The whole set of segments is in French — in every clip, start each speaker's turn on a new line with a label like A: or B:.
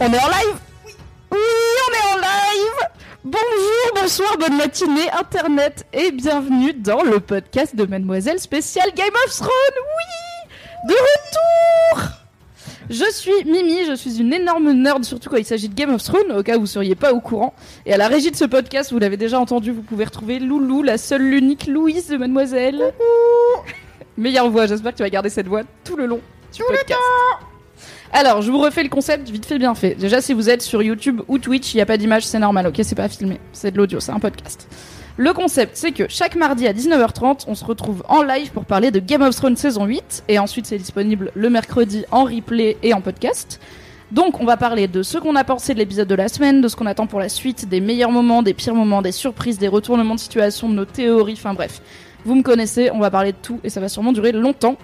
A: On est en live Oui, on est en live Bonjour, bonsoir, bonne matinée, Internet, et bienvenue dans le podcast de Mademoiselle spéciale Game of Thrones Oui De retour Je suis Mimi, je suis une énorme nerd, surtout quand il s'agit de Game of Thrones, au cas où vous seriez pas au courant. Et à la régie de ce podcast, vous l'avez déjà entendu, vous pouvez retrouver Loulou, la seule, l'unique Louise de Mademoiselle. Meilleure voix, j'espère que tu vas garder cette voix tout le long du podcast. Alors, je vous refais le concept vite fait bien fait. Déjà, si vous êtes sur YouTube ou Twitch, il n'y a pas d'image, c'est normal, ok C'est pas filmé, c'est de l'audio, c'est un podcast. Le concept, c'est que chaque mardi à 19h30, on se retrouve en live pour parler de Game of Thrones saison 8, et ensuite c'est disponible le mercredi en replay et en podcast. Donc, on va parler de ce qu'on a pensé de l'épisode de la semaine, de ce qu'on attend pour la suite, des meilleurs moments, des pires moments, des surprises, des retournements de situation, de nos théories, enfin bref. Vous me connaissez, on va parler de tout, et ça va sûrement durer longtemps.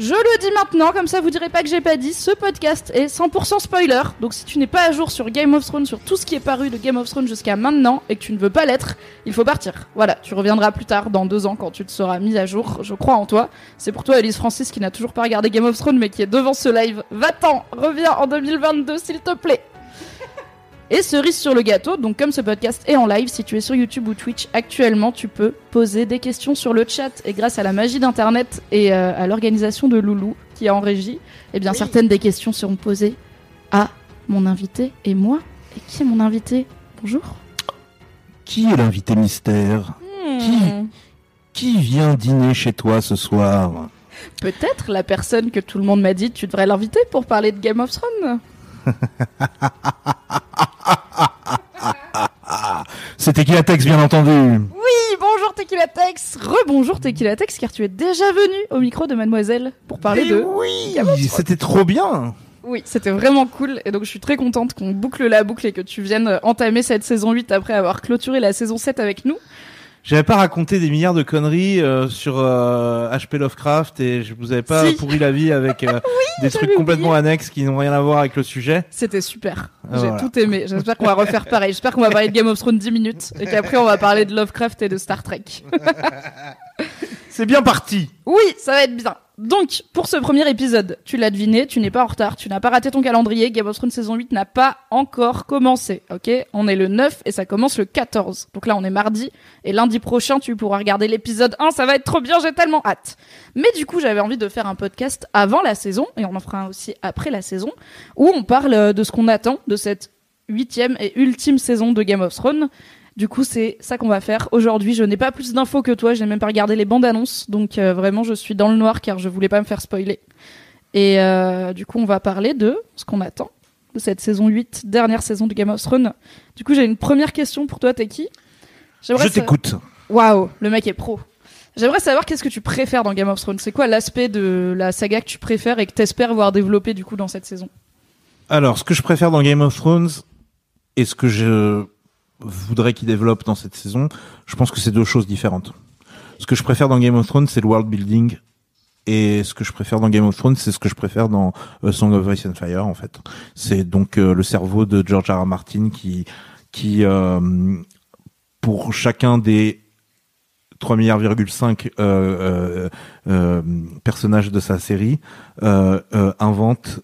A: Je le dis maintenant, comme ça vous direz pas que j'ai pas dit, ce podcast est 100% spoiler. Donc si tu n'es pas à jour sur Game of Thrones, sur tout ce qui est paru de Game of Thrones jusqu'à maintenant, et que tu ne veux pas l'être, il faut partir. Voilà, tu reviendras plus tard, dans deux ans, quand tu te seras mis à jour. Je crois en toi. C'est pour toi, Elise Francis, qui n'a toujours pas regardé Game of Thrones, mais qui est devant ce live. Va-t'en, reviens en 2022, s'il te plaît. Et cerise sur le gâteau, donc comme ce podcast est en live, si tu es sur YouTube ou Twitch actuellement, tu peux poser des questions sur le chat. Et grâce à la magie d'Internet et euh, à l'organisation de Loulou qui est en régie, eh bien certaines des questions seront posées à mon invité et moi. Et qui est mon invité? Bonjour.
B: Qui est l'invité mystère?
A: Hmm.
B: Qui vient dîner chez toi ce soir?
A: Peut-être la personne que tout le monde m'a dit tu devrais l'inviter pour parler de Game of Thrones.
B: C'était qui la texte, bien entendu
A: Oui, bonjour Tequilatex, rebonjour Tequilatex, car tu es déjà venu au micro de Mademoiselle pour parler
B: Eh
A: de
B: oui. C'était trop bien
A: Oui, c'était vraiment cool et donc je suis très contente qu'on boucle la boucle et que tu viennes entamer cette saison 8 après avoir clôturé la saison 7 avec nous.
B: J'avais pas raconté des milliards de conneries euh, sur euh, HP Lovecraft et je vous avais pas
A: Si.
B: pourri la vie avec euh, des trucs complètement annexes qui n'ont rien à voir avec le sujet.
A: C'était super.
B: Ah,
A: J'ai
B: voilà.
A: tout aimé. J'espère qu'on va refaire pareil. J'espère qu'on va parler de Game of Thrones 10 minutes et qu'après on va parler de Lovecraft et de Star Trek.
B: C'est bien parti
A: Oui, ça va être bien. Donc, pour ce premier épisode, tu l'as deviné, tu n'es pas en retard, tu n'as pas raté ton calendrier, Game of Thrones saison 8 n'a pas encore commencé, ok? On est le 9 et ça commence le 14. Donc là, on est mardi, et lundi prochain, tu pourras regarder l'épisode 1, ça va être trop bien, j'ai tellement hâte. Mais du coup, j'avais envie de faire un podcast avant la saison, et on en fera un aussi après la saison, où on parle de ce qu'on attend de cette huitième et ultime saison de Game of Thrones. Du coup, c'est ça qu'on va faire aujourd'hui. Je n'ai pas plus d'infos que toi. Je n'ai même pas regardé les bandes annonces, donc euh, vraiment, je suis dans le noir car je voulais pas me faire spoiler. Et euh, du coup, on va parler de ce qu'on attend de cette saison 8, dernière saison de Game of Thrones. Du coup, j'ai une première question pour toi, Teki.
B: Je
A: sa-
B: t'écoute.
A: Waouh, le mec est pro. J'aimerais savoir qu'est-ce que tu préfères dans Game of Thrones. C'est quoi l'aspect de la saga que tu préfères et que t'espères voir développer du coup dans cette saison?
B: Alors, ce que je préfère dans Game of Thrones et ce que je voudrais qu'il développe dans cette saison, je pense que c'est deux choses différentes. Ce que je préfère dans Game of Thrones, c'est le world building. Et ce que je préfère dans Game of Thrones, c'est ce que je préfère dans A Song of Ice and Fire, en fait. C'est donc euh, le cerveau de George R. R. Martin qui, qui euh, pour chacun des 3 milliards, euh, euh, euh, personnages de sa série, euh, euh, invente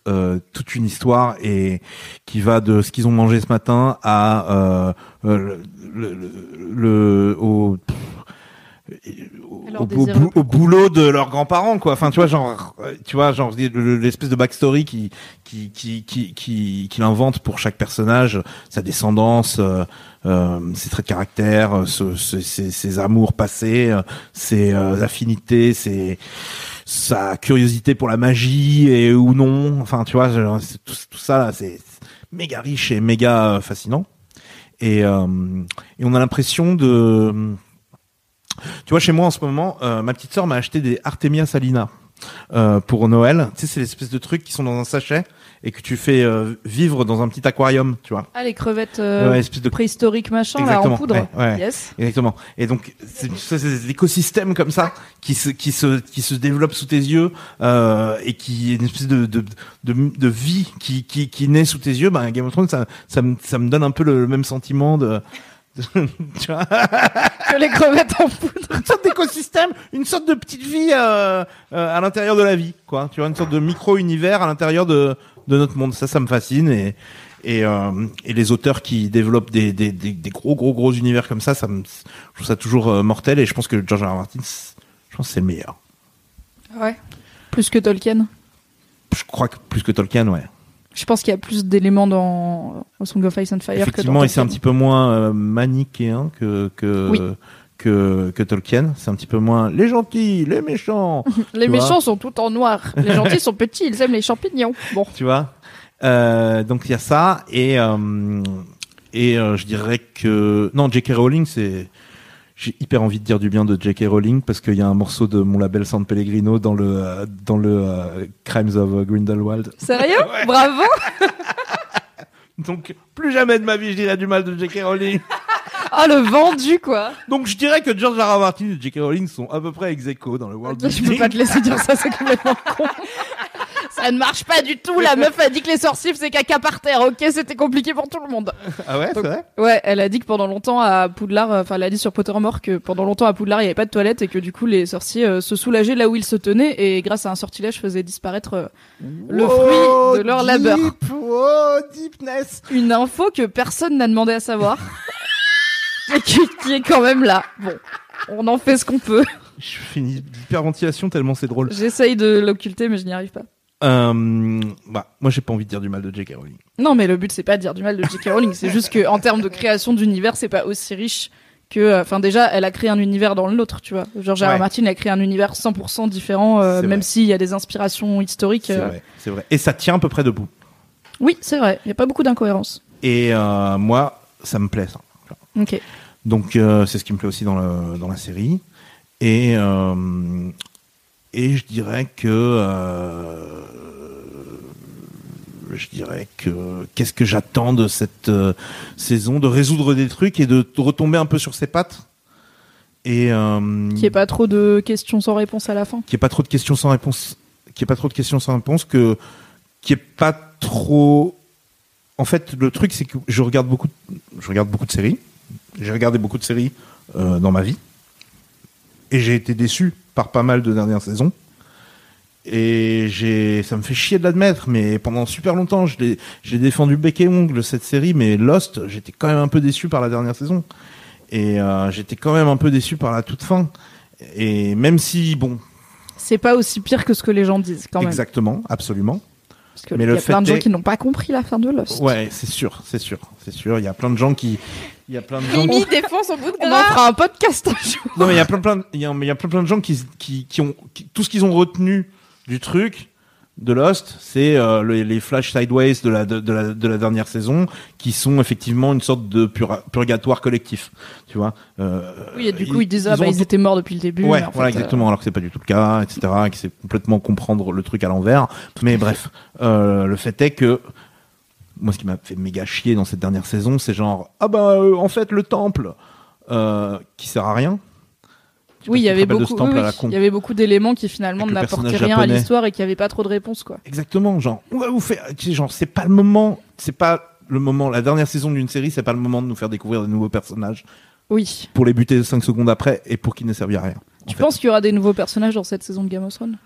B: toute une histoire et qui va de ce qu'ils ont mangé ce matin à le, le, le- au, au-
A: désir
B: au
A: le
B: bou- au boulot de leurs grands-parents quoi. Enfin tu vois genre tu vois genre le- l'espèce de backstory qui qui qui qui qui qu'il invente pour chaque personnage sa descendance euh, euh, ses traits de caractère euh, ce- ce- ses, ses amours passés euh, ses euh, affinités ses sa curiosité pour la magie et ou non. Enfin tu vois genre, tout, tout ça là c'est méga riche et méga fascinant. Et, euh, et on a l'impression de... Tu vois, chez moi en ce moment, euh, ma petite sœur m'a acheté des Artemia salina euh, pour Noël. Tu sais, c'est l'espèce de trucs qui sont dans un sachet et que tu fais euh, vivre dans un petit aquarium, tu vois.
A: Ah, les crevettes euh,
B: Ouais, espèce de
A: préhistoriques machin, là, en poudre.
B: ouais, ouais.
A: Yes.
B: Exactement. Et donc, c'est des écosystèmes comme ça qui se, qui se, qui se développent sous tes yeux euh, et qui est une espèce de, de, de, de vie qui, qui, qui naît sous tes yeux. Ben, Game of Thrones, ça, ça, me, ça me donne un peu le, le même sentiment de- tu vois,
A: Que les crevettes en poudre.
B: une sorte d'écosystème, une sorte de petite vie euh, euh, à l'intérieur de la vie, quoi. Tu vois, une sorte de micro-univers à l'intérieur de, de notre monde. Ça, ça me fascine et et, euh, et les auteurs qui développent des, des, des, des gros gros gros univers comme ça, ça me, je trouve ça toujours euh, mortel et je pense que George R. R. Martin, je pense que c'est le meilleur.
A: Ouais. Plus que Tolkien.
B: Je crois que plus que Tolkien, ouais.
A: Je pense qu'il y a plus d'éléments dans Song of Ice and Fire que
B: Effectivement,
A: dans
B: et c'est un petit peu moins euh, manichéen que que,
A: Oui.
B: que que Tolkien. C'est un petit peu moins les gentils, les méchants.
A: Les méchants sont tout en noir. Les gentils sont petits, ils aiment les champignons. Bon.
B: tu vois. Euh, donc il y a ça et euh, et euh, je dirais que non, J.K. Rowling, c'est j'ai hyper envie de dire du bien de J.K. Rowling parce qu'il y a un morceau de mon label San Pellegrino dans le euh, dans le euh, Crimes of Grindelwald.
A: Sérieux? Bravo
B: Donc plus jamais de ma vie je dirais du mal de J.K. Rowling.
A: Ah, le vendu, quoi
B: Donc je dirais que George R. R. Martin et J.K. Rowling sont à peu près ex dans le world
A: Je peux pas te laisser dire ça, c'est complètement con. Ça ne marche pas du tout. La meuf a dit que les sorciers faisaient caca par terre. Ok, c'était compliqué pour tout le monde.
B: Ah ouais, c'est vrai.
A: Ouais, elle a dit que pendant longtemps à Poudlard, euh, enfin, elle a dit sur Pottermore que pendant longtemps à Poudlard, il n'y avait pas de toilette et que du coup, les sorciers euh, se soulageaient là où ils se tenaient et grâce à un sortilège faisaient disparaître euh, le fruit de leur labeur.
B: Deep, oh, deepness.
A: Une info que personne n'a demandé à savoir. et qui, qui est quand même là. Bon. On en fait ce qu'on peut.
B: Je finis d'hyperventilation tellement c'est drôle.
A: J'essaye de l'occulter, mais je n'y arrive pas.
B: Euh, bah, moi, j'ai pas envie de dire du mal de J.K. Rowling.
A: Non, mais le but c'est pas de dire du mal de J.K. Rowling, c'est juste que en termes de création d'univers, c'est pas aussi riche que. euh, Enfin, déjà, elle a créé un univers dans l'autre, tu vois. George R. Martin a créé un univers 100% différent, euh, même s'il y a des inspirations historiques.
B: C'est
A: euh.
B: vrai, c'est vrai. Et ça tient à peu près debout.
A: Oui, c'est vrai. Il y a pas beaucoup d'incohérences.
B: Et euh, moi, ça me plaît ça.
A: Ok.
B: Donc c'est ce qui me plaît aussi dans, le, dans la série. Et et je dirais que euh, je dirais que qu'est-ce que j'attends de cette euh, saison de résoudre des trucs et de, retomber un peu sur ses pattes. Et euh,
A: Qu'il n'y ait pas trop de questions sans réponse à la fin.
B: qu'il n'y ait pas trop de questions sans réponse, pas trop de questions sans réponse, que pas trop. En fait, le truc c'est que je regarde beaucoup, de- je regarde beaucoup de séries. J'ai regardé beaucoup de séries euh, dans ma vie et j'ai été déçu par pas mal de dernières saisons. Et j'ai, ça me fait chier de l'admettre, mais pendant super longtemps, j'ai défendu bec et ongle cette série, mais Lost, j'étais quand même un peu déçu par la dernière saison. Et euh, j'étais quand même un peu déçu par la toute fin. Et même si, bon,
A: C'est pas aussi pire que ce que les gens disent, quand même.
B: Exactement, absolument.
A: Parce que
B: Mais
A: il y a plein de gens qui n'ont pas compris la fin de Lost.
B: Ouais, c'est sûr, c'est sûr, c'est sûr. Il y a plein de gens qui, il y a plein de gens.
A: Mimi défend son bout de On en fera un podcast un jour.
B: Non, mais il y a plein, plein, il y a, mais il y a plein, plein de gens qui, qui, qui ont, qui- tout ce qu'ils ont retenu du truc de Lost, c'est euh, le- les flash sideways de la, de, de la, de la dernière saison, qui sont effectivement une sorte de pura- purgatoire collectif, tu vois. Euh,
A: Oui, et du coup, ils ah,
B: ils
A: bah,
B: ont-
A: ils étaient morts depuis le début.
B: Ouais, voilà,
A: fait, euh,
B: exactement. Alors que c'est pas du tout le cas, etc. Et que c'est complètement comprendre le truc à l'envers. Mais bref, le fait est que moi, ce qui m'a fait méga chier dans cette dernière saison, c'est genre ah bah en fait le temple qui sert à rien.
A: Oui, il y avait beaucoup, il y avait beaucoup d'éléments qui finalement n'apportaient rien à l'histoire et qui n'avaient pas trop de réponses, quoi.
B: Exactement, genre on va vous faire, genre c'est pas le moment, c'est pas le moment. La dernière saison d'une série, c'est pas le moment de nous faire découvrir de nouveaux personnages
A: Oui.
B: pour les buter 5 secondes après et pour qu'ils ne servent à rien. en
A: Tu penses qu'il y aura des nouveaux personnages dans cette saison de Game of Thrones?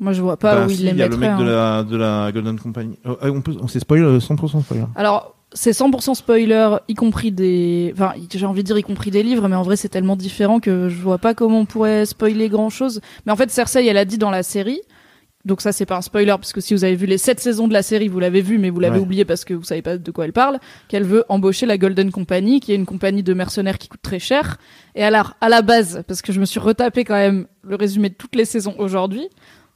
A: Moi, je vois pas
B: Bah,
A: où
B: si,
A: ils les
B: Il y a le mec de
A: hein.
B: la, de la Golden Company. Euh, on peut, on s'est spoil euh, 100% spoiler.
A: Alors, c'est 100% spoiler, y compris des. Enfin, j'ai envie de dire y compris des livres, mais en vrai, c'est tellement différent que je vois pas comment on pourrait spoiler grand chose. Mais en fait, Cersei, elle a dit dans la série. Donc ça c'est pas un spoiler parce que si vous avez vu les sept saisons de la série vous l'avez vu mais vous l'avez
B: Ouais.
A: oublié parce que vous savez pas de quoi elle parle qu'elle veut embaucher la Golden Company qui est une compagnie de mercenaires qui coûte très cher et alors à la base parce que je me suis retapé quand même le résumé de toutes les saisons aujourd'hui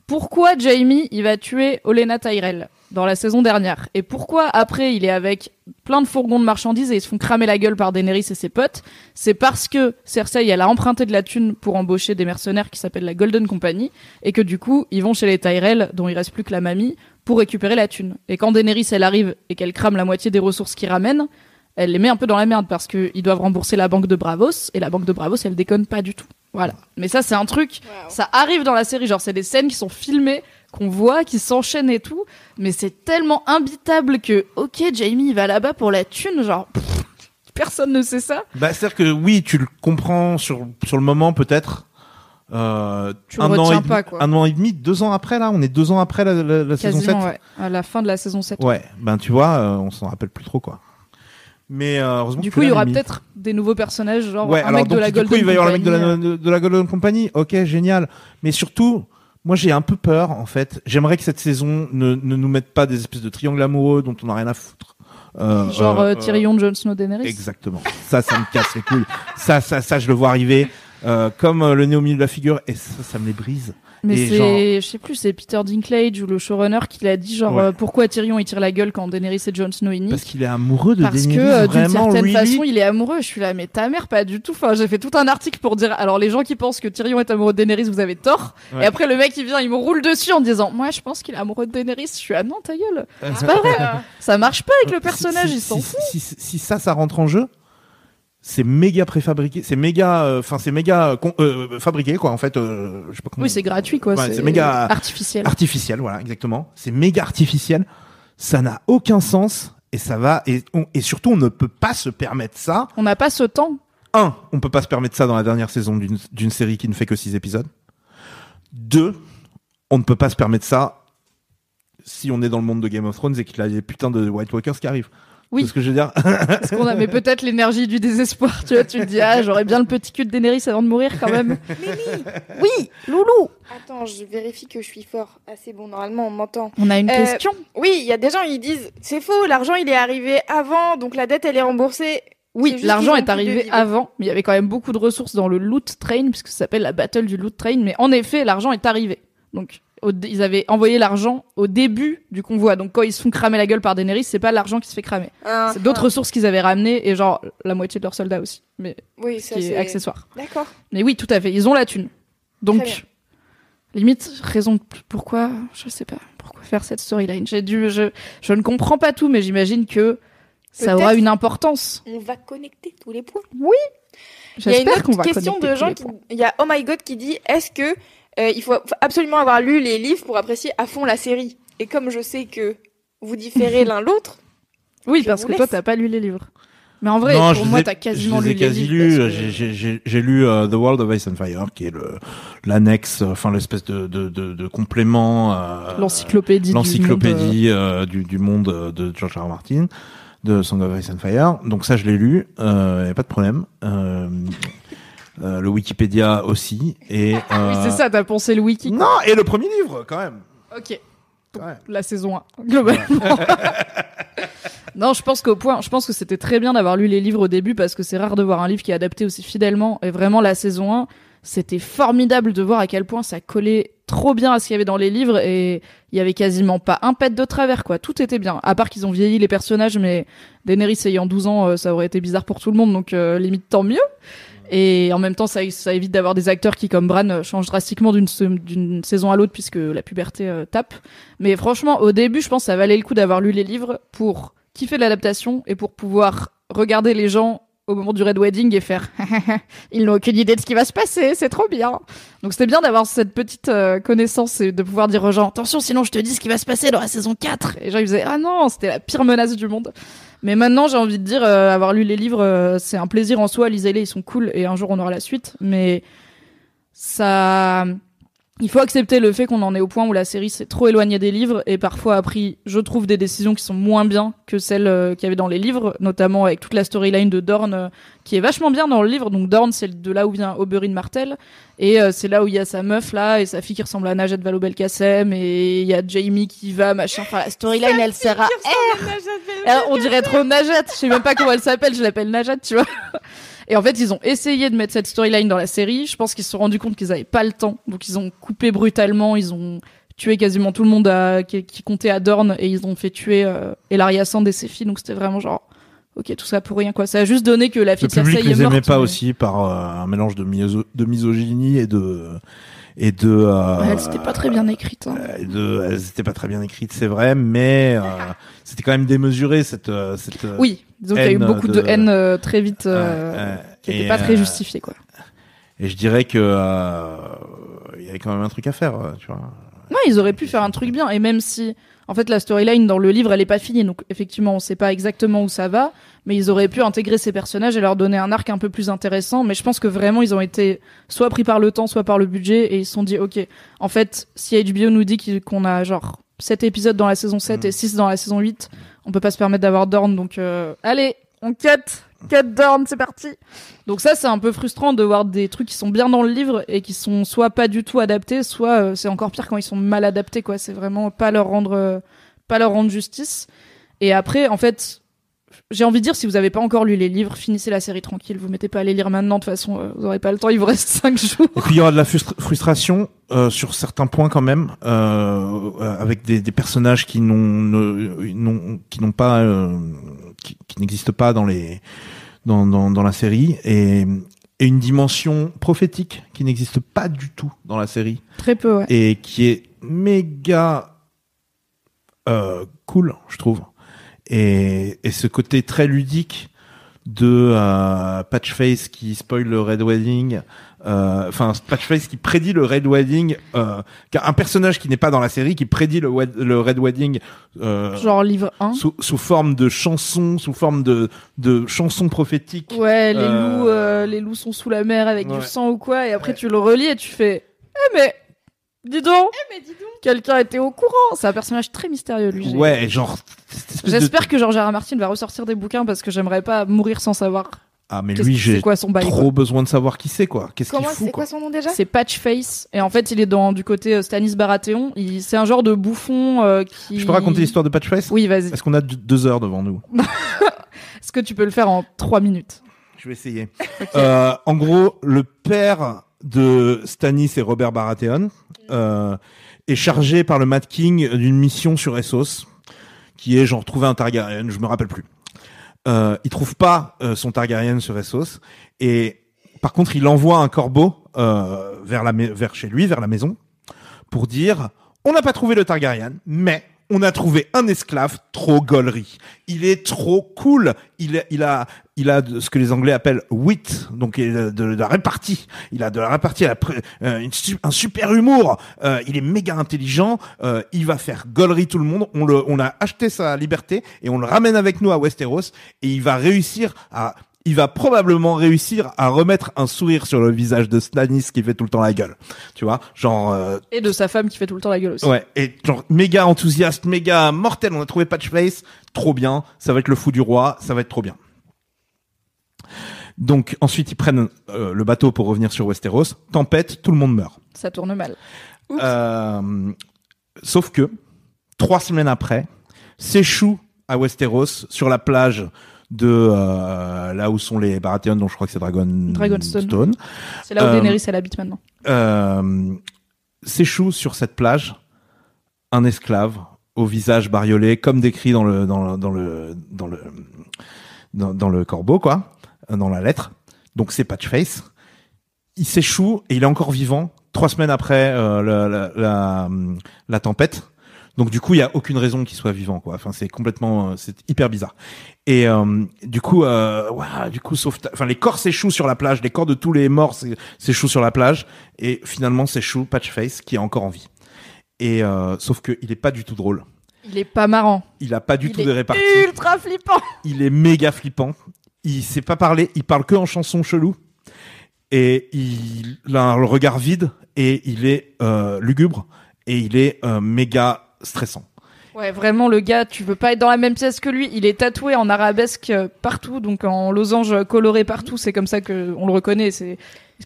A: pourquoi Jamie il va tuer Olena Tyrell dans la saison dernière? Et pourquoi après il est avec plein de fourgons de marchandises et ils se font cramer la gueule par Daenerys et ses potes? C'est parce que Cersei elle a emprunté de la thune pour embaucher des mercenaires qui s'appellent la Golden Company et que du coup ils vont chez les Tyrell dont il reste plus que la mamie pour récupérer la thune. Et quand Daenerys elle arrive et qu'elle crame la moitié des ressources qu'ils ramènent elle les met un peu dans la merde parce qu'ils doivent rembourser la banque de Bravos et la banque de Bravos elle déconne pas du tout voilà mais ça c'est un truc
C: Wow.
A: ça arrive dans la série, genre c'est des scènes qui sont filmées, qu'on voit, qui s'enchaînent et tout, mais c'est tellement imbitable que, ok, Jamie il va là-bas pour la thune, genre pff, personne ne sait ça.
B: Bah, c'est-à-dire que oui, tu le comprends sur, sur le moment peut-être. Euh,
A: Tu
B: un an
A: retiens
B: et demi,
A: pas, quoi.
B: un an et demi, deux ans après là, on est deux ans après la, la- la saison 7.
A: Quasiment, ouais, à la fin de la saison 7.
B: Ouais, ben tu vois, euh, on s'en rappelle plus trop quoi. Mais euh, heureusement.
A: Du coup, il y aura peut-être des nouveaux personnages, genre
B: Ouais,
A: un
B: alors
A: mec
B: donc,
A: de la
B: du
A: Golden
B: coup, il va y avoir le mec de la,
A: Company,
B: de, de la Golden Company. Ok, génial. Mais surtout, moi j'ai un peu peur en fait. J'aimerais que cette saison ne, ne nous mette pas des espèces de triangles amoureux dont on n'a rien à foutre. Euh,
A: Genre
B: euh,
A: euh, Tyrion, Jon Snow, Daenerys.
B: Exactement. Ça, ça me casse les couilles. Ça, ça, ça, je le vois arriver. Euh, comme euh, le nez au milieu de la figure, et ça, ça me les brise.
A: Mais c'est, je sais plus, c'est Peter Dinklage ou le showrunner qui l'a dit, genre
B: Ouais.
A: euh, pourquoi Tyrion il tire la gueule quand Daenerys et Jon Snow
B: Parce qu'il est amoureux de
A: Parce que
B: Daenerys,
A: euh, d'une certaine
B: really
A: façon, il est amoureux. Je suis là, mais ta mère, pas du tout. Enfin, j'ai fait tout un article pour dire. Alors, les gens qui pensent que Tyrion est amoureux de Daenerys, vous avez tort.
B: Ouais.
A: Et après, le mec, il vient, il me roule dessus en disant, moi, je pense qu'il est amoureux de Daenerys. Je suis ah non, ta gueule. C'est pas vrai. Ça marche pas avec le personnage.
B: Si-
A: il s'en
B: si,
A: fout.
B: si, si, si ça, ça rentre en jeu, c'est méga préfabriqué, c'est méga, euh, enfin c'est méga euh, euh, fabriqué quoi. En fait, euh, je sais pas comment.
A: Oui, c'est gratuit, quoi.
B: Ouais, c'est méga-
A: artificiel.
B: artificiel, voilà, exactement. C'est méga artificiel. Ça n'a aucun sens et ça va et, on- et surtout on ne peut pas se permettre ça.
A: On n'a pas ce temps.
B: Un, on peut pas se permettre ça dans la dernière saison d'une d'une série qui ne fait que six épisodes. Deux, on ne peut pas se permettre ça si on est dans le monde de Game of Thrones et qu'il y a des putains de White Walkers qui arrivent.
A: Oui.
B: C'est ce que je veux dire.
A: Parce qu'on a, mais peut-être l'énergie du désespoir. Tu vois, tu te dis, ah, j'aurais bien le petit cul de Daenerys avant de mourir quand même. Oui, Loulou.
C: Attends, je vérifie que je suis fort. Ah, c'est bon, normalement, on m'entend.
A: On a une
C: Euh,
A: question.
C: Oui, il y a des gens, ils disent c'est faux, l'argent il est arrivé avant, donc la dette elle est remboursée.
A: Oui, l'argent est arrivé avant, mais il y avait quand même beaucoup de ressources dans le loot train, puisque ça s'appelle la battle du loot train. Mais en effet, l'argent est arrivé. Donc, au ils avaient envoyé l'argent au début du convoi. Donc, quand ils se font cramer la gueule par Daenerys, c'est pas l'argent qui se fait cramer.
C: Ah,
A: C'est d'autres
C: ah.
A: ressources qu'ils avaient ramenées, et genre la moitié de leurs soldats aussi. Mais
C: Oui,
A: ce
C: ça
A: qui est accessoire.
C: D'accord.
A: Mais oui, tout à fait. Ils ont la thune. Donc, limite, raison de plus- pourquoi, je sais pas, pourquoi faire cette storyline? J'ai dû, je, je ne comprends pas tout, mais j'imagine que ça aura une importance.
C: On va connecter tous les points. Il y a une
A: J'espère qu'on
C: autre
A: va
C: question de gens qui, il y a Oh My God qui dit est-ce que euh, il faut absolument avoir lu les livres pour apprécier à fond la série Et comme je sais que vous différez l'un l'autre,
A: Oui, parce que toi,
C: laisse.
A: t'as pas lu les livres. Mais en vrai,
B: non,
A: pour moi, t'as quasiment
B: je les ai
A: lu les livres. que-
B: J'ai- J'ai j'ai- j'ai lu euh, The World of Ice and Fire, qui est le l'annexe, euh, enfin l'espèce de, de, de, de complément. euh,
A: L'encyclopédie. du
B: l'encyclopédie euh, du, du monde euh, de George R. R. Martin de Song of Ice and Fire. Donc ça, je l'ai lu, euh, y a pas de problème. Euh, euh, le Wikipédia aussi et euh,
A: Oui, c'est ça, t'as pensé le wiki.
B: Non, et le premier livre quand même.
A: Ok.
B: Ouais.
A: La saison 1, globalement. non, je pense qu'au point, je pense que c'était très bien d'avoir lu les livres au début parce que c'est rare de voir un livre qui est adapté aussi fidèlement. Et vraiment, la saison 1, c'était formidable de voir à quel point ça collait trop bien à ce qu'il y avait dans les livres et il y avait quasiment pas un pet de travers, quoi. Tout était bien. À part qu'ils ont vieilli les personnages, mais Daenerys ayant 12 ans, euh, ça aurait été bizarre pour tout le monde, donc euh, limite tant mieux. Et en même temps, ça, évite d'avoir des acteurs qui, comme Bran, euh, changent drastiquement d'une saison à l'autre puisque la puberté euh, tape. Mais franchement, au début, je pense que ça valait le coup d'avoir lu les livres pour kiffer l'adaptation et pour pouvoir regarder les gens au moment du Red Wedding et faire ils n'ont aucune idée de ce qui va se passer, c'est trop bien. Donc c'était bien d'avoir cette petite euh, connaissance et de pouvoir dire aux gens attention sinon je te dis ce qui va se passer dans la saison 4 et les ils faisaient ah non, c'était la pire menace du monde. Mais maintenant, j'ai envie de dire euh, avoir lu les livres, euh, c'est un plaisir en soi, lisez-les, ils sont cool et un jour on aura la suite, mais ça il faut accepter le fait qu'on en est au point où la série s'est trop éloignée des livres et parfois a pris, je trouve, des décisions qui sont moins bien que celles euh, qu'il y avait dans les livres, notamment avec toute la storyline de Dorn euh, qui est vachement bien dans le livre. Donc Dorn, c'est de là où vient Oberyn Martell et euh, c'est là où il y a sa meuf là et sa fille qui ressemble à Najat Vallaud-Belkacem et il y a Jamie qui va machin. Enfin, la storyline, elle sert à alors, on dirait trop Najat. Je sais même pas comment elle s'appelle. Je l'appelle Najat, tu vois. Et en fait, ils ont essayé de mettre cette storyline dans la série. Je pense qu'ils se sont rendus compte qu'ils avaient pas le temps, donc ils ont coupé brutalement. Ils ont tué quasiment tout le monde qui comptait à Dorne et ils ont fait tuer euh, Elaria Sand et ses filles. Donc c'était vraiment genre, ok, tout ça pour rien quoi. Ça a juste donné que la fille
B: Le
A: de Cersei
B: public
A: est
B: les
A: morte.
B: aimait pas
A: mais-
B: aussi par euh, un mélange de, miso- de misogynie et de et de. euh,
A: Ouais, elle c'était pas très bien écrite. hein.
B: euh, de, elles étaient pas très bien écrites, c'est vrai, mais euh, c'était quand même démesuré cette cette.
A: Oui, donc il y a eu beaucoup de,
B: de-
A: haine euh, très vite, euh,
B: Ouais, ouais.
A: qui était
B: Et,
A: pas très justifiée quoi.
B: Et je dirais que euh, il y avait quand même un truc à faire, tu vois.
A: Non, ils auraient pu faire un truc bien. Et même si, en fait, la storyline dans le livre, elle est pas finie. Donc, effectivement, on sait pas exactement où ça va. Mais ils auraient pu intégrer ces personnages et leur donner un arc un peu plus intéressant. Mais je pense que vraiment, ils ont été soit pris par le temps, soit par le budget. Et ils se sont dit, OK, en fait, si HBO nous dit qu'on a genre 7 épisodes dans la saison 7 et 6 dans la saison 8, on peut pas se permettre d'avoir Dorn. Donc, euh, allez, on cut. Cut Dorn, c'est parti. Donc ça, c'est un peu frustrant de voir des trucs qui sont bien dans le livre et qui sont soit pas du tout adaptés, soit euh, c'est encore pire quand ils sont mal adaptés, quoi. C'est vraiment pas leur rendre, euh, pas leur rendre justice. Et après, en fait, j'ai envie de dire, si vous avez pas encore lu les livres, finissez la série tranquille. Vous mettez pas à les lire maintenant, de toute façon, euh, vous aurez pas le temps. Il vous reste 5 jours.
B: Et puis il y aura de la frustra- frustration euh, sur certains points quand même, euh, avec des, des personnages qui n'ont qui n'ont pas, euh, qui, qui n'existent pas dans les dans, dans, dans la série et, et une dimension prophétique qui n'existe pas du tout dans la série
A: Très peu, ouais.
B: et qui est méga euh, cool, je trouve. Et, et ce côté très ludique de euh, Patchface qui spoil le Red Wedding, enfin Patchface qui prédit le Red Wedding, euh, un personnage qui n'est pas dans la série qui prédit le, wed- le Red Wedding euh,
A: Genre livre 1.
B: sous, sous forme de chansons, sous forme de, de chansons prophétiques.
A: Ouais, les
B: Euh,
A: loups, euh, les loups sont sous la mer avec
B: Ouais.
A: du sang ou quoi, et après tu le relis et tu fais, eh mais, dis donc, quelqu'un était au courant. C'est un personnage très mystérieux, lui.
B: Ouais, genre. de-
A: J'espère que George R. R. Martin va ressortir des bouquins parce que j'aimerais pas mourir sans savoir.
B: Ah mais lui, j'ai trop
A: quoi.
B: besoin de savoir qui c'est quoi. Qu'est-ce qu'il
C: Comment
B: fout
C: c'est
B: quoi.
C: quoi son nom déjà
A: C'est Patchface et en fait il est dans du côté euh, Stanis Baratheon. Il... C'est un genre de bouffon euh, qui.
B: Je peux raconter l'histoire de Patchface?
A: Oui, vas-y.
B: Est-ce qu'on a deux heures devant nous?
A: Est-ce que tu peux le faire en trois minutes?
B: Je vais essayer. Euh, en gros, le père de Stannis et Robert Baratheon euh, est chargé par le Mad King d'une mission sur Essos, qui est genre trouver un Targaryen, je me rappelle plus. Euh, il trouve pas euh, son Targaryen sur Essos et par contre il envoie un corbeau euh, vers la vers chez lui, vers la maison, pour dire on n'a pas trouvé le Targaryen, mais on a trouvé un esclave trop gaulerie. Il est trop cool. Il, a- il a, il a ce que les Anglais appellent wit, donc il a de, la répartie. Il a de la répartie, euh, un super humour. Euh, il est méga intelligent. Euh, il va faire gaulerie tout le monde. On le, on a acheté sa liberté et on le ramène avec nous à Westeros et il va réussir à il va probablement réussir à remettre un sourire sur le visage de Stannis qui fait tout le temps la gueule. Tu vois, genre euh,
A: Et de sa femme qui fait tout le temps la gueule aussi.
B: Ouais, et genre méga enthousiaste, méga mortel. On a trouvé Patchface, trop bien. Ça va être le fou du roi, ça va être trop bien. Donc ensuite ils prennent euh, le bateau pour revenir sur Westeros. Tempête, tout le monde meurt.
A: Ça tourne mal.
B: Euh, sauf que trois semaines après, s'échoue à Westeros sur la plage de euh, là où sont les Baratheons, dont je crois que c'est Dragon
A: Dragonstone.
B: Stone.
A: C'est là où
B: Euh,
A: Daenerys elle habite maintenant.
B: euh, s'échoue sur cette plage un esclave au visage bariolé, comme décrit dans le dans le dans le dans le dans, dans le corbeau quoi, dans la lettre. Donc c'est Patchface. Il s'échoue et il est encore vivant trois semaines après euh, la, la, la, la tempête. Donc du coup, il y a aucune raison qu'il soit vivant, quoi. Enfin, c'est complètement, euh, c'est hyper bizarre. Et euh, du coup, euh, du coup, sauf, enfin, les corps s'échouent sur la plage, les corps de tous les morts s'é- s'échouent sur la plage, et finalement s'échoue Patchface qui est encore en vie. Et euh, sauf que il est pas du tout drôle.
A: Il est pas marrant.
B: Il a pas du
A: Il
B: tout de répartie.
A: Ultra flippant.
B: Il est méga flippant. Il sait pas parler. Il parle que en chanson chelou. Et il a le regard vide et il est lugubre et il est méga stressant.
A: Ouais, vraiment, le gars, tu veux pas être dans la même pièce que lui. Il est tatoué en arabesque euh, partout, donc en losange coloré partout. C'est comme ça que on le reconnaît. C'est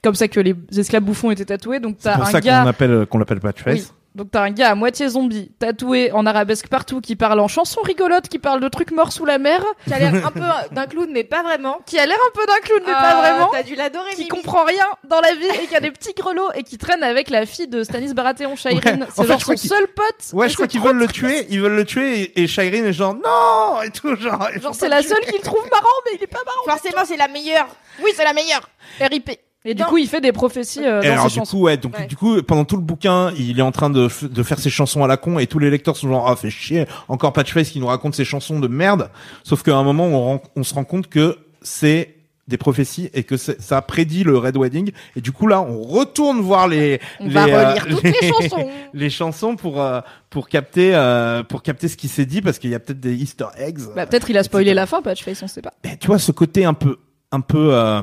A: comme ça que les esclaves bouffons étaient tatoués. Donc
B: C'est
A: t'as
B: pour
A: un
B: ça qu'on
A: gars.
B: appelle qu'on l'appelle Patchface.
A: Oui. Donc t'as un gars à moitié zombie, tatoué en arabesque partout, qui parle en chanson rigolote, qui parle de trucs morts sous la mer,
C: Qui a l'air un peu d'un clown, mais pas vraiment.
A: qui a l'air un peu d'un clown mais
C: Ah,
A: pas vraiment,
C: T'as dû l'adorer,
A: qui
C: Mimi.
A: comprend rien dans la vie et qui a des petits grelots et qui traîne avec la fille de Stanis Baratheon, Shaireen.
B: Ouais,
A: C'est genre son seul pote.
B: Ouais, je crois qu'ils veulent le tuer, ils veulent le tuer et, et Shireen est genre non et tout genre.
A: Genre c'est la
B: tuer.
A: seule qu'il trouve marrant mais il est pas marrant.
C: Forcément, c'est la meilleure. Oui, c'est la meilleure.
A: RIP. Et du
C: Non.
A: coup il fait des prophéties euh,
B: Et
A: dans
B: alors
A: ses
B: du
A: chansons.
B: coup ouais donc
C: Ouais.
B: du coup pendant tout le bouquin il est en train de, de faire ses chansons à la con et tous les lecteurs sont genre ah fait chier encore Patchface qui nous raconte ses chansons de merde sauf qu'à un moment on, on se rend compte que c'est des prophéties et que ça prédit le Red Wedding et du coup là on retourne voir les
A: On
B: les,
A: va
B: euh,
A: toutes les chansons.
B: les chansons pour euh, pour capter euh, pour capter ce qui s'est dit parce qu'il y a peut-être des Easter eggs
A: Bah, peut-être il a spoilé la fin, Patchface, on sait pas.
B: Ben, tu vois ce côté un peu un peu euh,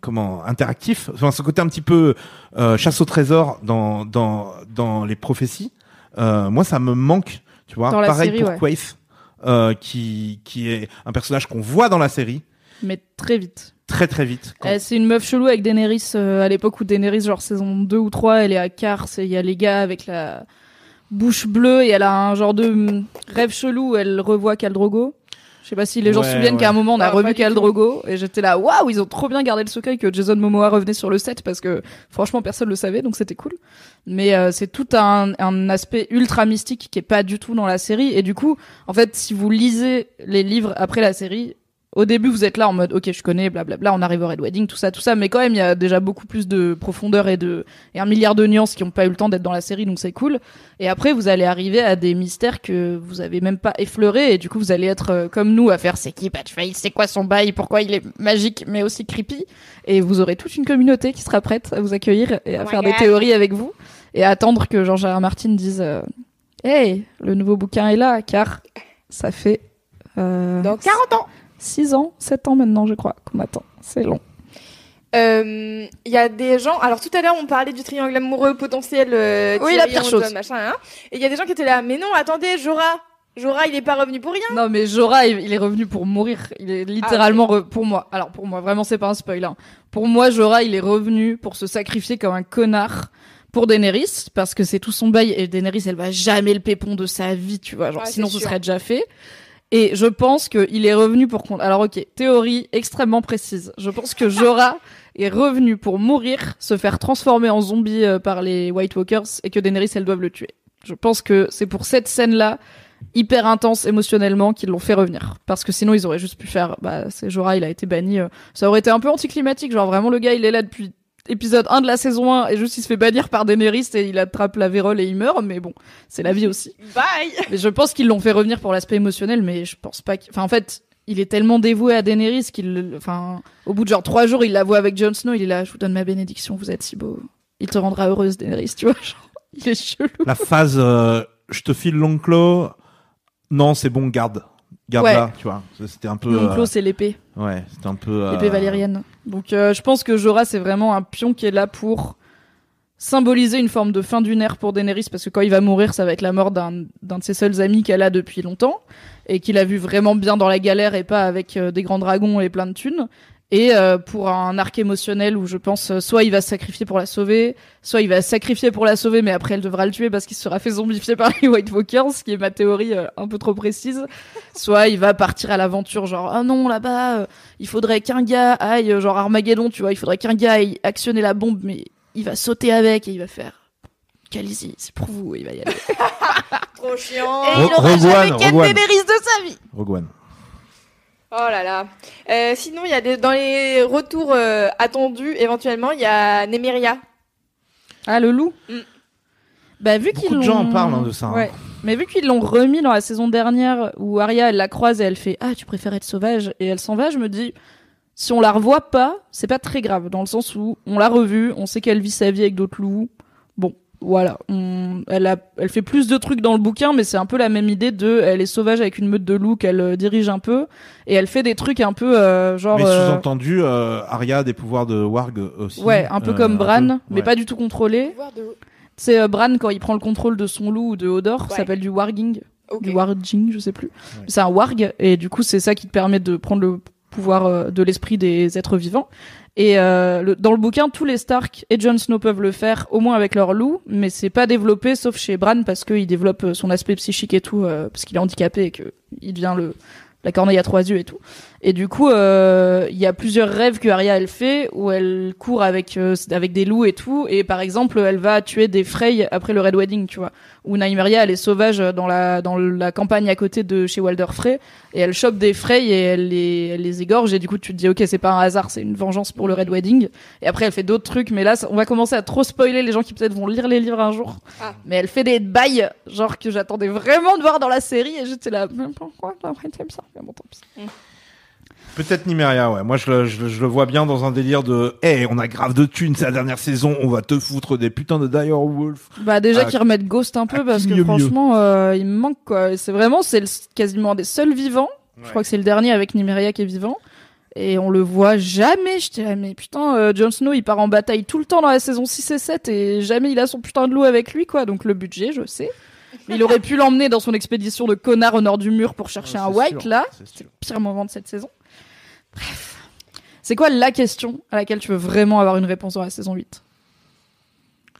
B: comment interactif enfin ce côté un petit peu euh, chasse au trésor dans dans dans les prophéties euh, moi ça me manque tu vois
A: Dans
B: pareil
A: série,
B: pour
A: ouais.
B: Quaith euh, qui qui est un personnage qu'on voit dans la série
A: Mais très vite.
B: très très vite Quand-
A: Euh, c'est une meuf chelou avec Daenerys euh, à l'époque où Daenerys, genre saison 2 ou 3, elle est à Kars et il y a les gars avec la bouche bleue et elle a un genre de hum, rêve chelou où elle revoit Khal Drogo. Je sais pas si les gens
B: Ouais,
A: se souviennent
B: ouais.
A: qu'à un moment on a
C: Ah,
A: revu Khal. Drogo et j'étais là waouh ils ont trop bien gardé le secret que Jason Momoa revenait sur le set parce que franchement personne le savait donc c'était cool. Mais euh, c'est tout un, un aspect ultra mystique qui est pas du tout dans la série et du coup en fait si vous lisez les livres après la série au début, vous êtes là en mode, ok, je connais, blablabla, on arrive au Red Wedding, tout ça, tout ça, mais quand même, il y a déjà beaucoup plus de profondeur et de et un milliard de nuances qui n'ont pas eu le temps d'être dans la série, donc c'est cool. Et après, vous allez arriver à des mystères que vous avez même pas effleurés, et du coup, vous allez être euh, comme nous à faire, c'est qui Patchface, c'est quoi son bail, pourquoi il est magique, mais aussi creepy, et vous aurez toute une communauté qui sera prête à vous accueillir et à
C: Oh
A: faire des théories avec vous, et à attendre que. R. Martin dise, euh, hey, le nouveau bouquin est là, car ça fait euh,
C: Dans 40 ans.
A: 6 ans, 7 ans maintenant, je crois, qu'on attend. C'est long.
C: Euh, Il y a des gens. Alors tout à l'heure, on parlait du triangle amoureux potentiel. euh,
A: Oui, la pire chose.
C: Machin, hein. Et il y a des gens qui étaient là. Mais non, attendez, Jorah. Jorah, il est pas revenu pour rien.
A: Non, mais Jorah, il il est revenu pour mourir. Il est littéralement re- pour moi. Alors pour moi, vraiment, c'est pas un spoil. hein. Pour moi, Jorah, il est revenu pour se sacrifier comme un connard pour Daenerys parce que c'est tout son bail et Daenerys, elle va jamais le pépon de sa vie, tu vois. Genre
C: Ouais,
A: sinon, ce serait déjà fait. Et je pense qu'il est revenu pour qu'on. Alors ok, théorie extrêmement précise. Je pense que Jorah est revenu pour mourir, se faire transformer en zombie euh, par les White Walkers et que Daenerys, elle doivent le tuer. Je pense que c'est pour cette scène-là hyper intense émotionnellement qu'ils l'ont fait revenir. Parce que sinon, ils auraient juste pu faire, bah, c'est Jorah, il a été banni. euh, Ça aurait été un peu anticlimatique. Genre, vraiment, le gars, il est là depuis épisode 1 de la saison 1 et juste il se fait bannir par Daenerys et il attrape la vérole et il meurt. Mais bon, c'est la vie aussi.
C: Bye.
A: Mais je pense qu'ils l'ont fait revenir pour l'aspect émotionnel, mais je pense pas. qu'- Enfin, en fait, il est tellement dévoué à Daenerys qu'il, enfin, au bout de genre trois jours, il la voit avec Jon Snow. Il est là, je vous donne ma bénédiction, vous êtes si beau. Il te rendra heureuse, Daenerys, tu vois. Genre, il est chelou.
B: la phase euh, je te file l'onclo non c'est bon garde garde là tu vois c'était un peu
A: L'onclo,
B: euh,
A: c'est l'épée.
B: ouais c'était un peu euh,
A: L'épée valérienne. Donc euh, je pense que Jorah c'est vraiment un pion qui est là pour symboliser une forme de fin d'une ère pour Daenerys parce que quand il va mourir ça va être la mort d'un d'un de ses seuls amis qu'elle a depuis longtemps et qu'il a vu vraiment bien dans la galère et pas avec euh, des grands dragons et plein de thunes et euh, pour un arc émotionnel où je pense euh, soit il va se sacrifier pour la sauver soit il va se sacrifier pour la sauver mais après elle devra le tuer parce qu'il sera fait zombifier par les White Walkers ce qui est ma théorie euh, un peu trop précise soit il va partir à l'aventure genre ah non là-bas euh, il faudrait qu'un gars aille, euh, genre Armageddon, tu vois, il faudrait qu'un gars aille actionner la bombe, mais il va sauter avec et il va faire Khaleesi, c'est pour vous, il va y aller.
C: Trop chiant.
A: Et
B: Ro-
A: il aura
B: Rogue
A: jamais
B: Rogue One.
A: De sa vie.
B: Rogue One.
C: Oh là là. Euh, sinon, il y a des, dans les retours euh, attendus, éventuellement, il y a Nemeria.
A: Ah, le loup
C: Mm.
A: Bah, vu
B: Beaucoup
A: qu'ils
B: de gens
A: l'ont-
B: en parlent, hein, de ça, hein.
A: Ouais. Mais vu qu'ils l'ont remis dans la saison dernière, où Arya, elle la croise et elle fait Ah, tu préfères être sauvage Et elle s'en va, je me dis Si on la revoit pas, c'est pas très grave, dans le sens où on l'a revue, on sait qu'elle vit sa vie avec d'autres loups. Bon, voilà. On- elle, a, elle fait plus de trucs dans le bouquin, mais c'est un peu la même idée de elle est sauvage avec une meute de loups qu'elle euh, dirige un peu, et elle fait des trucs un peu euh, genre.
B: mais
A: euh,
B: sous-entendu euh, Arya a des pouvoirs de warg aussi
A: Ouais, un peu
B: euh,
A: comme Bran,
B: peu,
A: mais pas du tout contrôlé. C'est euh, Bran quand il prend le contrôle de son loup ou de Hodor,
C: Ouais.
A: ça s'appelle du warging, du warging, je sais plus. C'est un warg et du coup c'est ça qui te permet de prendre le pouvoir euh, de l'esprit des êtres vivants. Et euh, le- dans le bouquin, tous les Stark et Jon Snow peuvent le faire, au moins avec leur loup, mais c'est pas développé sauf chez Bran parce qu'il développe euh, son aspect psychique et tout, euh, parce qu'il est handicapé et que il devient le la corneille à trois yeux et tout. Et du coup, euh, il y a plusieurs rêves que Arya elle fait où elle court avec euh, avec des loups et tout. Et par exemple, elle va tuer des Frey après le Red Wedding, tu vois. Où Nymeria elle est sauvage dans la dans la campagne à côté de chez Walder Frey et elle chope des Frey et elle les elle les égorge. Et du coup, tu te dis ok, c'est pas un hasard, c'est une vengeance pour le Red Wedding. Et après, elle fait d'autres trucs. Mais là, on va commencer à trop spoiler les gens qui peut-être vont lire les livres un jour.
C: Ah.
A: Mais elle fait des bails, genre que j'attendais vraiment de voir dans la série. Et j'étais là, pourquoi ça Mais bon, tant pis.
B: Peut-être Nimeria, ouais. Moi, je le, je, le- je le vois bien dans un délire de, hey, on a grave de thunes, c'est la dernière saison, on va te foutre des putains de Dire Wolf.
A: Bah déjà
B: Ah,
A: qu'ils remettent Ghost un peu
B: ah,
A: parce que
B: mieux, mieux.
A: franchement euh, il me manque quoi. C'est vraiment c'est quasiment un des seuls vivants. Je crois que c'est le dernier avec Nymeria qui est vivant. Et on le voit jamais. J'étais là mais putain euh, Jon Snow il part en bataille tout le temps dans la saison 6 et 7 et jamais il a son putain de loup avec lui quoi. Donc le budget je sais. Il aurait pu l'emmener dans son expédition de connard au nord du mur pour chercher un white là. C'est le pire moment de cette saison. Bref. C'est quoi la question à laquelle tu veux vraiment avoir une réponse dans la saison 8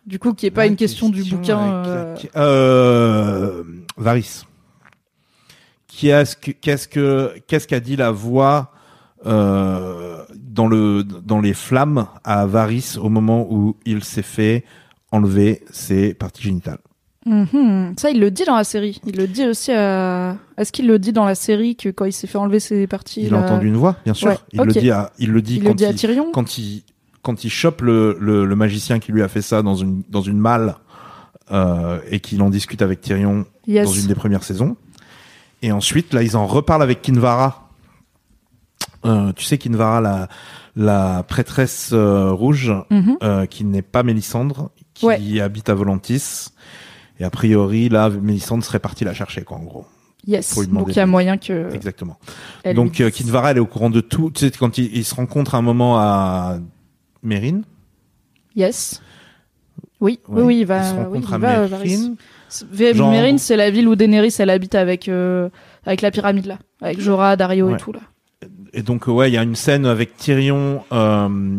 A: Du coup, qui est pas
B: La
A: une question, du bouquin. euh,
B: laquelle- Euh, Varys. Qui est-ce que, qu'est-ce que, qu'est-ce qu'a dit la voix, euh, dans le, dans les flammes à Varys au moment où il s'est fait enlever ses parties génitales?
A: Mhm. Ça, il le dit dans la série. Il le dit aussi à... Est-ce qu'il le dit dans la série que quand il s'est fait enlever ses parties
B: Il
A: là-
B: a entendu une voix, bien sûr.
A: Ouais,
B: il le dit à, il le dit
A: Il
B: quand
A: le dit à
B: il,
A: Tyrion
B: quand il quand il chope le, le, le magicien qui lui a fait ça dans une dans une malle euh, et qu'il en discute avec Tyrion
A: Yes.
B: dans une des premières saisons. Et ensuite, là, ils en reparlent avec Kinvara. Euh, tu sais, Kinvara, la, la prêtresse euh, rouge,
A: Mhm.
B: euh, qui n'est pas Mélissandre, qui
A: Ouais.
B: habite à Volantis. Et a priori, là, Mélissandre serait partie la chercher, quoi, en gros.
A: Yes. Donc il y a moyen que.
B: Exactement.
A: elle
B: Donc, euh. Kinvara, elle est au courant de tout. Tu sais, quand ils, ils se rencontrent à un moment à Mérine.
A: Yes. Oui,
B: Ouais.
A: oui, oui, il va.
B: Ils se
A: oui, il
B: à
A: va.
B: Mérine.
A: V-
B: Genre-
A: Mérine, c'est la ville où Daenerys elle habite avec euh, avec la pyramide là, avec Jorah, Dario
B: Ouais.
A: et tout là.
B: Et donc, euh, ouais, il y a une scène avec Tyrion, euh,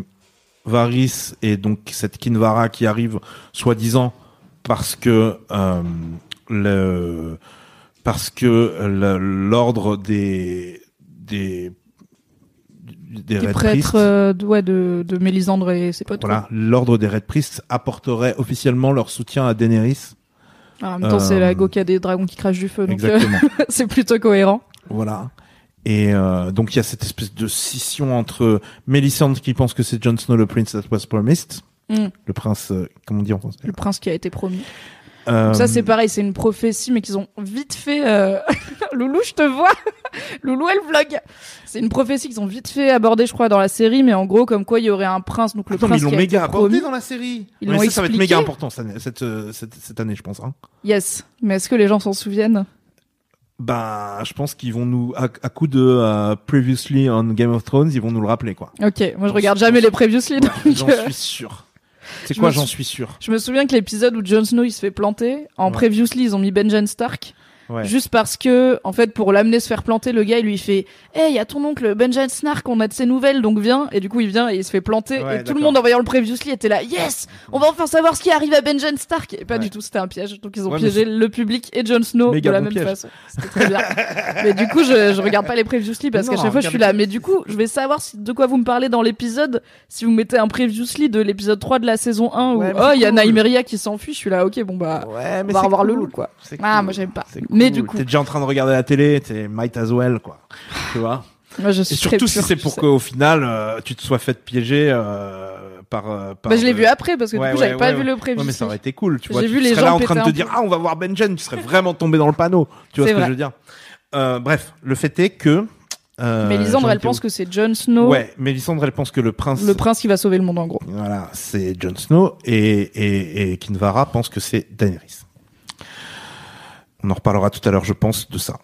B: Varys et donc cette Kinvara qui arrive, soi-disant, parce que euh, le parce que l'ordre des des des,
A: Des
B: Red
A: prêtres
B: Priests,
A: euh, de, ouais, de, de Mélisandre et ses potes.
B: voilà, l'ordre des Red Priests apporterait officiellement leur soutien à Daenerys.
A: quoi. En même temps, c'est
B: Euh,
A: la go qui a des dragons qui crachent du feu, donc euh, c'est plutôt cohérent.
B: Voilà. Et euh, donc il y a cette espèce de scission entre Melisandre qui pense que c'est Jon Snow le prince that was promised,
A: Mm.
B: le prince, euh, comment on dit en français
A: Le prince qui a été promis.
B: Euh,
A: Ça, c'est pareil, c'est une prophétie, mais qu'ils ont vite fait. euh, Loulou, je te vois. Loulou, elle vlog. C'est une prophétie qu'ils ont vite fait aborder, je crois, dans la série, mais en gros, comme quoi il y aurait un prince, donc le
B: Attends, mais
A: prince
B: ils l'ont
A: qui a
B: méga
A: été
B: abordé
A: promis.
B: dans la série.
A: Ils l'ont
B: ça, ça va être méga important cette année, cette, euh, cette, cette année, je pense. Hein.
A: Yes. Mais est-ce que les gens s'en souviennent?
B: Bah, je pense qu'ils vont nous, à, à coup de euh, previously on Game of Thrones, ils vont nous le rappeler, quoi.
A: Ok, moi je regarde jamais les previously, donc
B: J'en
A: euh,
B: suis sûr. C'est quoi, j'en suis sûr?
A: je me souviens que l'épisode où Jon Snow il se fait planter, en
B: Ouais.
A: previously ils ont mis Benjen Stark,
B: Ouais.
A: juste parce que, en fait, pour l'amener se faire planter, le gars il lui fait Hey, y a ton oncle Benjen Stark, on a de ses nouvelles, donc viens. Et du coup il vient et il se fait planter.
B: Ouais,
A: et tout le monde en voyant le previously était là Yes On va enfin savoir ce qui arrive à Benjen Stark Et pas
B: Ouais.
A: du tout, c'était un piège. Donc ils ont piégé le public et Jon Snow
B: Méga
A: de la
B: bon
A: même
B: piège.
A: façon. C'était très bien. mais du coup, je, je regarde pas les previously parce qu'à chaque fois je suis là. Mais du coup, je vais savoir si- de quoi vous me parlez dans l'épisode. Si vous mettez un previously de l'épisode 3 de la saison 1 où oh, il y a. Nymeria qui s'enfuit, je suis là, ok, bon bah.
B: Ouais,
A: On va revoir le loup, quoi. Ah, moi, j'aime pas. Mais du coup-
B: T'es déjà en train de regarder la télé, t'es might as well, quoi. Tu vois
A: Moi, je
B: Et
A: suis
B: surtout
A: très
B: si c'est pour qu'au final, euh, tu te sois fait piéger euh, par, euh, par.
A: Bah, je l'ai vu après parce que
B: ouais,
A: du coup,
B: ouais,
A: j'avais pas vu le previously.
B: mais ça aurait été cool, tu vois.
A: J'ai vu les
B: serais
A: gens
B: là en train de te dire, ah, on va voir Benjen, tu serais vraiment tombé dans le panneau. Tu vois ce que je veux dire? Euh, Bref, le fait est que.
A: Mélisandre, elle pense que c'est Jon Snow,
B: Ouais, Mélisandre, elle pense que le prince.
A: le prince qui va sauver le monde en gros.
B: Voilà, c'est Jon Snow et, et, et Kinvara pense que c'est Daenerys. On en reparlera tout à l'heure, je pense, de ça.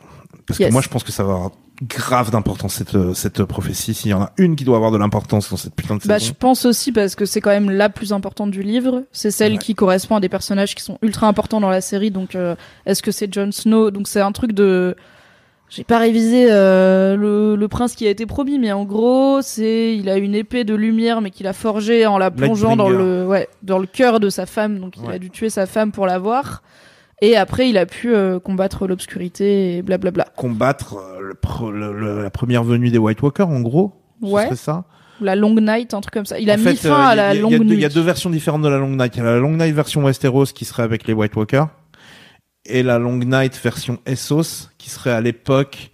B: Parce
A: Yes.
B: que moi, je pense que ça va avoir grave d'importance cette, euh, cette prophétie. S'il y en a une qui doit avoir de l'importance dans cette putain de
A: Bah, je pense aussi parce que c'est quand même la plus importante du livre. C'est celle
B: Ouais.
A: qui correspond à des personnages qui sont ultra importants dans la série. Donc, euh, est-ce que c'est Jon Snow? Donc, c'est un truc de. J'ai pas révisé euh, le, le prince qui a été promis, mais en gros, c'est il a une épée de lumière, mais qu'il a forgée en la plongeant dans le ouais dans le cœur de sa femme, donc il
B: Ouais.
A: a dû tuer sa femme pour l'avoir. Et après, il a pu euh, combattre l'obscurité et blablabla.
B: Combattre euh, le pre- le- le- la première venue des White Walkers, en gros?
A: Ouais.
B: serait ça?
A: La Long Night, un truc comme ça. Il a
B: En
A: mis
B: fait,
A: fin
B: euh,
A: à
B: il y a-
A: la
B: y a
A: longue
B: deux-
A: nuit.
B: Il y a deux versions différentes de la Long Night. Il y a la Long Night version Westeros qui serait avec les White Walkers et la Long Night version Essos qui serait à l'époque.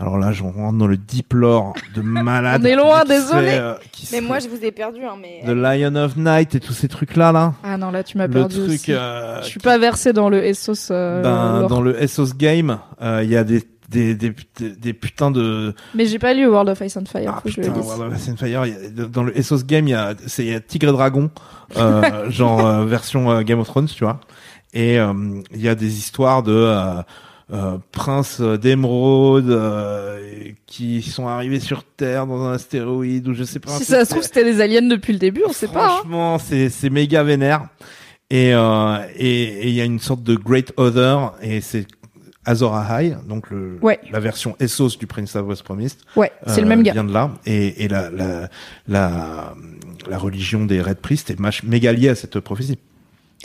B: Alors là, je rentre dans le deep lore de malade.
A: On est loin, désolé.
B: euh,
C: Mais moi, je vous ai perdu, hein, mais.
B: The Lion of Night et tous ces trucs là là.
A: Ah non, là tu m'as
B: Le
A: perdu
B: truc.
A: aussi.
B: euh,
A: Je suis pas versé dans le Essos. euh,
B: ben, dans le Essos game, euh, il y a des des, des, des, des putains de
A: Mais j'ai pas lu World of Ice and Fire.
B: Ah
A: faut que je le
B: putain,
A: dise.
B: World of Fire, il y a- dans le Essos Game, il y a, c'est, il y a Tigre et Dragon, euh, genre euh, version euh, Game of Thrones, tu vois. Et euh, il y a des histoires de euh, euh, princes euh, d'émeraude euh, qui sont arrivés sur Terre dans un astéroïde ou je sais pas.
A: Si ça se trouve, c'était les aliens depuis le début, on sait pas. hein.
B: Franchement, c'est c'est méga vénère. Et euh, et et il y a une sorte de Great Other et c'est Azor Ahai, donc le
A: Ouais.
B: la version Essos du Prince of West Promised.
A: Ouais, c'est
B: Euh,
A: le même gars.
B: vient de là et, et la, la, la, la religion des Red Priests est méga liée à cette prophétie.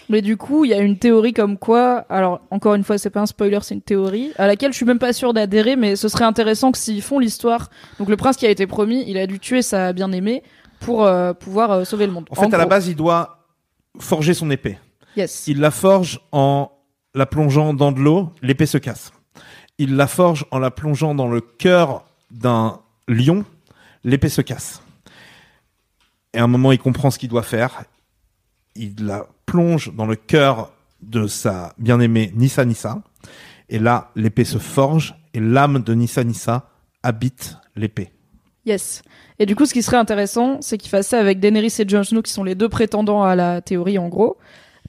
A: Mais du coup, il y a une théorie comme quoi, alors encore une fois, c'est pas un spoiler, c'est une théorie à laquelle je suis même pas sûr d'adhérer, mais ce serait intéressant que s'ils font l'histoire. Donc le prince qui a été promis, il a dû tuer sa bien-aimée pour euh, pouvoir euh, sauver le monde.
B: En fait, à la base, il doit forger son épée.
A: yes.
B: Il la forge en la plongeant dans de l'eau, l'épée se casse. Il la forge en la plongeant dans le cœur d'un lion, l'épée se casse. Et à un moment, il comprend ce qu'il doit faire. Il la plonge dans le cœur de sa bien-aimée Nissa Nissa. Et là, l'épée se forge et l'âme de Nissa Nissa habite l'épée.
A: Yes. Et du coup, ce qui serait intéressant, c'est qu'il fasse ça avec Daenerys et Jon Snow, qui sont les deux prétendants à la théorie, en gros.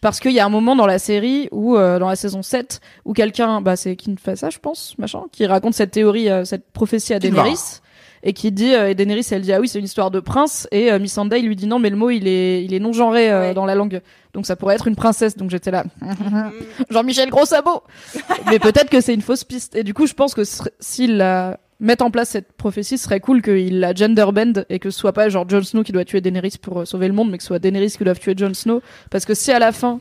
A: Parce qu'il y a un moment dans la série où, euh, dans la saison 7, où quelqu'un, bah, c'est qui fait ça, je pense, machin, qui raconte cette théorie, euh, cette prophétie à. Daenerys. Et qui dit, euh, et Daenerys, elle dit, ah oui, c'est une histoire de prince. Et euh, Missandei lui dit, non, mais le mot, il est, il est non genré euh,
C: Ouais.
A: dans la langue. Donc ça pourrait être une princesse. Donc j'étais là. Jean-Michel Gros Sabot. mais peut-être que c'est une fausse piste. Et du coup, je pense que s'il la mettent en place cette prophétie, ce serait cool qu'il la genderbend et que ce soit pas genre Jon Snow qui doit tuer Daenerys pour euh, sauver le monde, mais que ce soit Daenerys qui doit tuer Jon Snow. Parce que si à la fin,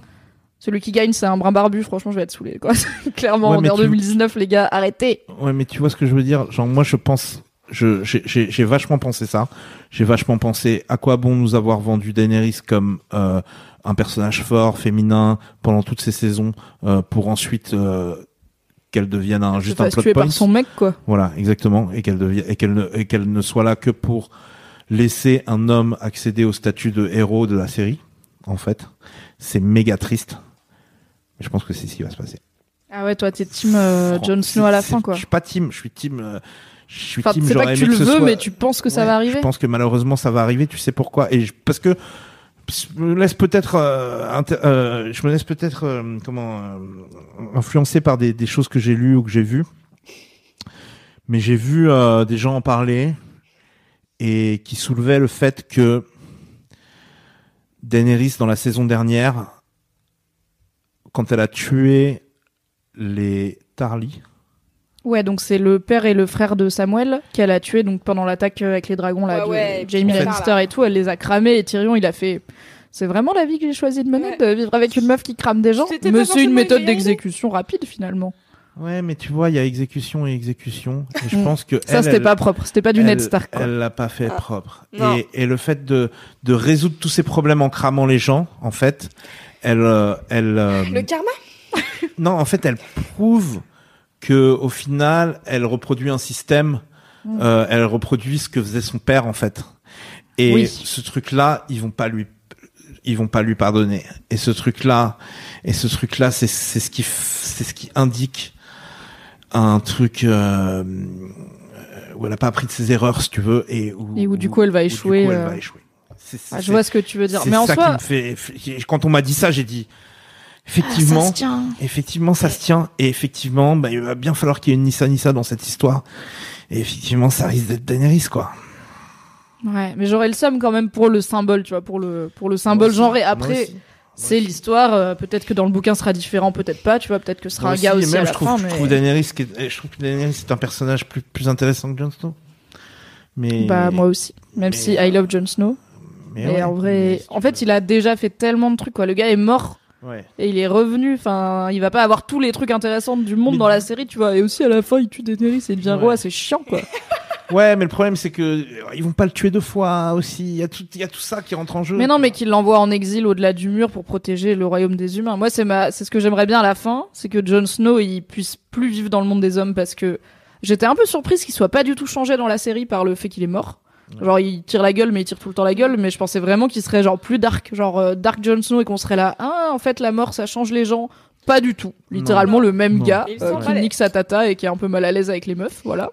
A: celui qui gagne, c'est un brin barbu, franchement, je vais être saoulé, quoi. Clairement,
B: Ouais,
A: on
B: mais
A: est en
B: tu-
A: 2019, les gars, arrêtez.
B: Ouais, mais tu vois ce que je veux dire? Genre, moi, je pense, j'ai, j'ai j'ai vachement pensé ça. J'ai vachement pensé à quoi bon nous avoir vendu Daenerys comme euh, un personnage fort, féminin, pendant toutes ces saisons, euh, pour ensuite euh, qu'elle devienne un, juste un plot point.
A: par son mec, quoi.
B: Voilà, exactement, et qu'elle devienne, et qu'elle ne, et qu'elle ne soit là que pour laisser un homme accéder au statut de héros de la série. En fait, c'est méga triste. Mais je pense que c'est ce qui va se passer.
A: Ah ouais, toi, t'es team euh, Jon Snow à la fin, quoi.
B: Je suis pas team, je suis team. Je suis
A: Enfin,
B: team.
A: c'est pas que tu le
B: ce
A: veux,
B: soit-
A: mais tu penses que ça
B: Ouais,
A: va arriver
B: Je pense que malheureusement ça va arriver. Tu sais pourquoi Et je- parce que je me laisse peut-être, euh, inter- euh, je me laisse peut-être euh, comment euh, influencé par des, des choses que j'ai lues ou que j'ai vues. Mais j'ai vu euh, des gens en parler et qui soulevaient le fait que Daenerys dans la saison dernière, quand elle a tué les Tarly,
A: Ouais, donc c'est le père et le frère de Samuel qu'elle a tué donc pendant l'attaque euh, avec les dragons là,
C: Ouais,
A: de
C: ouais,
A: Jamie Lannister et tout, elle les a cramés et Tyrion il a fait. C'est vraiment la vie que j'ai choisi de mener,
C: Ouais.
A: de vivre avec une meuf qui crame des gens. Mais c'est une méthode d'exécution rapide finalement.
B: Ouais, mais tu vois, il y a exécution et exécution. Et je
A: Mm.
B: pense que
A: Ça c'était pas propre, c'était pas du
B: elle,
A: Ned Stark. Quoi.
B: Elle l'a pas fait
C: Ah.
B: propre. Et, et le fait de, de résoudre tous ces problèmes en cramant les gens, en fait, elle, euh, elle, euh,
C: Le karma?
B: Non, en fait, elle prouve que au final, elle reproduit un système.
A: Mm.
B: euh, elle reproduit ce que faisait son père, en fait. Et
A: Oui.
B: ce truc-là, ils vont pas lui, ils vont pas lui pardonner. Et ce truc-là, et ce truc-là, c'est c'est ce qui, c'est ce qui indique un truc euh, où elle a pas appris de ses erreurs, si tu veux, et où,
A: Et où, du coup, elle va
B: où, du
A: échouer,
B: coup, elle
A: euh,
B: va échouer. C'est- c'est-
A: Ah, je vois ce que tu veux dire. Mais en
B: ça qui
A: soi,
B: me fait. f- Quand on m'a dit ça, j'ai dit effectivement,
A: ça se tient.
B: effectivement, ça se tient. Et effectivement, bah, il va bien falloir qu'il y ait une Nissa Nissa dans cette histoire. Et effectivement, ça risque d'être Daenerys, quoi.
A: Ouais, mais j'aurais le seum quand même pour le symbole, tu vois, pour le pour le symbole
B: aussi,
A: genré.
B: moi
A: Après,
B: aussi.
A: c'est l'histoire. euh, peut-être que dans le bouquin sera différent, peut-être pas. Tu vois, peut-être que ce sera
B: Moi
A: un gars aussi
B: même,
A: à
B: je
A: la
B: trouve,
A: fin.
B: je
A: mais...
B: trouve Daenerys, qui est- je trouve que Daenerys c'est un personnage plus, plus intéressant que Jon Snow. Mais,
A: Bah moi aussi. Même
B: mais-
A: si I love Jon Snow.
B: mais
A: Et
B: ouais.
A: en vrai, en fait, il a déjà fait tellement de trucs. Quoi. Le gars est mort
B: Ouais.
A: et il est revenu. Enfin, il va pas avoir tous les trucs intéressants du monde
B: Mais-
A: dans la série, tu vois. Et aussi à la fin, il tue Daenerys et il devient
B: Ouais.
A: roi. C'est chiant, quoi.
B: Ouais, mais le problème c'est que euh, ils vont pas le tuer deux fois aussi. Il y a tout, il y a tout ça qui rentre en jeu.
A: Mais non, mais qu'il l'envoie en exil au-delà du mur pour protéger le royaume des humains. Moi, c'est ma, c'est ce que j'aimerais bien à la fin, c'est que Jon Snow il puisse plus vivre dans le monde des hommes parce que j'étais un peu surprise qu'il soit pas du tout changé dans la série par le fait qu'il est mort. Genre il tire la gueule mais il tire tout le temps la gueule mais je pensais vraiment qu'il serait genre plus dark genre euh, dark Jon Snow et qu'on serait là ah en fait la mort ça change les gens pas du tout. Littéralement le même
B: Non.
A: gars euh, qui nique sa tata et qui est un peu mal à l'aise avec les meufs voilà.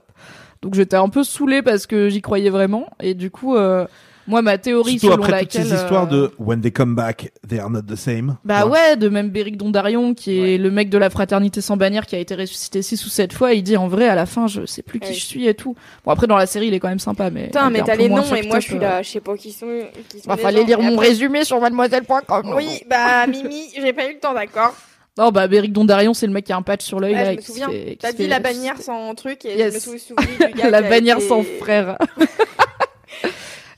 A: Donc j'étais un peu saoulée parce que j'y croyais vraiment. Et du coup euh, moi ma théorie
B: Surtout
A: selon
B: après
A: laquelle
B: toutes ces histoires
A: euh,
B: de When they come back, they are not the same.
A: bah ouais, de même Beric Dondarion, qui est le mec de la fraternité sans bannière, qui a été ressuscité six ou sept fois, il dit en vrai, à la fin, je sais plus qui
C: Ouais.
A: je suis et tout. Bon, après, dans la série, il est quand même sympa, mais.
C: Putain, mais t'as les noms et moi je suis
A: euh.
C: là, je sais pas qui sont. Qui sont
A: Bah, fallait
C: gens.
A: lire
C: Et
A: mon
C: après-
A: résumé sur mademoiselle.com.
C: Oui, bah Mimi, j'ai pas eu le temps, d'accord.
A: Non, bah, Beric Dondarion, c'est le mec qui a un patch sur l'œil,
C: Ouais,
A: là.
C: je me souviens. T'as dit
A: fait
C: la bannière sans truc et
A: Yes.
C: je me souvenu du gars
A: la bannière
C: été-
A: sans frère.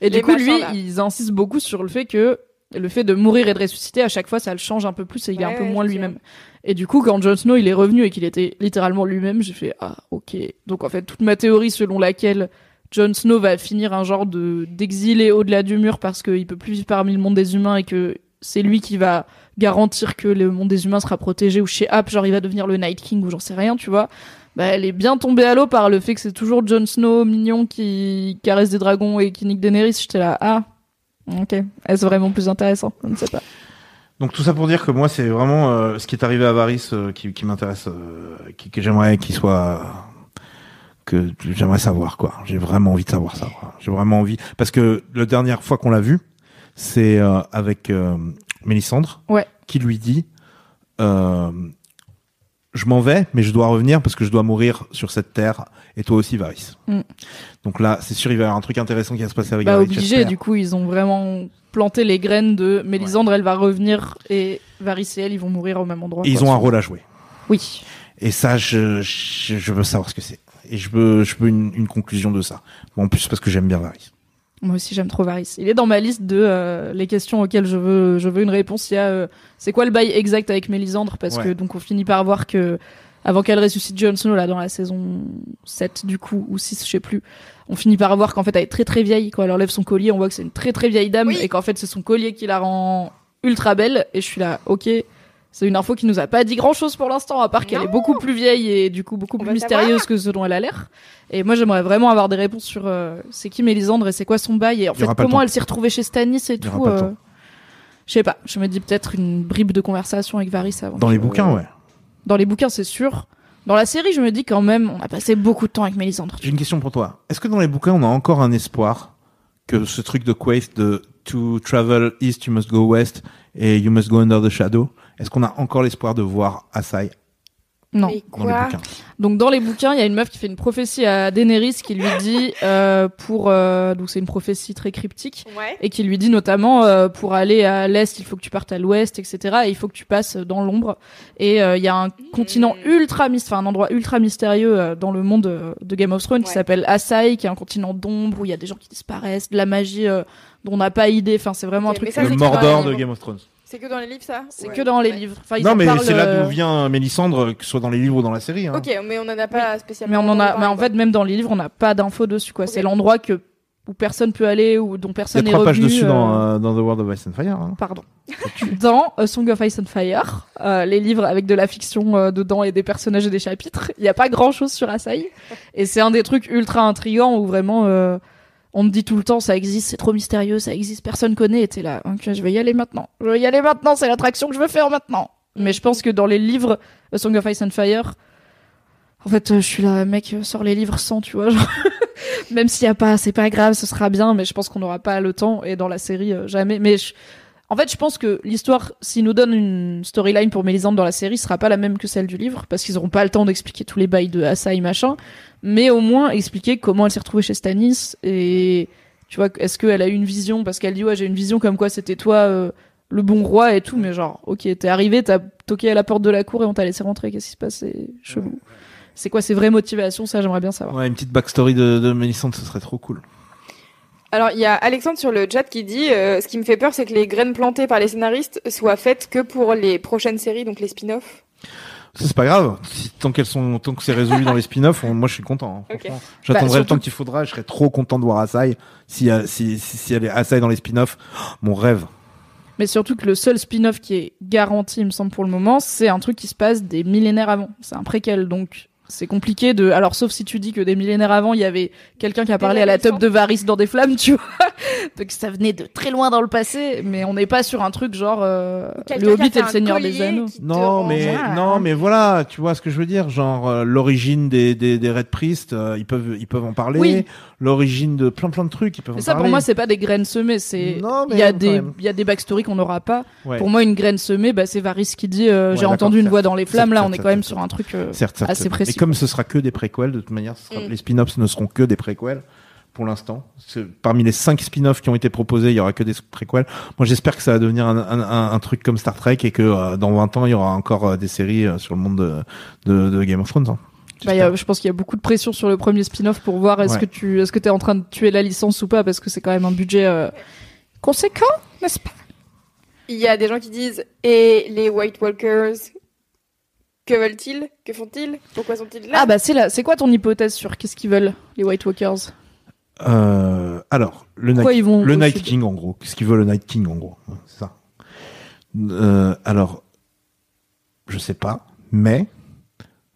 A: et du coup, lui,
C: là.
A: ils insistent beaucoup sur le fait que le fait de mourir et de ressusciter, à chaque fois, ça le change un peu plus et il est un peu
C: ouais,
A: moins lui-même. Et du coup, quand Jon Snow, il est revenu et qu'il était littéralement lui-même, j'ai fait, ah, ok. Donc, en fait, toute ma théorie selon laquelle Jon Snow va finir un genre de, d'exilé au-delà du mur parce qu'il peut plus vivre parmi le monde des humains et que c'est lui qui va garantir que le monde des humains sera protégé ou chez App, genre il va devenir le Night King ou j'en sais rien, tu vois. Bah, elle est bien tombée à l'eau par le fait que c'est toujours Jon Snow mignon qui caresse des dragons et qui nique Daenerys. J'étais là, ah, ok. Est-ce vraiment plus intéressant? Je ne sais pas.
B: Donc tout ça pour dire que moi c'est vraiment euh, ce qui est arrivé à Varys euh, qui, qui m'intéresse, euh, qui, que j'aimerais qu'il soit que j'aimerais savoir quoi. J'ai vraiment envie de savoir ça. J'ai vraiment envie parce que la dernière fois qu'on l'a vu, c'est avec Mélissandre
A: Ouais.
B: qui lui dit je m'en vais mais je dois revenir parce que je dois mourir sur cette terre et toi aussi Varys.
A: Mm.
B: Donc là c'est sûr il va y avoir un truc intéressant qui va se passer avec
A: Bah, obligé, du coup, ils ont vraiment planté les graines de Mélisandre, elle va revenir et Varys et elle, ils vont mourir au même endroit.
B: Et ils ont un rôle à jouer.
A: Oui.
B: Et ça, je, je, je veux savoir ce que c'est. Et je veux, je veux une, une conclusion de ça. Bon, en plus, parce que j'aime bien Varys.
A: Moi aussi, j'aime trop Varys. Il est dans ma liste de euh, les questions auxquelles je veux, je veux une réponse. Il y a, euh, c'est quoi le bail exact avec Mélisandre? Parce
B: Ouais.
A: que donc on finit par voir que avant qu'elle ressuscite Jon Snow là dans la saison 7 du coup ou 6 je sais plus, on finit par voir qu'en fait elle est très très vieille quand elle enlève son collier, on voit que c'est une très très vieille dame
C: Oui.
A: et qu'en fait c'est son collier qui la rend ultra belle et je suis là, OK. C'est une info qui nous a pas dit grand chose pour l'instant, à part qu'elle est beaucoup plus vieille et du coup beaucoup
C: On
A: plus mystérieuse que ce dont elle a l'air. Et moi, j'aimerais vraiment avoir des réponses sur euh, c'est qui Mélisandre et c'est quoi son bail et en
B: Il
A: fait comment elle s'est retrouvée chez Stannis et
B: Il
A: tout. euh. Je sais pas. Je me dis peut-être une bribe de conversation avec Varys avant.
B: Dans les bouquins, ouais.
A: Dans les bouquins, c'est sûr. Dans la série, je me dis quand même, on a passé beaucoup de temps avec Mélisandre.
B: J'ai une question pour toi. Est-ce que dans les bouquins, on a encore un espoir que ce truc de Quaithe de to travel east, you must go west et you must go under the shadow, est-ce qu'on a encore l'espoir de voir Asai
A: Non.
B: Dans les bouquins
A: Donc dans les bouquins, il y a une meuf qui fait une prophétie à Daenerys qui lui dit euh, pour euh, donc c'est une prophétie très cryptique
C: Ouais.
A: et qui lui dit notamment euh, pour aller à l'est, il faut que tu partes à l'ouest, etc. Et il faut que tu passes dans l'ombre. Et euh, il y a un continent
C: Mm.
A: ultra mystérieux, enfin un endroit ultra mystérieux euh, dans le monde euh, de Game of Thrones qui s'appelle Asai, qui est un continent d'ombre où il y a des gens qui disparaissent, de la magie euh, dont on n'a pas idée. Enfin c'est vraiment un truc.
C: ça,
B: Le Mordor de. Game of Thrones.
C: C'est que dans les livres, ça
A: C'est
C: Ouais.
A: que dans les
C: Ouais.
A: livres. Enfin, ils
B: Non,
A: en
B: mais
A: parlent,
B: c'est là
A: euh,
B: d'où vient Mélissandre, que ce soit dans les livres ou dans la série. Hein.
C: Ok, mais on en a pas spécialement.
A: Mais on en a,
C: parlé,
A: mais en
C: quoi.
A: fait, même dans les livres, on n'a pas d'infos dessus, quoi. C'est l'endroit que, où personne peut aller, ou dont
B: Il y a
A: personne n'est
B: trois pages
A: revenu,
B: dessus
A: euh,
B: dans, euh, dans The World of Ice and Fire. Hein.
A: Pardon. dans A Song of Ice and Fire, euh, les livres avec de la fiction euh, dedans et des personnages et des chapitres, il n'y a pas grand chose sur Asai. Et c'est un des trucs ultra intrigants où vraiment, euh, on me dit tout le temps, ça existe, c'est trop mystérieux, ça existe, personne connaît, et t'es là, ok, je vais y aller maintenant. Je vais y aller maintenant, c'est l'attraction que je veux faire maintenant. Mais je pense que dans les livres A Song of Ice and Fire, en fait, euh, je suis là, mec, euh, sors les livres sans, tu vois, genre, même s'il y a pas, c'est pas grave, ce sera bien, mais je pense qu'on n'aura pas le temps, et dans la série, euh, jamais. Mais je- en fait, je pense que l'histoire, s'ils nous donnent une storyline pour Mélisandre dans la série, sera pas la même que celle du livre, parce qu'ils auront pas le temps d'expliquer tous les bails de Asai machin, mais au moins expliquer comment elle s'est retrouvée chez Stannis, et tu vois, est-ce qu'elle a eu une vision, parce qu'elle dit, ouais, j'ai une vision comme quoi c'était toi, euh, le bon roi et tout, mais genre, ok, t'es arrivé, t'as toqué à la porte de la cour et on t'a laissé rentrer. Qu'est-ce qui se passe C'est chelou. C'est quoi ses vraies motivations Ça, j'aimerais bien savoir.
B: Ouais, une petite backstory de, de Mélissande, ce serait trop cool.
C: Alors, il y a Alexandre sur le chat qui dit euh, Ce qui me fait peur, c'est que les graines plantées par les scénaristes soient faites que pour les prochaines séries, donc les spin-offs.
B: C'est pas grave. Si, tant qu'elles sont, tant que c'est résolu dans les spin-offs, on- moi je suis content. hein, franchement. J'attendrai
A: Bah,
B: le temps qu'il faudra. Je serais trop content de voir Asai. Si, euh, si, si, si elle est Asai dans les spin-offs, oh, mon rêve.
A: Mais surtout que le seul spin-off qui est garanti, il me semble, pour le moment, c'est un truc qui se passe des millénaires avant. C'est un préquel, donc c'est compliqué de. Alors, sauf si tu dis que des millénaires avant, il y avait quelqu'un qui a parlé à la teub de Varys dans des flammes, tu vois. donc ça venait de très loin dans le passé, mais on n'est pas sur un truc genre euh, le Hobbit et le Seigneur des Anneaux.
B: Non, mais non, mais voilà, tu vois ce que je veux dire, genre euh, l'origine des, des des Red Priest, euh, ils peuvent ils peuvent en parler.
A: Oui.
B: L'origine de plein plein de trucs, ils peuvent
A: Mais
B: en
A: ça,
B: parler.
A: pour moi, c'est pas des graines semées. C'est il y a des il y a des backstories qu'on n'aura pas.
B: Ouais.
A: Pour moi, une graine semée, bah, c'est Varys qui dit euh,
B: Ouais,
A: j'ai entendu une voix dans les flammes.
B: Certes,
A: Là, on
B: certes,
A: est quand même
B: certes,
A: sur un truc. euh,
B: certes, certes,
A: assez précis.
B: Et comme ce sera que des préquels, de toute manière, ce sera-
C: Mm.
B: les spin-offs ne seront que des préquels pour l'instant. Parmi les cinq spin-offs qui ont été proposés, il y aura que des préquels. Moi, j'espère que ça va devenir un, un, un- un truc comme Star Trek et que euh, dans 20 ans, il y aura encore euh, des séries euh, sur le monde de, de, de Game of Thrones. hein.
A: Bah, il y a- je pense qu'il y a beaucoup de pression sur le premier spin-off pour voir est-ce
B: Ouais.
A: que tu est-ce que t'es en train de tuer la licence ou pas parce que c'est quand même un budget euh, conséquent, n'est-ce pas?
C: Il y a des gens qui disent Et les White Walkers Que veulent-ils? Que font-ils? Pourquoi sont-ils là?
A: Ah bah c'est là, c'est quoi ton hypothèse sur qu'est-ce qu'ils veulent les White Walkers?
B: Euh, alors, le
A: Pourquoi
B: Night,
A: ils vont
B: le Night King, en gros. Qu'est-ce qu'il veut le Night King, en gros? C'est ça. Euh, alors, je sais pas, mais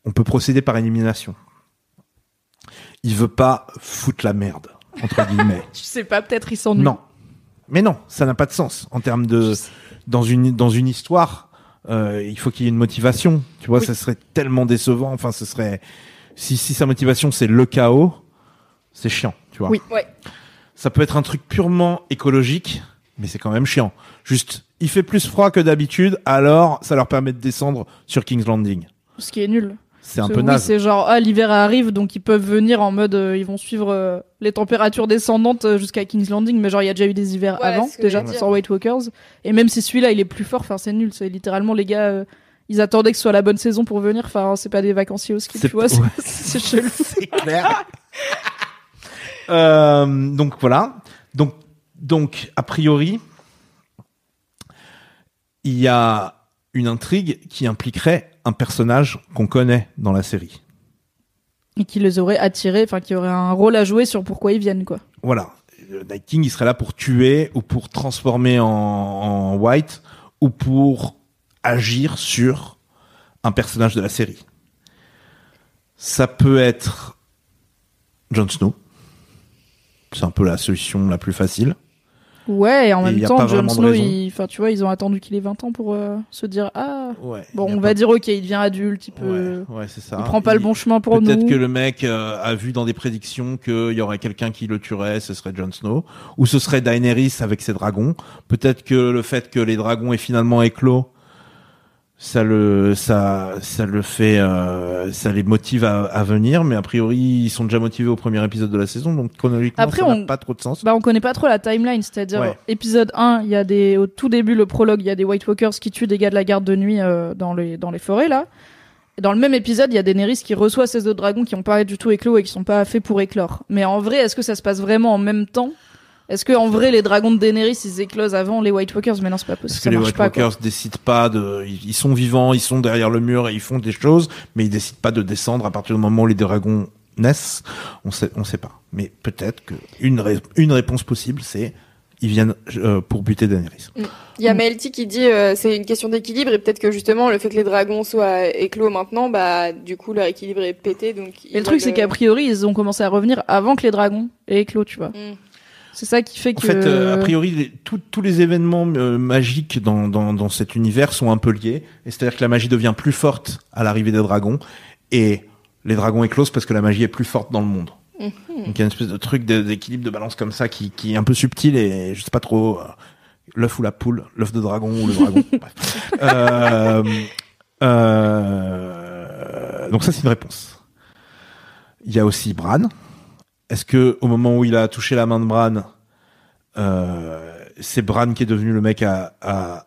B: on peut procéder par élimination. Il veut pas foutre la merde, entre guillemets.
A: Je sais pas, peut-être ils s'ennuient.
B: non. Mais non, ça n'a pas de sens en termes de dans une dans une histoire. Euh, il faut qu'il y ait une motivation. Tu vois,
A: Oui.
B: ça serait tellement décevant. Enfin, ce serait si si sa motivation c'est le chaos, c'est chiant. Tu vois.
A: Oui.
C: Ouais.
B: Ça peut être un truc purement écologique, mais c'est quand même chiant. Juste, il fait plus froid que d'habitude, alors ça leur permet de descendre sur King's Landing.
A: Ce qui est nul.
B: C'est un peu
A: oui,
B: naze.
A: c'est genre ah l'hiver arrive donc ils peuvent venir en mode euh, ils vont suivre euh, les températures descendantes euh, jusqu'à King's Landing mais genre il y a déjà eu des hivers avant déjà sans White Walkers et même si celui-là il est plus fort enfin c'est nul c'est littéralement les gars euh, ils attendaient que ce soit la bonne saison pour venir enfin c'est pas des vacanciers au ski tu vois c'est-
B: ouais.
A: c'est chelou
B: c'est clair. Euh, donc voilà. Donc, donc a priori, il y a une intrigue qui impliquerait un personnage qu'on connaît dans la série.
A: et qui les aurait attirés enfin qui aurait un rôle à jouer sur pourquoi ils viennent quoi
B: Voilà. Le Night King, il serait là pour tuer ou pour transformer en, en White ou pour agir sur un personnage de la série. Ça peut être Jon Snow. C'est un peu la solution la plus facile.
A: Ouais et en
B: Et
A: même temps Jon Snow il- enfin tu vois ils ont attendu qu'il ait 20 ans pour euh, se dire ah
B: Ouais.
A: bon on
B: pas-
A: va dire ok il devient adulte il peut
B: Ouais, ouais, c'est ça.
A: il prend pas le bon chemin pour nous
B: Peut-être que le mec euh, a vu dans des prédictions qu'il y aurait quelqu'un qui le tuerait, ce serait Jon Snow, ou ce serait Daenerys avec ses dragons. Peut-être que le fait que les dragons aient finalement éclos, ça le ça ça le fait, euh, ça les motive à, à venir. Mais a priori, ils sont déjà motivés au premier épisode de la saison, donc chronologiquement,
A: Après,
B: ça
A: on-
B: n'a pas trop de sens.
A: Bah, on connaît pas trop la timeline, c'est-à-dire
B: Ouais.
A: épisode 1, il y a des au tout début le prologue, il y a des White Walkers qui tuent des gars de la garde de nuit euh, dans les dans les forêts là. Et dans le même épisode, il y a Daenerys qui reçoit ces autres dragons qui ont pas du tout éclos et qui sont pas faits pour éclore. Mais en vrai, est-ce que ça se passe vraiment en même temps? Est-ce que en vrai les dragons de Daenerys ils éclosent avant les White Walkers? Mais non, c'est pas possible.
B: Parce que les White
A: pas, quoi.
B: Walkers décident pas de, ils sont vivants, ils sont derrière le mur et ils font des choses, mais ils décident pas de descendre à partir du moment où les dragons naissent. On sait, on sait pas. Mais peut-être que une, ré- une réponse possible, c'est ils viennent euh, pour buter Daenerys.
C: Il y a
A: Mm.
C: Melty qui dit euh, c'est une question d'équilibre et peut-être que justement le fait que les dragons soient éclos maintenant, bah du coup leur équilibre est pété. Donc
A: Et le truc c'est qu'a priori ils ont commencé à revenir avant que les dragons aient éclos, tu vois.
C: Mm.
A: C'est ça qui fait
B: En
A: que.
B: fait, euh, a priori, tous les événements euh, magiques dans, dans, dans cet univers sont un peu liés. Et c'est-à-dire que la magie devient plus forte à l'arrivée des dragons et les dragons éclosent parce que la magie est plus forte dans le monde.
C: Mhm.
B: Donc il y a une espèce de truc d'équilibre de balance comme ça qui, qui est un peu subtil et je sais pas trop euh, l'œuf ou la poule, l'œuf de dragon ou le dragon. Bref. Donc ça c'est une réponse. Il y a aussi Bran. Est-ce que au moment où il a touché la main de Bran, euh, c'est Bran qui est devenu le mec à, à,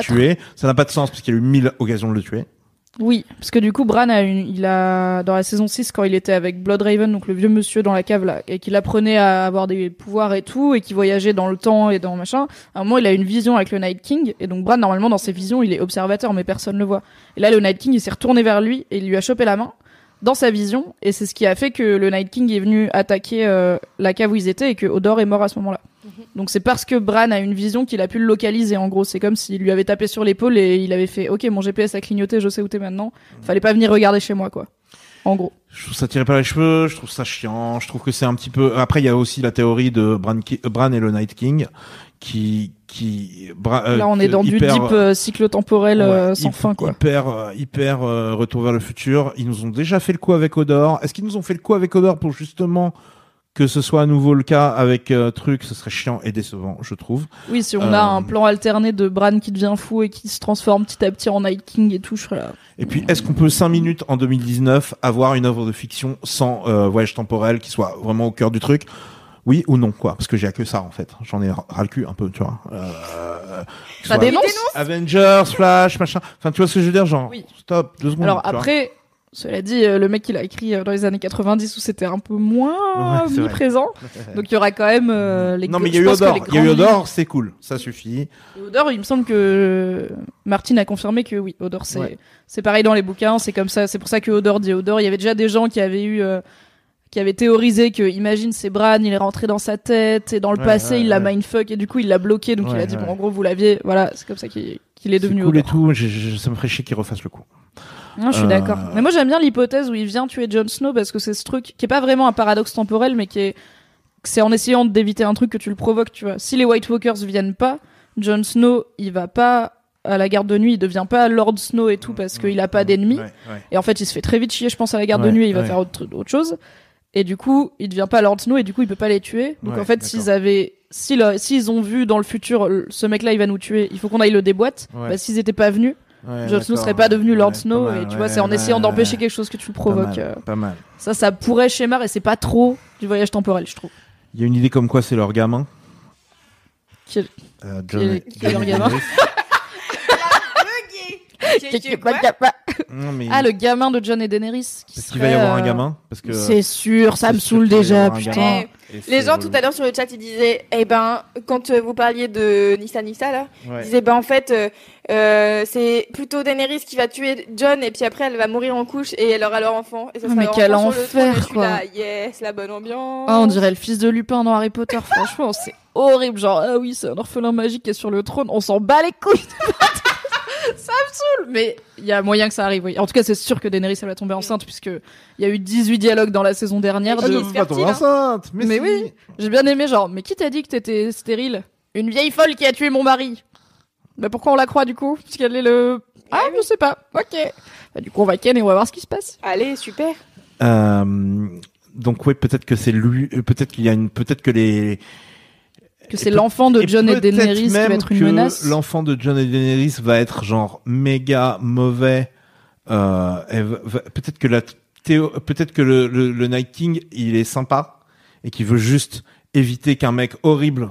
B: tuer? Ça n'a pas de sens parce qu'il a eu mille occasions de le tuer.
A: Oui, parce que du coup, Bran a une, il a, dans la saison 6, quand il était avec Bloodraven, donc le vieux monsieur dans la cave là, et qu'il apprenait à avoir des pouvoirs et tout, et qui voyageait dans le temps et dans machin, à un moment, il a une vision avec le Night King, et donc Bran, normalement, dans ses visions, il est observateur, mais personne ne le voit. Et là, le Night King, il s'est retourné vers lui, et il lui a chopé la main, dans sa vision, et c'est ce qui a fait que le Night King est venu attaquer euh, la cave où ils étaient, et que Odor est mort à ce moment-là. Donc c'est parce que Bran a une vision qu'il a pu le localiser en gros. C'est comme s'il lui avait tapé sur l'épaule et il avait fait OK, mon GPS a clignoté, je sais où t'es maintenant. Fallait pas venir regarder chez moi quoi. En gros.
B: Je trouve ça tiré par les cheveux, je trouve ça chiant, je trouve que c'est un petit peu. Après, il y a aussi la théorie de Bran, Ki- Bran et le Night King, qui, qui. Bra- euh,
A: Là on est dans du deep euh, cycle temporel euh, sans fin quoi.
B: Hyper, euh, hyper euh, retour vers le futur. Ils nous ont déjà fait le coup avec Odor. Est-ce qu'ils nous ont fait le coup avec Odor pour justement que ce soit à nouveau le cas avec euh, truc Ce serait chiant et décevant, je trouve.
A: Oui, si on
B: Euh,
A: a un plan alterné de Bran qui devient fou et qui se transforme petit à petit en Night King et tout, je serais là.
B: Et puis, est-ce qu'on peut 5 minutes en 2019 avoir une œuvre de fiction sans euh, voyage temporel qui soit vraiment au cœur du truc? Oui ou non, quoi? Parce que j'ai que ça, en fait. J'en ai ras le cul un peu, tu vois. Euh,
A: Ça
B: soit
A: dénonce
B: Avengers, Flash, machin. Enfin, tu vois ce que je veux dire Genre,
A: Oui.
B: stop, deux secondes.
A: Alors
B: vois.
A: Cela dit, euh, le mec il a écrit euh, dans les années 90 où c'était un peu moins
B: Ouais, c'est
A: mis
B: vrai.
A: présent. Donc il y aura quand même euh, les
B: non, mais il y
A: je
B: a eu
A: pense que
B: Odor.
A: les
B: Il y a eu
A: grandes
B: Odor, c'est cool. Ça suffit.
A: Et Odor, il me semble que Martine a confirmé que oui, Odor, c'est
B: Ouais.
A: c'est pareil dans les bouquins, c'est comme ça. C'est pour ça que Odor dit Odor. Il y avait déjà des gens qui avaient eu, euh, qui avaient théorisé que, imagine, c'est Bran, il est rentré dans sa tête et dans le
B: Ouais,
A: passé,
B: ouais,
A: il l'a
B: ouais.
A: mindfuck et du coup il l'a bloqué. Donc il
B: Ouais,
A: a dit
B: ouais.
A: bon, en gros, vous l'aviez. Voilà, c'est comme ça qu'il qu'il est
B: C'est
A: devenu
B: cool et
A: Odor.
B: tout. j'ai- j'ai- ça me ferait chier qu'il refasse le coup.
A: Non, je suis
B: Euh,
A: d'accord. Mais moi j'aime bien l'hypothèse où il vient tuer Jon Snow parce que c'est ce truc qui est pas vraiment un paradoxe temporel, mais qui est c'est en essayant d'éviter un truc que tu le provoques, tu vois. Si les White Walkers viennent pas, Jon Snow, il va pas à la garde de nuit, il devient pas Lord Snow et tout parce qu'il a pas d'ennemis.
B: Ouais, ouais.
A: Et en fait, il se fait très vite chier, je pense, à la garde de nuit, et il va faire autre, autre chose. Et du coup, il devient pas Lord Snow et du coup, il peut pas les tuer. Donc en fait, s'ils avaient, s'ils ont vu dans le futur, euh, ce mec-là, il va nous tuer, il faut qu'on aille le déboîte. Bah, s'ils étaient pas venus,
B: Ouais,
A: Jon Snow serait pas devenu Lord
B: Ouais,
A: Snow.
B: mal,
A: et tu vois, c'est en essayant d'empêcher quelque chose que tu
B: Pas
A: provoques.
B: mal. Pas mal.
A: Ça, ça pourrait schémar et c'est pas trop du voyage temporel, je trouve.
B: Il y a une idée comme quoi c'est leur gamin.
A: Qui est-
B: Euh,
A: leur gamin
B: Non, mais
A: Ah, le gamin de John et Daenerys. qui
B: Est-ce qu'il va y avoir un
A: euh,
B: gamin Parce que
A: C'est sûr, ça me saoule déjà, putain.
B: gamin.
C: Eh, Les gens tout à l'heure sur le chat ils disaient eh ben quand euh, vous parliez de Nissa Nissa là
B: Ouais.
C: ils disaient ben en fait euh, c'est plutôt Daenerys qui va tuer John et puis après elle va mourir en couche et elle aura leur enfant et ça
A: Ah,
C: sera
A: mais quel
C: le
A: enfer, quoi.
C: là, yes la bonne ambiance
A: Ah, on dirait le fils de Lupin dans Harry Potter, franchement, c'est horrible. Genre, ah oui, c'est un orphelin magique qui est sur le trône, on s'en bat les couilles. ça me saoule, mais il y a moyen que ça arrive, oui. En tout cas, c'est sûr que Daenerys, elle va tomber enceinte, puisque il y a eu 18 dialogues dans la saison dernière. De...
C: est
B: pas tomber
C: hein.
B: enceinte. Mais,
A: Mais
B: si.
A: oui. J'ai bien aimé, genre, mais qui t'a dit que t'étais stérile? Une vieille folle qui a tué mon mari. Mais pourquoi on la croit, du coup? Puisqu'elle est le... Ah, je sais pas. Ok. Bah, du coup, on va ken et on va voir ce qui se passe.
C: allez super
B: Euh, donc oui, peut-être que c'est lui. euh, Peut-être qu'il y a une. Peut-être que les.
A: Que c'est l'enfant de John et
B: peut-être
A: Daenerys qui va être une
B: que
A: menace.
B: L'enfant de John et Daenerys va être genre méga mauvais. Euh, peut-être que la théo, peut-être que le, le, le Night King il est sympa et qu'il veut juste éviter qu'un mec horrible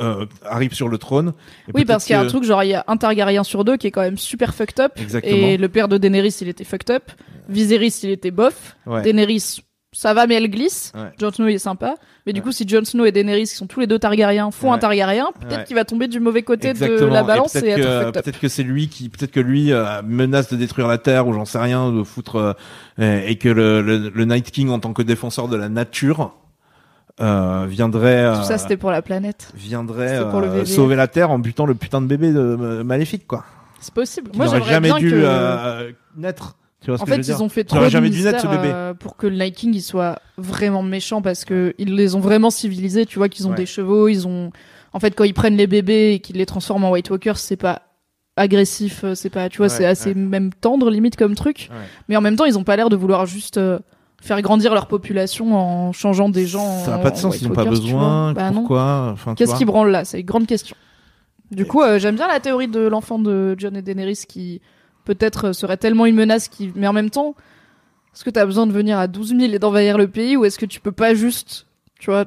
B: euh, arrive sur le trône. Et
A: Oui, parce qu'il y a un truc, genre, il y a un Targaryen sur deux qui est quand même super fucked up.
B: Exactement.
A: Et le père de Daenerys, il était fucked up. Viserys, il était bof.
B: Ouais.
A: Daenerys, ça va, mais elle glisse.
B: Ouais.
A: Jon Snow, il est sympa. Mais du coup, si Jon Snow et Daenerys, qui sont tous les deux Targaryens, font
B: Ouais.
A: un Targaryen, peut-être qu'il va tomber du mauvais côté de la balance et,
B: peut-être
A: être
B: que, peut-être que c'est lui qui, peut-être que lui euh, menace de détruire la Terre ou j'en sais rien, de foutre euh, et que le, le, le Night King en tant que défenseur de la nature euh, viendrait
A: Tout ça,
B: euh,
A: c'était pour la planète.
B: viendrait
A: pour
B: euh, sauver la Terre en butant le putain de bébé de euh, maléfique quoi.
A: C'est possible. Moi, j'aimerais
B: jamais
A: bien
B: dû
A: que...
B: euh, naître. Tu vois ce
A: En
B: que
A: fait,
B: je veux dire
A: ils ont fait trop de
B: jamais dû naître, ce
A: mystère,
B: bébé.
A: euh, pour que le Night King il soit vraiment méchant parce que ils les ont vraiment civilisés. Tu vois qu'ils ont
B: Ouais.
A: des chevaux, ils ont. En fait, quand ils prennent les bébés et qu'ils les transforment en White Walkers, c'est pas agressif, euh, c'est pas. Tu vois,
B: Ouais,
A: c'est assez
B: ouais.
A: même tendre limite comme truc.
B: Ouais.
A: Mais en même temps, ils ont pas l'air de vouloir juste euh, faire grandir leur population en changeant des gens.
B: Ça n'a
A: en-
B: pas de
A: en
B: sens,
A: White
B: ils n'ont pas
A: Walkers, tu vois.
B: besoin.
A: Bah non.
B: pourquoi? Enfin, tu
A: Qu'est-ce
B: vois.
A: qui branle là? C'est une grande question. Du coup, euh, j'aime bien la théorie de l'enfant de John et Daenerys qui peut-être euh, serait tellement une menace qui, mais en même temps, est-ce que t'as besoin de venir à 12 000 et d'envahir le pays ou est-ce que tu peux pas juste, tu vois,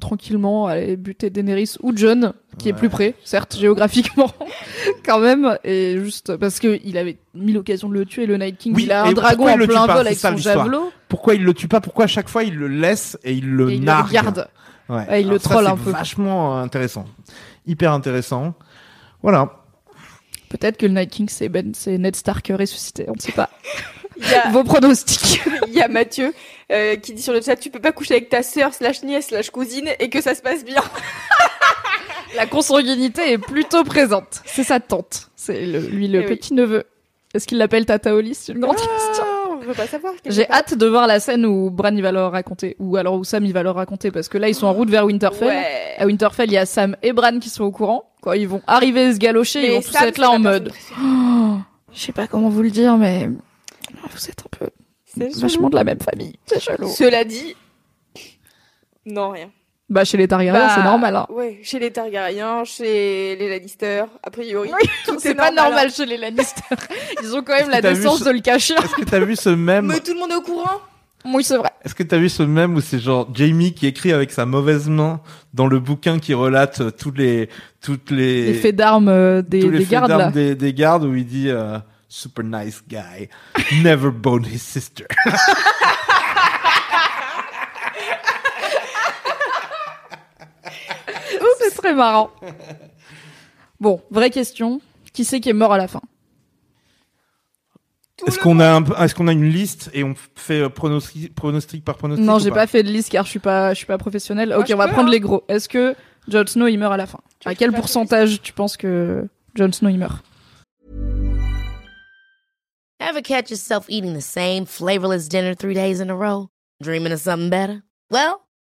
A: tranquillement aller buter Daenerys ou Jon, qui est plus près, certes géographiquement, quand même, et juste parce que il avait mis l'occasion de le tuer, le Night King,
B: Oui,
A: il a un dragon
B: il
A: en
B: le
A: plein vol avec
B: ça,
A: son javelot,
B: Pourquoi il le tue pas Pourquoi à chaque fois il le laisse et il le
A: et il le
B: nargue
A: regarde.
B: Ouais.
A: Ouais, il le
B: Alors ça,
A: troll un peu.
B: Vachement intéressant, hyper intéressant. Voilà.
A: Peut-être que le Night King c'est Ben, c'est Ned Stark ressuscité, on ne sait pas.
C: A,
A: Vos pronostics.
C: il y a Mathieu euh, qui dit sur le chat tu peux pas coucher avec ta sœur slash nièce slash cousine et que ça se passe bien.
A: La consanguinité est plutôt présente. C'est sa tante. C'est lui le
C: Eh oui.
A: petit neveu. Est-ce qu'il l'appelle Tata Oli C'est une grande question.
C: Ah, on veut pas savoir. quelque
A: J'ai hâte de voir la scène où Bran il va leur raconter, ou alors où Sam il va leur raconter, parce que là ils sont en route vers Winterfell.
C: Ouais.
A: À Winterfell, il y a Sam et Bran qui sont au courant. Quand ils vont arriver se galocher, ils
C: Mais
A: vont tous
C: Sam,
A: être là en mode. Oh, je sais pas comment vous le dire, mais vous êtes un peu vachement de la même famille. C'est chelou.
C: Cela dit, non rien.
A: Bah chez les Targaryens,
C: Bah,
A: c'est normal. Hein.
C: Ouais, chez les Targaryens, chez les Lannister, a priori.
A: Oui, C'est
C: est
A: pas
C: normal,
A: normal chez les Lannister. Ils ont quand même la décence
B: ce-
A: de le cacher.
B: Est-ce que t'as vu ce même
C: Mais tout le monde est au courant.
A: Oui, c'est vrai.
B: Est-ce que t'as vu ce même où c'est genre Jamie qui écrit avec sa mauvaise main dans le bouquin qui relate euh, toutes les toutes les,
A: Les faits d'armes euh, des,
B: tous les
A: des
B: faits
A: gardes
B: d'armes
A: là.
B: des, des gardes où il dit euh, super nice guy never bone his sister.
A: C'est très marrant. Bon, vraie question. Qui c'est qui est mort à la fin
B: Est-ce qu'on a un, peu- est-ce qu'on a une liste et on fait euh, pronostic, pronostic par pronostic
A: Non,
B: ou
A: j'ai pas fait de liste car je suis pas, je suis pas professionnelle.
C: Moi,
A: ok,
C: je
A: on va
C: peux,
A: prendre
C: hein.
A: les gros. Est-ce que Jon Snow il meurt à la fin
C: Tu
A: À quel pourcentage tu penses que Jon Snow il meurt
D: Ever catch yourself eating the same flavorless dinner three days in a row? Dreaming of something better? Well,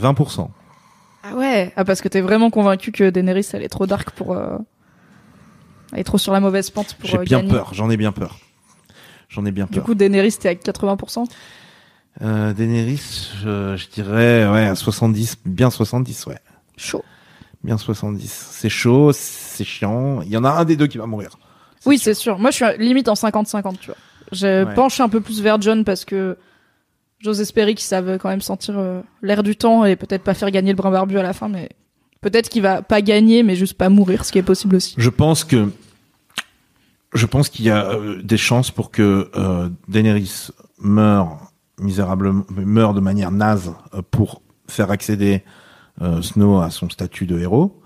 B: 20%.
A: Ah ouais Ah parce que t'es vraiment convaincu que Daenerys elle est trop dark pour... euh, Elle est trop sur la mauvaise pente pour
B: J'ai
A: euh,
B: bien
A: gagner.
B: peur, j'en ai bien peur. J'en ai bien
A: Du
B: peur.
A: coup, Daenerys t'es à 80%
B: Euh, Daenerys, je, je dirais ouais, à 70, bien 70, ouais.
A: Chaud.
B: Bien 70. C'est chaud, c'est chiant. Il y en a un des deux qui va mourir.
A: Oui, c'est sûr. Moi, je suis limite en 50-50, tu vois. Je
B: Ouais.
A: penche un peu plus vers John parce que j'ose espérer qu'ils savent quand même sentir euh, l'air du temps et peut-être pas faire gagner le brin barbu à la fin, mais peut-être qu'il va pas gagner, mais juste pas mourir, ce qui est possible aussi.
B: Je pense que je pense qu'il y a euh, des chances pour que euh, Daenerys meure misérablement, meure de manière naze pour faire accéder Snow à son statut de héros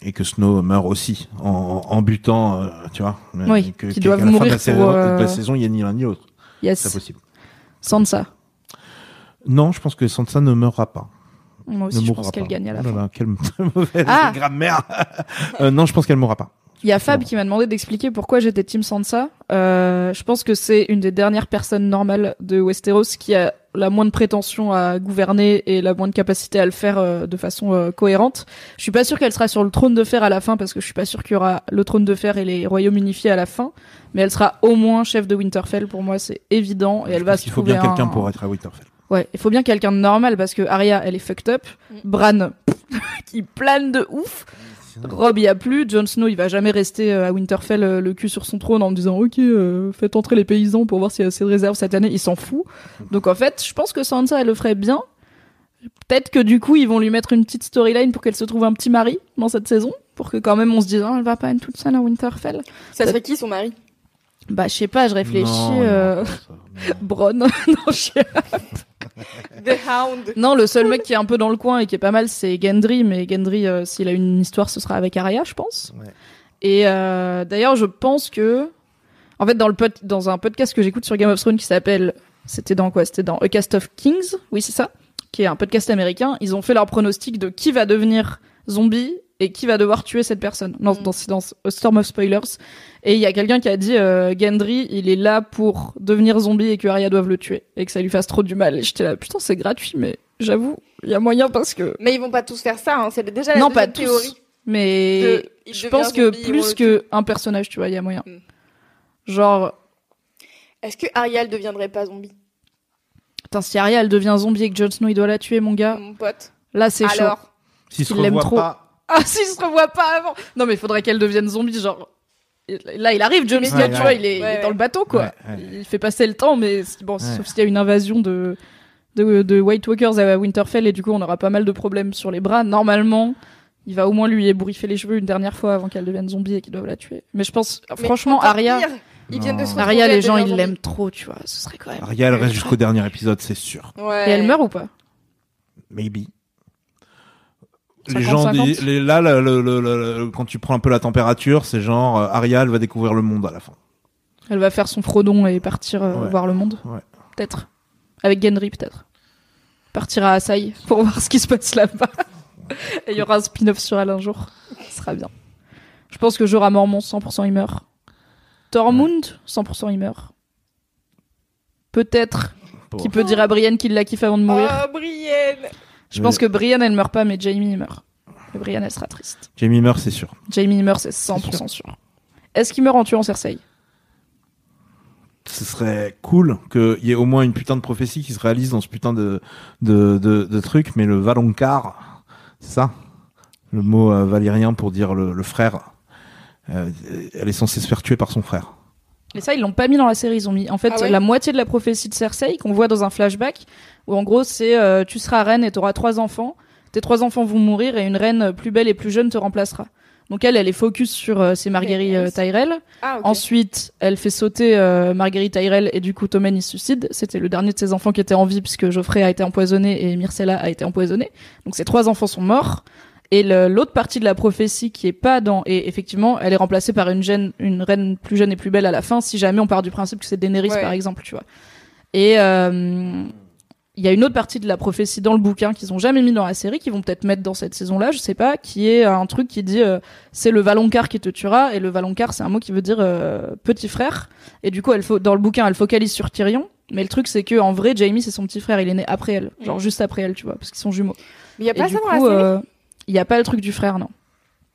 B: et que Snow meure aussi en, en butant, tu vois.
A: Oui,
B: que, qu'à
A: doivent mourir
B: la,
A: pour,
B: la saison, il y a ni l'un ni l'autre. C'est
A: Yes.
B: possible.
A: Sansa.
B: Non, je pense que Sansa ne meurra pas.
A: Moi
B: ne
A: aussi, je
B: mourra
A: pense qu'elle gagne à la
B: Oh
A: fin.
B: quelle mauvaise
A: Ah.
B: grammaire. Euh, non, je pense qu'elle mourra pas.
A: Il y a Fab qui m'a demandé d'expliquer pourquoi j'étais Team Sansa. Euh, je pense que c'est une des dernières personnes normales de Westeros qui a la moins de prétention à gouverner et la moins de capacité à le faire euh, de façon euh, cohérente. Je suis pas sûr qu'elle sera sur le trône de fer à la fin parce que je suis pas sûr qu'il y aura le trône de fer et les royaumes unifiés à la fin. Mais elle sera au moins chef de Winterfell pour moi, c'est évident. Et elle va se
B: qu'il faut bien quelqu'un
A: un-
B: pour être à Winterfell.
A: Ouais, il faut bien quelqu'un de normal parce que Arya, elle est fucked up.
C: Mm.
A: Bran, qui plane de ouf. Rob y a plus, Jon Snow il va jamais rester euh, à Winterfell euh, le cul sur son trône en me disant ok euh, faites entrer les paysans pour voir s'il y a assez de réserves cette année, il s'en fout. Donc en fait je pense que Sansa elle le ferait bien. Peut-être que du coup ils vont lui mettre une petite storyline pour qu'elle se trouve un petit mari dans cette saison, pour que quand même on se dise Ah, elle va pas être toute seule à Winterfell.
C: Ça serait qui son mari?
A: Bah je sais pas, je réfléchis.
B: Non, non,
A: euh...
B: ça, non.
A: Bronn, non je sais
C: The Hound.
A: Non, le seul mec qui est un peu dans le coin et qui est pas mal, c'est Gendry. Mais Gendry, euh, s'il a une histoire, ce sera avec Arya, je pense.
B: Ouais.
A: Et euh, d'ailleurs, je pense que, en fait, dans le pod- dans un podcast que j'écoute sur Game of Thrones qui s'appelle, c'était dans quoi? C'était dans A Cast of Kings? Oui, c'est ça. Qui est un podcast américain. Ils ont fait leur pronostic de qui va devenir zombie et qui va devoir tuer cette personne dans,
C: Mm.
A: dans, dans Storm of Spoilers. Et il y a quelqu'un qui a dit euh, Gendry, il est là pour devenir zombie et que Arya doive le tuer et que ça lui fasse trop du mal. Et j'étais là, putain, c'est gratuit, mais j'avoue, il y a moyen parce que.
C: Mais ils vont pas tous faire ça, hein. c'est déjà la
A: non, pas tous.
C: théorie.
A: Mais
C: de-
A: je pense que
C: zombie,
A: plus que un personnage, tu vois, il y a moyen.
C: Mm.
A: Genre,
C: Est-ce que Ariel deviendrait pas zombie?
A: Putain, si Arya elle devient zombie et que Jon Snow il doit la tuer, mon gars,
C: Mon pote.
A: là c'est chaud.
C: Alors,
B: S'ils se
A: Il l'aime
B: revoient
A: trop.
B: pas,
A: Ah, s'il se revoit pas avant Non, mais il faudrait qu'elle devienne zombie, genre. Là, il arrive, Snow,
B: ouais,
A: tu vois, il est, il est dans le bateau, quoi.
B: Ouais, ouais.
A: Il fait passer le temps, mais c'est- bon,
B: Ouais.
A: sauf s'il y a une invasion de, de, de White Walkers à Winterfell, et du coup, on aura pas mal de problèmes sur les bras. Normalement, il va au moins lui ébouriffer les cheveux une dernière fois avant qu'elle devienne zombie et qu'il doive la tuer. Mais je pense,
C: mais
A: franchement, Arya,
C: pire, Ils viennent de se
A: Arya, les gens, ils l'aiment trop, tu vois. Ce serait quand même.
B: Arya, elle reste jusqu'au dernier épisode, c'est sûr.
C: Ouais.
A: Et elle meurt ou pas?
B: Maybe.
A: 50,
B: Les gens,
A: 50.
B: disent- les, là, le- le- le- le- quand tu prends un peu la température, c'est genre euh, Arya, elle va découvrir le monde à la fin.
A: Elle va faire son Frodon et partir euh,
B: Ouais.
A: voir le monde.
B: Ouais.
A: Peut-être. Avec Gendry, peut-être. Partir à Asai pour voir ce qui se passe là-bas. et il y aura un spin-off sur elle un jour. Ce sera bien. Je pense que Jorah Mormont, 100% il meurt. Tormund, 100% il meurt. Peut-être
B: Bon.
A: qu'il peut dire à Brienne qu'il l'a kiffé avant de mourir.
C: Oh, Brienne
A: Je pense que Brienne, elle meurt pas, mais Jamie, meurt. Et elle sera triste.
B: Jamie meurt, c'est sûr.
A: Jamie, meurt, c'est 100% sûr. Est-ce qu'il meurt en tuant Cersei?
B: Ce serait cool qu'il y ait au moins une putain de prophétie qui se réalise dans ce putain de, de, de, de truc, mais le Valonqar, c'est ça? Le mot euh, valyrien pour dire le, le frère. Euh, elle est censée se faire tuer par son frère.
A: Et ça, ils l'ont pas mis dans la série. Ils ont mis en fait
C: Ah ouais
A: la moitié de la prophétie de Cersei qu'on voit dans un flashback où en gros c'est euh, tu seras reine et tu auras trois enfants. Tes trois enfants vont mourir et une reine plus belle et plus jeune te remplacera. Donc elle, elle est focus sur euh, Marguerite
C: Mais
A: euh, Tyrell.
C: Ah.
A: Ensuite, elle fait sauter euh, Marguerite Tyrell et du coup Tommen il se suicide. C'était le dernier de ses enfants qui était en vie puisque Geoffrey a été empoisonné et Myrcella a été empoisonnée. Donc ces trois enfants sont morts. Et l'autre partie de la prophétie qui est pas dans et effectivement elle est remplacée par une jeune une reine plus jeune et plus belle à la fin si jamais on part du principe que c'est Daenerys
C: Ouais.
A: par exemple tu vois. Et euh, il y a une autre partie de la prophétie dans le bouquin qu'ils ont jamais mis dans la série, qu'ils vont peut-être mettre dans cette saison-là, je sais pas, qui est un truc qui dit euh, c'est le Valonqar qui te tuera et le Valonqar c'est un mot qui veut dire euh, petit frère et du coup elle dans le bouquin elle focalise sur Tyrion, mais le truc c'est que en vrai Jamie c'est son petit frère, il est né après elle, genre juste après elle, tu vois, parce qu'ils sont jumeaux.
C: Mais il y a pas ça dans la série?
A: euh, il y a pas le truc du frère non.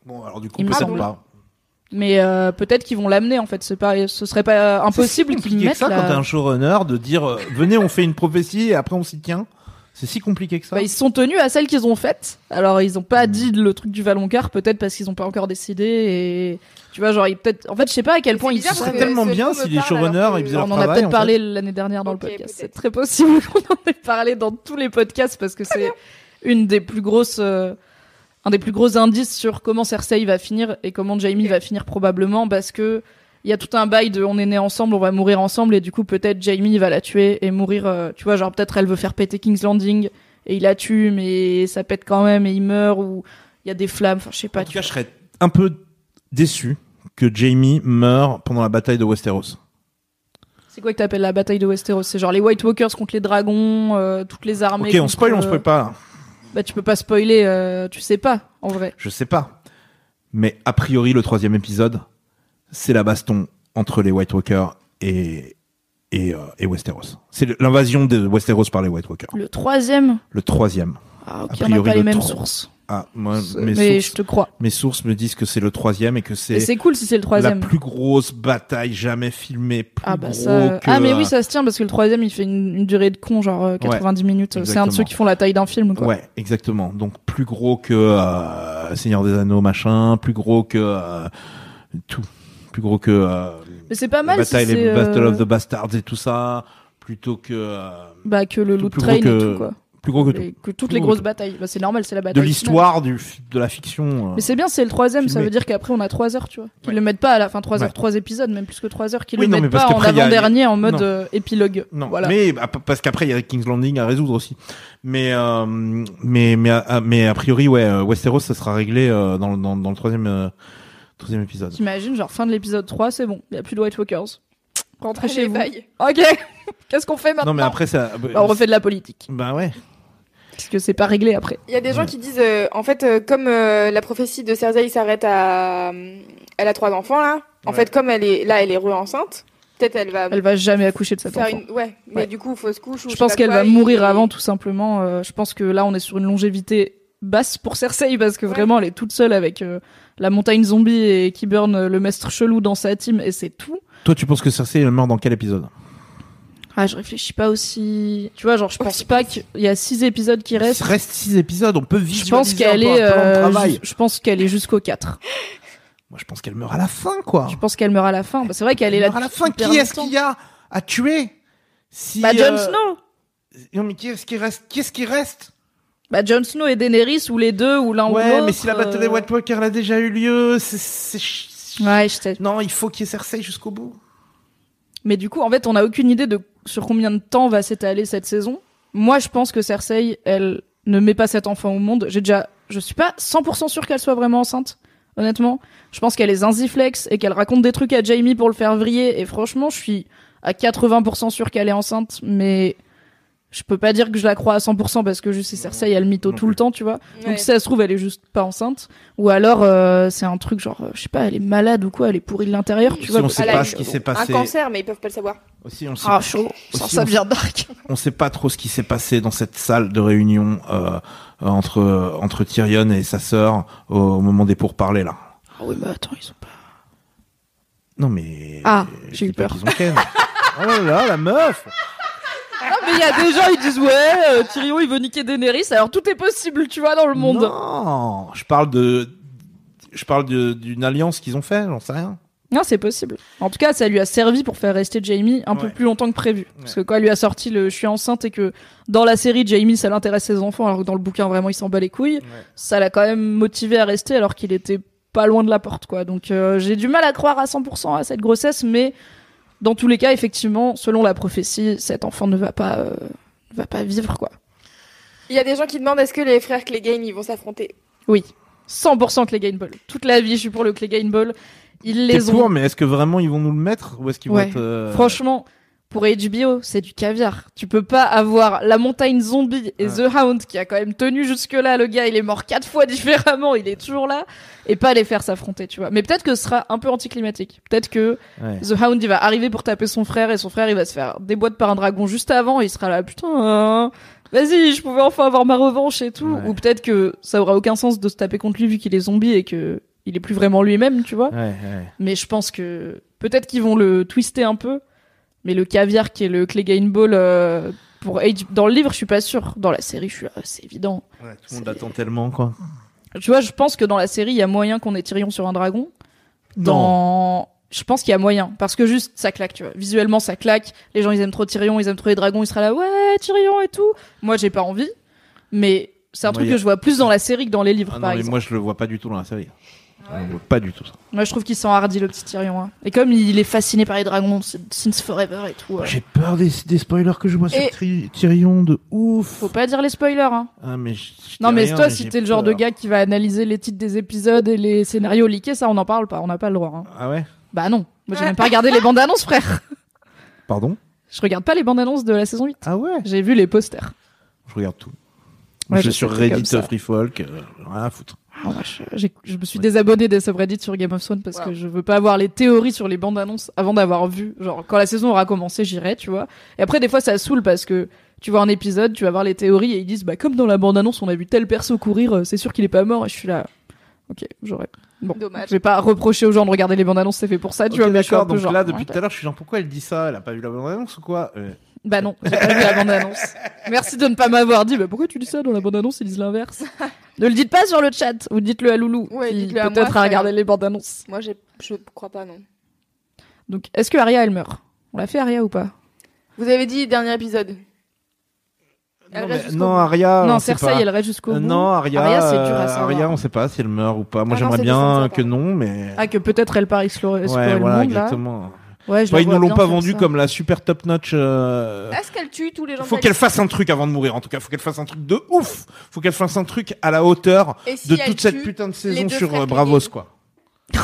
B: Bon, alors du coup, peut-être
A: semble.
B: pas.
A: Mais euh, peut-être qu'ils vont l'amener en fait, c'est pas ce serait pas impossible
B: C'est si
A: qu'ils mettent
B: ça
A: la-
B: quand t'es un showrunner de dire euh, venez, on fait une prophétie et après on s'y tient. C'est si compliqué que ça.
A: Bah, ils se sont tenus à celles qu'ils ont faites. Alors ils ont pas dit le truc du Valonqar, peut-être parce qu'ils ont pas encore décidé et tu vois genre ils peut-être en fait je sais pas à quel point
C: c'est
A: ils
B: Ce serait tellement bien si les showrunners ils faisaient
A: on en a peut-être
B: en
A: parlé
B: fait.
A: l'année dernière dans le podcast. C'est très possible qu'on en ait parlé dans tous les podcasts parce que c'est une des plus grosses, euh, un des plus gros indices sur comment Cersei va finir et comment Jaime
C: Ok.
A: va finir probablement parce que il y a tout un bail de on est né ensemble, on va mourir ensemble et du coup peut-être Jaime va la tuer et mourir. euh, tu vois genre peut-être elle veut faire péter King's Landing et il la tue mais ça pète quand même et il meurt ou il y a des flammes. Enfin je sais pas.
B: En tout
A: tu
B: cas, je serais un peu déçu que Jamie meure pendant la bataille de Westeros.
A: C'est quoi que t'appelles la bataille de Westeros? C'est genre les White Walkers contre les dragons, euh, toutes les armées.
B: Ok, on
A: contre,
B: spoil, on
A: euh,
B: spoil pas.
A: Bah tu peux pas spoiler, euh, tu sais pas en vrai.
B: Je sais pas. Mais a priori, le troisième épisode, c'est la baston entre les White Walkers et, et, euh, et Westeros. C'est l'invasion de Westeros par les White Walkers.
A: Le troisième?
B: Le troisième.
A: Ah ok,
B: A
A: on n'a
B: priori,
A: pas les
B: le
A: mêmes sources.
B: Ah, moi, mes,
A: mais
B: sources,
A: je te crois.
B: mes sources me disent que c'est le troisième et que c'est
A: c'est cool si c'est le
B: la
A: troisième.
B: plus grosse bataille jamais filmée. Plus
A: Ah bah
B: gros
A: ça.
B: que,
A: Ah mais
B: euh,
A: oui ça se tient parce que le troisième il fait une, une durée de con genre euh, 90 minutes. C'est un de ceux qui font la taille d'un film quoi.
B: Ouais, exactement. Donc plus gros que euh, Seigneur des Anneaux machin, plus gros que euh, tout, plus gros que euh,
A: Mais c'est pas
B: la
A: mal si
B: bataille, les
A: c'est
B: Battle
A: euh,
B: of the Bastards et tout ça, plutôt que euh,
A: bah que le Loot Train et tout quoi.
B: Plus gros que tout.
A: Que toutes
B: Plus
A: les
B: gros
A: grosses batailles. Bah c'est normal c'est la
B: De
A: bataille. finale.
B: l'histoire du de la fiction. euh.
A: Mais c'est bien, c'est le troisième, ça veut dire qu'après on a trois heures, tu vois. Qu'ils
B: Ouais.
A: le mettent pas à la fin, trois
B: Ouais.
A: heures, trois épisodes, même plus que trois heures, qu'ils
B: Oui,
A: le
B: non,
A: mettent pas en
B: a-
A: avant-dernier en mode
B: Non.
A: euh, épilogue.
B: Non,
A: voilà.
B: mais ah, p- parce qu'après il y a King's Landing à résoudre aussi. Mais euh, mais mais a- mais a priori ouais, euh, Westeros ça sera réglé euh, dans, le- dans dans le troisième euh, troisième épisode.
A: T'imagines, genre fin de l'épisode 3, c'est bon, il y a plus de White Walkers. Rentrez
C: Allez,
A: chez vous.
C: bye.
A: Ok, qu'est-ce qu'on fait maintenant
B: Non mais après ça.
A: Bah, On refait de la politique.
B: Bah ouais.
A: Parce que c'est pas réglé après.
C: Il y a des gens
B: Ouais.
C: qui disent, euh, en fait, euh, comme euh, la prophétie de Cersei s'arrête à, elle a trois enfants là. En
B: Ouais.
C: fait, comme elle est là, elle est re-enceinte. Peut-être elle va
A: Elle va jamais accoucher de cet enfant.
C: une, ouais. Mais
A: Ouais.
C: du coup, fausse couche. ou
A: Je
C: sais
A: pense qu'elle va mourir avant, tout simplement. Euh, je pense que là, on est sur une longévité basse pour Cersei parce que vraiment, elle est toute seule avec euh, la montagne zombie et qui burn le maître chelou dans sa team et c'est tout.
B: Toi, tu penses que Cersei elle meurt dans quel épisode?
A: Ah, je réfléchis pas aussi. Tu vois, genre, je pense pas qu'il y a six épisodes qui
B: Il
A: restent.
B: reste six épisodes, on peut
A: Je
B: visualiser
A: pense qu'elle est, euh, je pense qu'elle est jusqu'au 4.
B: Moi, je pense qu'elle meurt à la fin, quoi.
A: Je pense qu'elle meurt à la fin. Bah, c'est vrai qu'elle est là.
B: à la fin. Qui est-ce qu'il y a à tuer si,
A: Bah, Jon
B: euh,
A: Snow.
B: Non, mais qui est-ce qui reste Qui est-ce qui reste
A: Bah, Jon Snow et Daenerys ou les deux ou l'un ou l'autre.
B: Ouais, mais si la bataille des
A: euh,
B: White Walkers elle a déjà eu lieu, c'est- c'est ch-
A: Ouais, je sais.
B: Non, il faut qu'il y ait Cersei jusqu'au bout.
A: Mais du coup, en fait, on n'a aucune idée de sur combien de temps va s'étaler cette saison. Moi, je pense que Cersei, elle ne met pas cet enfant au monde. J'ai déjà, je suis pas 100% sûr qu'elle soit vraiment enceinte. Honnêtement, je pense qu'elle est zinziflex et qu'elle raconte des trucs à Jamie pour le faire vriller. Et franchement, je suis à 80% sûr qu'elle est enceinte, mais je peux pas dire que je la crois à 100% parce que juste c'est Cersei, elle mytho tout le temps, tu vois.
C: Ouais.
A: Donc si ça se trouve, elle est juste pas enceinte. Ou alors, euh, c'est un truc genre, euh, je sais pas, elle est malade ou quoi, elle est pourrie de l'intérieur, tu
B: Si
A: vois.
B: on sait pas ce qui
C: un
B: s'est passé.
C: cancer, mais ils peuvent pas le savoir.
B: Aussi, on sait,
A: Ah, chaud. Ça,
B: Aussi,
A: ça
B: on
A: devient dark.
B: on sait pas trop ce qui s'est passé dans cette salle de réunion euh, entre entre Tyrion et sa sœur au, au moment des pourparlers là.
A: Ah oui, mais attends, ils ont pas.
B: Non mais
A: Ah,
B: je
A: j'ai eu peur.
B: qu'ils ont ken. oh là là, la meuf.
A: Mais il y a des gens, ils disent, ouais, euh, Tyrion, il veut niquer Daenerys, alors tout est possible, tu vois, dans le monde.
B: Non, je parle de je parle de- d'une alliance qu'ils ont fait, j'en sais rien.
A: Non, c'est possible. En tout cas, ça lui a servi pour faire rester Jamie un peu
B: Ouais.
A: plus longtemps que prévu. Parce que quand elle lui a sorti le je suis enceinte et que dans la série, Jamie, ça l'intéresse ses enfants, alors que dans le bouquin, vraiment, il s'en bat les couilles, ça l'a quand même motivé à rester alors qu'il était pas loin de la porte, quoi. Donc, euh, j'ai du mal à croire à 100% à cette grossesse, mais dans tous les cas, effectivement, selon la prophétie, cet enfant ne va pas, euh, ne va pas vivre, quoi.
C: Il y a des gens qui demandent est-ce que les frères Clegane ils vont s'affronter?
A: Oui. 100% Clegane Ball. Toute la vie, je suis pour le Clegane Ball. Ils les ont.
B: pour, mais est-ce que vraiment ils vont nous le mettre ou est-ce qu'ils
A: Ouais.
B: vont être euh,
A: Franchement, pour HBO, c'est du caviar. Tu peux pas avoir la montagne zombie et
B: Ouais.
A: The Hound qui a quand même tenu jusque-là. Le gars, il est mort quatre fois différemment, il est toujours là. Et pas les faire s'affronter, tu vois. Mais peut-être que ce sera un peu anticlimatique. Peut-être que
B: ouais.
A: The Hound, il va arriver pour taper son frère et son frère, il va se faire déboîter par un dragon juste avant. Et il sera là, putain, hein, vas-y, je pouvais enfin avoir ma revanche et tout.
B: Ouais.
A: Ou peut-être que ça aura aucun sens de se taper contre lui vu qu'il est zombie et que il est plus vraiment lui-même, tu vois. Mais je pense que peut-être qu'ils vont le twister un peu. Mais le caviar qui est le Clegane Ball euh, pour H... dans le livre, je suis pas sûr. Dans la série, je suis euh, c'est évident.
B: Ouais, tout le monde
A: C'est-
B: attend tellement quoi.
A: Tu vois, je pense que dans la série, il y a moyen qu'on ait Tyrion sur un dragon. Dans je pense qu'il y a moyen parce que juste ça claque, tu vois. Visuellement, ça claque. Les gens ils aiment trop Tyrion, ils aiment trop les dragons, il sera là ouais, Tyrion et tout. Moi, j'ai pas envie. Mais c'est un
B: Moi,
A: truc
B: a-
A: que je vois plus dans la série que dans les livres
B: Ah non, mais
A: exemple.
B: moi je le vois pas du tout dans la série. Pas du tout ça.
A: Moi, je trouve qu'il s'enhardit le petit Tyrion. hein. Et comme il est fasciné par les dragons c'est- since forever et tout. euh,
B: J'ai peur des, des spoilers que je vois sur Tri- Tyrion de ouf.
A: Faut pas dire les spoilers, hein.
B: Ah mais je- je
A: Non,
B: dis
A: mais
B: rien,
A: toi, si
B: j'ai
A: t'es le genre de
B: peur.
A: gars qui va analyser les titres des épisodes et les scénarios leakés, ça, on n'en parle pas. On n'a pas le droit. hein.
B: Ah ouais?
A: Bah non. Moi, j'ai même pas regardé les bandes annonces, frère.
B: Pardon?
A: Je regarde pas les bandes annonces de la saison 8.
B: Ah ouais?
A: J'ai vu les posters.
B: Je regarde tout.
A: Ouais,
B: je suis sur
A: sais, c'est comme
B: Reddit
A: ça.
B: Free Folk, euh, rien à foutre.
A: Ah, ouais, je, j'ai- je me suis désabonné des subreddits sur Game of Thrones parce
C: Wow.
A: que je veux pas avoir les théories sur les bandes annonces avant d'avoir vu. Genre, quand la saison aura commencé, j'irai, tu vois. Et après, des fois, ça saoule parce que tu vois un épisode, tu vas voir les théories et ils disent, bah, comme dans la bande annonce, on a vu tel perso courir, euh, c'est sûr qu'il est pas mort. Et je suis là. Ok, j'aurais. Bon.
C: Dommage.
A: Je vais pas reprocher aux gens de regarder les bandes annonces, c'est fait pour ça, tu
B: Ok,
A: vois.
B: d'accord. Donc
A: genre,
B: là, depuis
A: ouais,
B: tout à l'heure, je suis genre pourquoi elle dit ça? Elle a pas vu la bande annonce ou quoi? Euh,
A: Bah non, j'ai pas vu la bande annonce. Merci de ne pas m'avoir dit, bah pourquoi tu dis ça dans la bande annonce, ils disent l'inverse. ne le dites pas sur le chat, ou dites-le à Loulou.
C: Ouais,
A: qui
C: dites-le à
A: Peut-être
C: moi,
A: à regarder les bandes annonces.
C: Moi, j'ai- je crois pas, non.
A: Donc, est-ce que Arya, elle meurt? On l'a fait Arya ou pas?
C: Vous avez dit dernier épisode. Elle
B: Non,
C: reste
B: mais-
C: jusqu'au
B: non,
C: bout.
B: Aria.
A: Non,
B: sait
A: Cersei,
B: pas.
A: elle reste jusqu'au
B: Euh,
A: bout.
B: non, Aria.
A: Arya, c'est dur à
B: euh,
A: savoir.
B: Arya, on sait pas si elle meurt ou pas. Moi,
C: Ah non,
B: j'aimerais
C: c'est
B: bien que non, mais.
A: Ah, que peut-être elle part explorer, explorer
B: ouais,
A: le
B: voilà,
A: monde, là.
B: exactement.
A: Ouais, je la
B: ils ne l'ont pas vendue comme la super top notch. Euh...
C: Est-ce qu'elle tue tous les gens
B: Faut qu'elle fasse un truc avant de mourir. En tout cas, faut qu'elle fasse un truc de ouf. Faut qu'elle fasse un truc à la hauteur
C: si
B: de toute cette putain de saison sur euh, Bravos, quoi.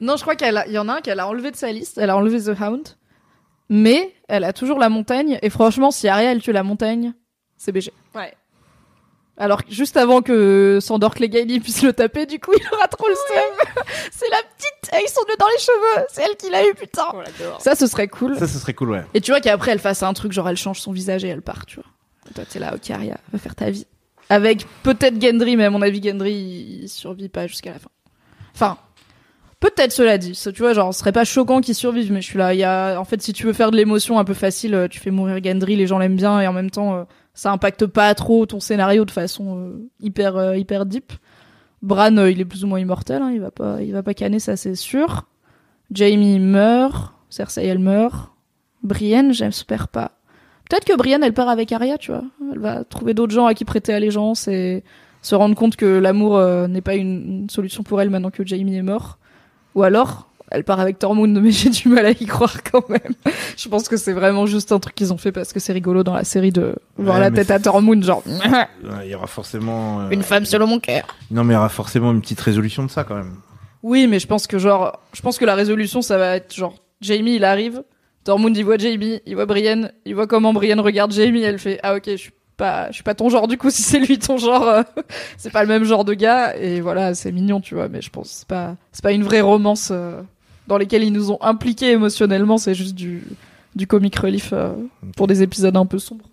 A: non, je crois qu'elle a- il y en a un qu'elle a enlevé de sa liste. Elle a enlevé The Hound. Mais elle a toujours la montagne. Et franchement, si Arya, elle tue la montagne, c'est BG.
C: Ouais.
A: Alors juste avant que Sandor Clegane puisse le taper, du coup il aura trop le seum. c'est la petite, ils sont deux dans les cheveux, c'est elle qui l'a eu putain. Ça ce serait cool.
B: Ça, ce serait cool, ouais.
A: Et tu vois qu'après elle fasse un truc genre elle change son visage et elle part, tu vois. Et toi t'es là, ok Arya, va faire ta vie. Avec peut-être Gendry, mais à mon avis Gendry il survit pas jusqu'à la fin. Enfin, peut-être cela dit. Ça, tu vois, genre, ce serait pas choquant qu'il survive, mais je suis là. Il y a, en fait, si tu veux faire de l'émotion un peu facile, euh, tu fais mourir Gendry, les gens l'aiment bien, et en même temps, euh, ça impacte pas trop ton scénario de façon euh, hyper, euh, hyper deep. Bran, euh, il est plus ou moins immortel, hein, il va pas, il va pas canner, ça c'est sûr. Jamie meurt, Cersei elle meurt. Brienne, j'espère pas. Peut-être que Brienne, elle part avec Arya, tu vois. Elle va trouver d'autres gens à qui prêter allégeance et se rendre compte que l'amour n'est pas une solution pour elle maintenant que Jamie est mort. Ou alors, elle part avec Tormund, mais j'ai du mal à y croire quand même. Je pense que c'est vraiment juste un truc qu'ils ont fait parce que c'est rigolo dans la série de voir
B: Ouais,
A: la tête à Tormund, genre
B: Il y aura forcément. euh,
A: une femme selon mon cœur.
B: Non, mais il y aura forcément une petite résolution de ça quand même.
A: Oui, mais je pense que genre, je pense que la résolution, ça va être genre, Jamie, il arrive, Tormund, il voit Jamie, il voit Brienne, il voit comment Brienne regarde Jamie, elle fait, ah ok, je suis pas, je suis pas ton genre du coup, si c'est lui ton genre, euh, c'est pas le même genre de gars, et voilà, c'est mignon, tu vois, mais je pense que c'est pas, c'est pas une vraie romance euh, dans lesquelles ils nous ont impliqués émotionnellement, c'est juste du, du comic relief euh, pour des épisodes un peu sombres.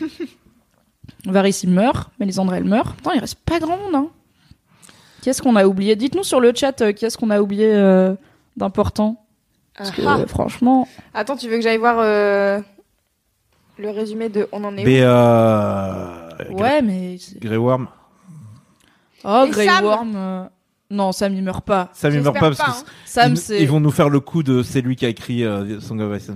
A: Varys il meurt, Mélisandre elle meurt. Putain, il reste pas grand monde, hein. Qu'est-ce qu'on a oublié? Dites-nous sur le chat euh, qu'est-ce qu'on a oublié euh, d'important. Parce que
C: Ah.
A: euh, franchement,
C: Attends, tu veux que j'aille voir euh, le résumé de On en est
B: Mais euh...
A: ouais, mais c'est-
B: Grey Worm.
A: oh
C: Et
A: Grey
C: Sam
A: Worm, euh, non, Sam il meurt pas.
B: Ça
C: où
B: ne meurt pas parce que
C: hein.
A: Sam
B: ils,
A: c'est
B: ils vont nous faire le coup de c'est lui qui a écrit euh, Song of Ice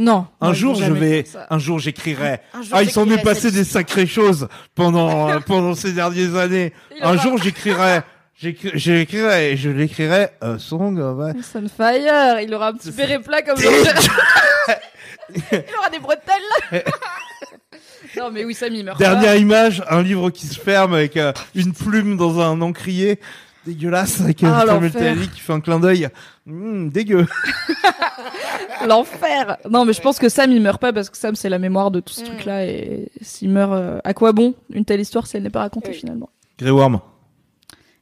A: non.
B: Un
A: non,
B: jour je vais, un jour j'écrirai.
A: Un jour,
B: Ah, il s'en est passé des sacrées choses pendant euh, pendant ces dernières années.
A: Il
B: Un jour j'écrirai, j'écri- j'écrirai, je l'écrirai euh, Song of Ice.
A: Sunfire, il aura un petit béret plat comme ça. il aura des bretelles. non mais oui, Sam il meurt
B: Dernière
A: pas.
B: image, un livre qui se ferme avec euh, une plume dans un encrier. Dégueulasse, avec
A: Ah,
B: un métallique qui fait un clin d'œil. Mmh, dégueu.
A: L'enfer. Non mais je pense que Sam il meurt pas parce que Sam c'est la mémoire de tout ce
C: Mm.
A: truc là et s'il meurt, euh, à quoi bon une telle histoire si elle n'est pas racontée
C: Oui.
A: finalement?
B: Grey Worm.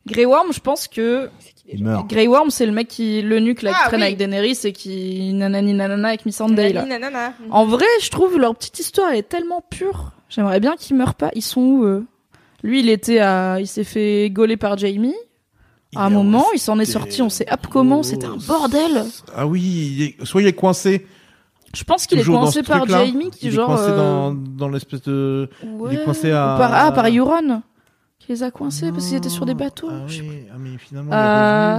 A: Grey Worm, je pense que
C: qui
B: Il meurt.
A: Grey Worm, c'est le mec qui, le nuque là, qui
C: Ah,
A: traîne
C: oui.
A: avec Daenerys et qui nanani nanana avec Missandei là.
C: Nanani, nanana.
A: En vrai, je trouve leur petite histoire elle est tellement pure. J'aimerais bien qu'ils meurent pas. Ils sont où eux? Lui, il était à, il s'est fait gauler par Jamie. À un
B: Il
A: moment, il s'en est sorti. On sait hop comment. C'était un bordel.
B: Ah oui, il est- soit il est coincé.
A: Je pense qu'il est coincé par. Jamie qui
B: il
A: genre.
B: est coincé
A: euh,
B: dans, dans l'espèce de.
A: ouais,
B: est coincé à-
A: Par, ah, par Euron. Qui les a coincés parce qu'ils étaient sur des bateaux.
B: Ah,
A: je sais
B: ah, mais finalement. Il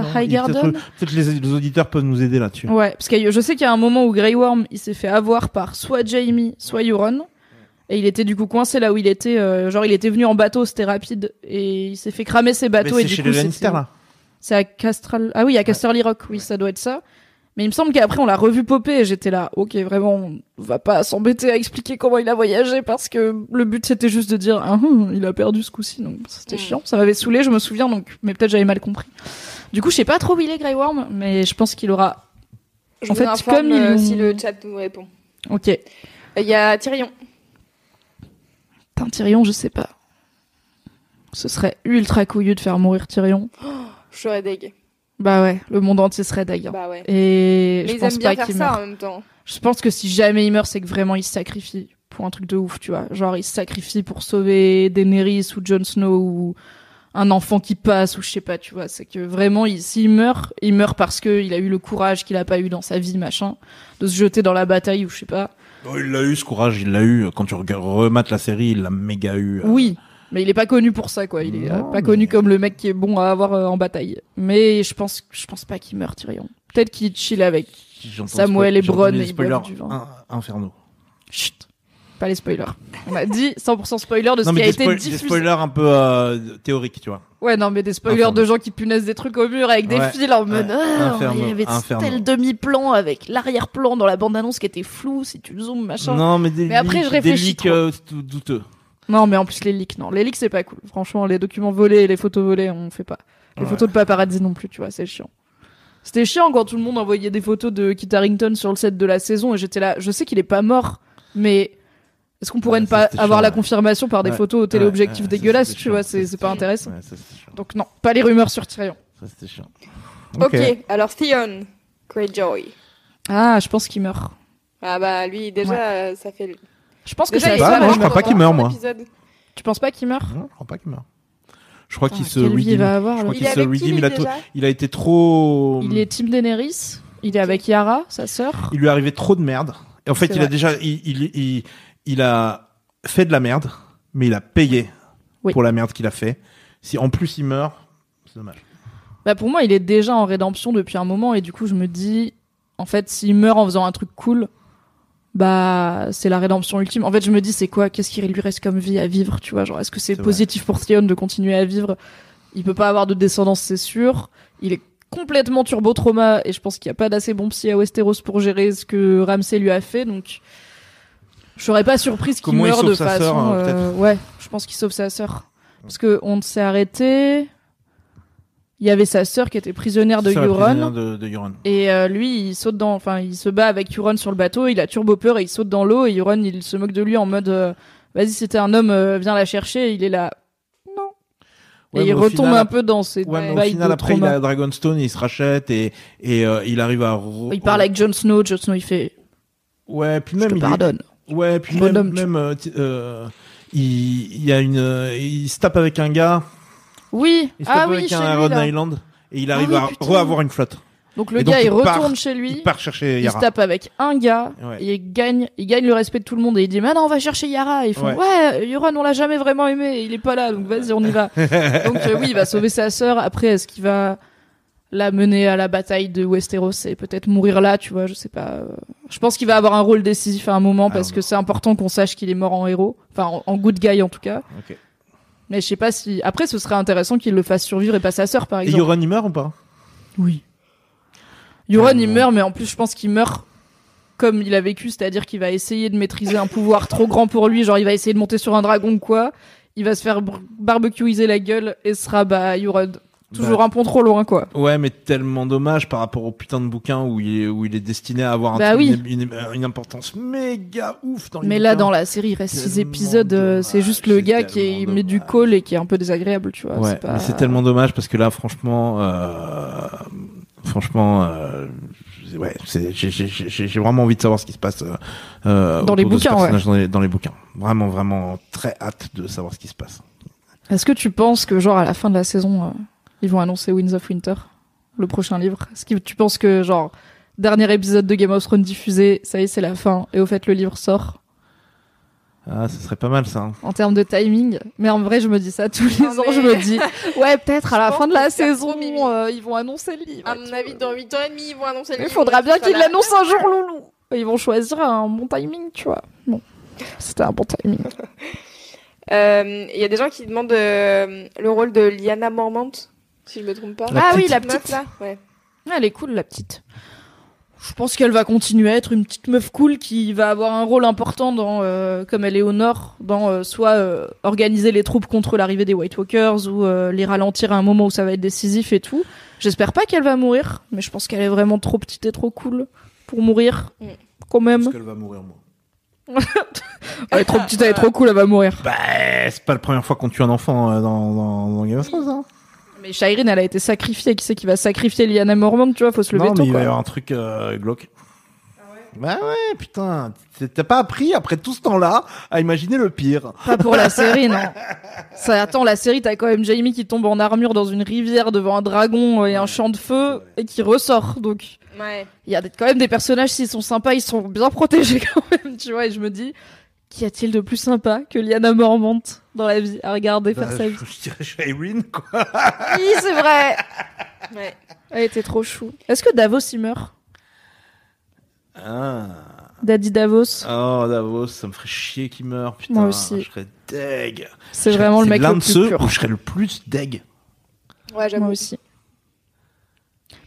B: non Il-
A: Highgarden
B: Peut-être peut-être les, les auditeurs peuvent nous aider là-dessus.
A: Ouais, parce que je sais qu'il y a un moment où Grey Worm, il s'est fait avoir par soit Jamie, soit Euron. Et il était du coup coincé là où il était. euh, genre, il était venu en bateau, c'était rapide. Et il s'est fait cramer ses
B: Mais
A: bateaux. et
B: c'est
A: du
B: chez
A: coup,
B: les Lannister là.
A: C'est à Castral. Ah oui, à Casterly Rock, oui, ça doit être ça. Mais il me semble qu'après, on l'a revu popper et j'étais là. Ok, vraiment, on va pas s'embêter à expliquer comment il a voyagé parce que le but c'était juste de dire, ah, hum, il a perdu ce coup-ci. Donc c'était
C: Mm.
A: chiant. Ça m'avait saoulé, je me souviens, donc, mais peut-être j'avais mal compris. Du coup, je sais pas trop où il est, Grey Worm, mais je pense qu'il aura.
C: Je
A: En
C: vous
A: fait, comme ils
C: euh, si le chat nous répond.
A: Ok.
C: Il y a Tyrion.
A: Putain, Tyrion, je sais pas. Ce serait ultra couillu de faire mourir Tyrion.
C: Je serais deg.
A: Bah ouais, le monde entier serait d'ailleurs.
C: Bah ouais.
A: Et
C: Mais
A: je
C: ils
A: pense
C: aiment bien
A: pas
C: faire
A: qu'il
C: ça
A: meurt.
C: en même temps.
A: Je pense que si jamais il meurt, c'est que vraiment il se sacrifie pour un truc de ouf, tu vois. Genre il se sacrifie pour sauver Daenerys ou Jon Snow ou un enfant qui passe ou je sais pas, tu vois. C'est que vraiment, il- s'il meurt, il meurt parce que il a eu le courage qu'il a pas eu dans sa vie, machin, de se jeter dans la bataille ou je sais pas.
B: Oh, il l'a eu ce courage, il l'a eu. Quand tu regardes- remates la série, il l'a méga eu.
A: Oui, mais il est pas connu pour ça, quoi. Il est euh,
B: Non,
A: pas
B: mais-
A: connu comme le mec qui est bon à avoir euh, en bataille. Mais je pense, je pense pas qu'il meurt, Tyrion. Peut-être qu'il chill avec. Samuel et Bronn,
B: spoilers
A: boivent du vin.
B: in- infernaux.
A: Chut. Pas les spoilers. On a dit 100% spoiler de ce
B: Non
A: qui a été
B: spoil- des
A: diffusé.
B: spoilers un peu euh, théoriques, tu vois.
A: Ouais, non, mais des spoilers de gens qui punaisent des trucs au mur avec des
B: Ouais.
A: fils en mode
B: Ouais.
A: Ah, il y avait
B: Infernal.
A: tel demi-plan avec l'arrière-plan dans la bande-annonce qui était flou si tu zoomes, machin. Non.
B: Mais des
A: Mais après, je réfléchis
B: des leaks
A: trop.
B: euh, tout- douteux.
A: mais en plus, les leaks, non. Les leaks, c'est pas cool. Franchement, les documents volés et les photos volées, on fait pas. Les
B: Ouais.
A: photos de paparazzi non plus, tu vois, c'est chiant. C'était chiant quand tout le monde envoyait des photos de Kit Harington sur le set de la saison et j'étais là, je sais qu'il est pas mort, mais Est-ce qu'on pourrait
B: Ouais,
A: ne pas avoir
B: chiant,
A: la
B: ouais.
A: confirmation par des
B: Ouais,
A: photos au téléobjectif
B: c'était
A: tu vois,
B: chiant,
A: c'est pas intéressant.
B: Ça.
A: Donc non, pas les rumeurs sur Tyrion.
B: Ça, c'était chiant.
C: Ok, alors Theon, Greyjoy.
A: Ah, je pense qu'il meurt.
C: Ah bah lui déjà
A: Ouais.
C: euh, ça fait.
A: Je pense que
C: Déjà il
A: ça.
B: moi,
C: mort
B: je crois pas qu'il meurt, moi.
C: épisode.
A: Tu penses pas qu'il meurt
B: Non, je crois pas qu'il meurt. Je crois qu'il se
A: quelle vie il
B: redeem.
A: va avoir,
B: Je crois
A: lui.
C: Il est
B: qu'il se
C: avec qui
B: redeem.
C: lui
B: Il a, to-
C: déjà
B: il a été trop.
A: Il est Team Daenerys. Il est avec Yara, sa sœur.
B: Il lui est arrivé trop de merde. Et en fait,
A: C'est
B: il a
A: vrai.
B: déjà, il, il, il, il a fait de la merde, mais il a payé
A: Oui.
B: pour la merde qu'il a fait. Si en plus il meurt, c'est dommage.
A: Bah pour moi, il est déjà en rédemption depuis un moment et du coup, je me dis, en fait, s'il meurt en faisant un truc cool, bah c'est la rédemption ultime. En fait, je me dis, c'est quoi? Qu'est-ce qui lui reste comme vie à vivre Tu vois, genre, est-ce que c'est positif pour Theon de continuer à vivre? Il peut pas avoir de descendance, c'est sûr. Il est complètement turbo trauma et je pense qu'il y a pas d'assez bon psy à Westeros pour gérer ce que Ramsay lui a fait, donc. Je serais pas surprise qu'il meure de façon.
B: sœur, euh,
A: euh, ouais, je pense qu'il sauve sa sœur. Parce que on s'est arrêté. Il y avait sa sœur qui était prisonnière de Euron.
B: De, de.
A: Et euh, lui, il saute dans, enfin, il se bat avec Euron sur le bateau. Il a turbo peur et il saute dans l'eau. Et Euron, il se moque de lui en mode, euh, vas-y, c'était un homme, euh, viens la chercher. Et il est là. Non.
B: Ouais,
A: et il retombe
B: final,
A: un peu dans ses
B: Ouais, mais au final, après, il
A: trauma.
B: a Dragonstone il se rachète et, et il arrive à.
A: Il parle avec Jon Snow. Jon Snow, il fait,
B: Ouais, puis
A: je
B: même.
A: te
B: il est-
A: pardonne.
B: Ouais, puis
A: Bonhomme,
B: même,
A: tu-
B: même il, il y a une, il se tape avec un gars,
A: Oui.
B: il se tape
A: Ah oui,
B: avec
A: chez
B: un
A: lui,
B: Rhode
A: là.
B: Island et il
A: Ah
B: arrive
A: oui,
B: à
A: putain.
B: re-avoir une flotte.
A: Donc le
B: Et donc,
A: gars, il,
B: il part-
A: retourne chez lui.
B: Il part chercher
A: Il
B: Yara.
A: se tape avec un gars
B: Ouais.
A: et il gagne, il gagne le respect de tout le monde et il dit maintenant on va chercher Yara. Et ils font
B: Ouais.
A: ouais, Euron on l'a jamais vraiment aimé, il est pas là donc vas-y on y va. donc euh, oui il va sauver sa sœur. Après est-ce qu'il va la mener à la bataille de Westeros et peut-être mourir là, tu vois, je sais pas. euh. Je pense qu'il va avoir un rôle décisif à un moment
B: Ah,
A: parce que c'est important qu'on sache qu'il est mort en héros, enfin en, en good guy en tout cas.
B: Ok.
A: Mais je sais pas si après ce serait intéressant qu'il le fasse survivre et pas sa sœur par
B: Et
A: exemple.
B: Euron, il meurt ou pas?
A: Oui. Euron,
B: Ouais,
A: il meurt, mais en plus, je pense qu'il meurt comme il a vécu, c'est-à-dire qu'il va essayer de maîtriser un pouvoir trop grand pour lui, genre il va essayer de monter sur un dragon ou quoi, il va se faire barbecuiser la gueule et sera bah Euron. Toujours
B: Bah,
A: un pont trop loin, quoi.
B: Ouais, mais tellement dommage par rapport au putain de bouquin où il est, où il est destiné à avoir
A: Bah oui.
B: une, une- une importance méga ouf dans les
A: Mais là, dans la série, il reste six épisodes, euh, c'est juste le gars qui est, met du call et qui est un peu désagréable, tu vois.
B: Ouais,
A: c'est pas...
B: tellement dommage parce que là, franchement, euh, franchement, euh, ouais, j'ai- vraiment envie de savoir ce qui se passe euh,
A: Dans les bouquins, ouais.
B: dans, les, dans les bouquins. Vraiment, vraiment très hâte de savoir ce qui se passe.
A: Est-ce que tu penses que, genre, à la fin de la saison, ils vont annoncer Winds of Winter, le prochain livre Est-ce que tu penses que, genre, dernier épisode de Game of Thrones diffusé, ça y est, c'est la fin, et au fait, le livre sort?
B: Ah, ce serait pas mal ça. hein.
A: en termes de timing Mais en vrai, je me dis ça tous les
C: Non,
A: ans,
C: mais-
A: je me dis, ouais, peut-être à la fin de la saison, euh, ils vont annoncer le livre.
C: À mon
A: vois.
C: avis, dans 8 ans et demi, ils vont annoncer le
A: Il
C: livre,
A: faudra
C: donc
A: bien qu'ils l'annoncent un jour, loulou Ils vont choisir un bon timing, tu vois. Bon, c'était un bon timing.
C: Euh, Il y a des gens qui demandent euh, le rôle de Liana Mormont, si je me trompe pas.
B: La
A: ah oui, la petite.
C: là Ouais.
A: Ah, Elle est cool, la petite. Je pense qu'elle va continuer à être une petite meuf cool qui va avoir un rôle important dans, euh, comme elle est au nord, dans euh, soit euh, organiser les troupes contre l'arrivée des White Walkers ou euh, les ralentir à un moment où ça va être décisif et tout. J'espère pas qu'elle va mourir, mais je pense qu'elle est vraiment trop petite et trop cool pour mourir.
C: Mm.
A: Quand même.
B: Parce qu'elle va mourir, moi.
A: Elle est trop petite, elle est trop cool, elle va mourir.
B: Bah, c'est pas la première fois qu'on tue un enfant euh, dans, dans, dans Game of Thrones. Hein.
A: Mais Shireen, elle a été sacrifiée. Qui c'est qui va sacrifier Lyanna Mormont Tu vois, faut se lever
B: non,
A: tôt,
B: mais il va y avoir un truc euh, glauque. Bah ouais, putain, t'as pas appris après tout ce temps-là à imaginer le pire.
A: Pas pour la série, non. Ça, attends, la série, t'as quand même Jamie qui tombe en armure dans une rivière devant un dragon et un champ de feu et qui ressort. Donc,
C: Ouais.
A: il y a des- quand même des personnages, s'ils sont sympas, ils sont bien protégés quand même, tu vois. Et je me dis, qu'y a-t-il de plus sympa que Lyanna Mormont dans la vie à regarder faire
B: Bah,
A: sa vie?
B: je, je dirais Shireen, quoi.
A: Oui, c'est vrai.
C: Ouais.
A: Elle était trop chou. Est-ce que Davos il meurt?
B: Ah.
A: Daddy Davos
B: Oh, Davos, ça me ferait chier qu'il meure, putain.
A: Moi aussi.
B: Je serais deg.
A: C'est vraiment le mec
B: l'un
A: le
B: de
A: plus
B: ceux
A: pur.
B: où je serais le plus deg.
C: Ouais.
A: Moi aussi.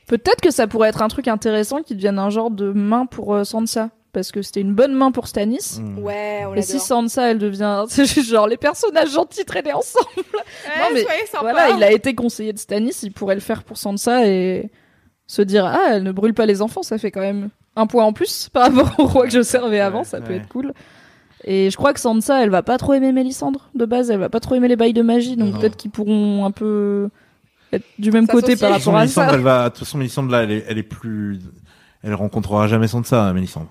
A: Peut-être que ça pourrait être un truc intéressant qui devienne un genre de main pour euh, Sansa. Parce que c'était une bonne main pour Stannis.
B: Mm.
C: Ouais, on
A: Et si. Sansa, elle devient. C'est juste genre les personnages gentils traînés ensemble.
C: Ouais,
A: Non, mais. Voilà, il a été conseiller de Stannis, il pourrait le faire pour Sansa et se dire Ah, elle ne brûle pas les enfants, ça fait quand même un point en plus par rapport au roi que je servais avant, ça peut être cool. Et je crois que Sansa, elle va pas trop aimer Mélissandre de base, elle va pas trop aimer les bails de magie, donc peut-être qu'ils pourront un peu être du même côté par
B: De toute façon,
A: rapport à
B: Mélissandre,
A: ça.
B: elle va, de toute façon, Mélissandre, là, elle est, elle est plus, elle rencontrera jamais Sansa, Mélissandre.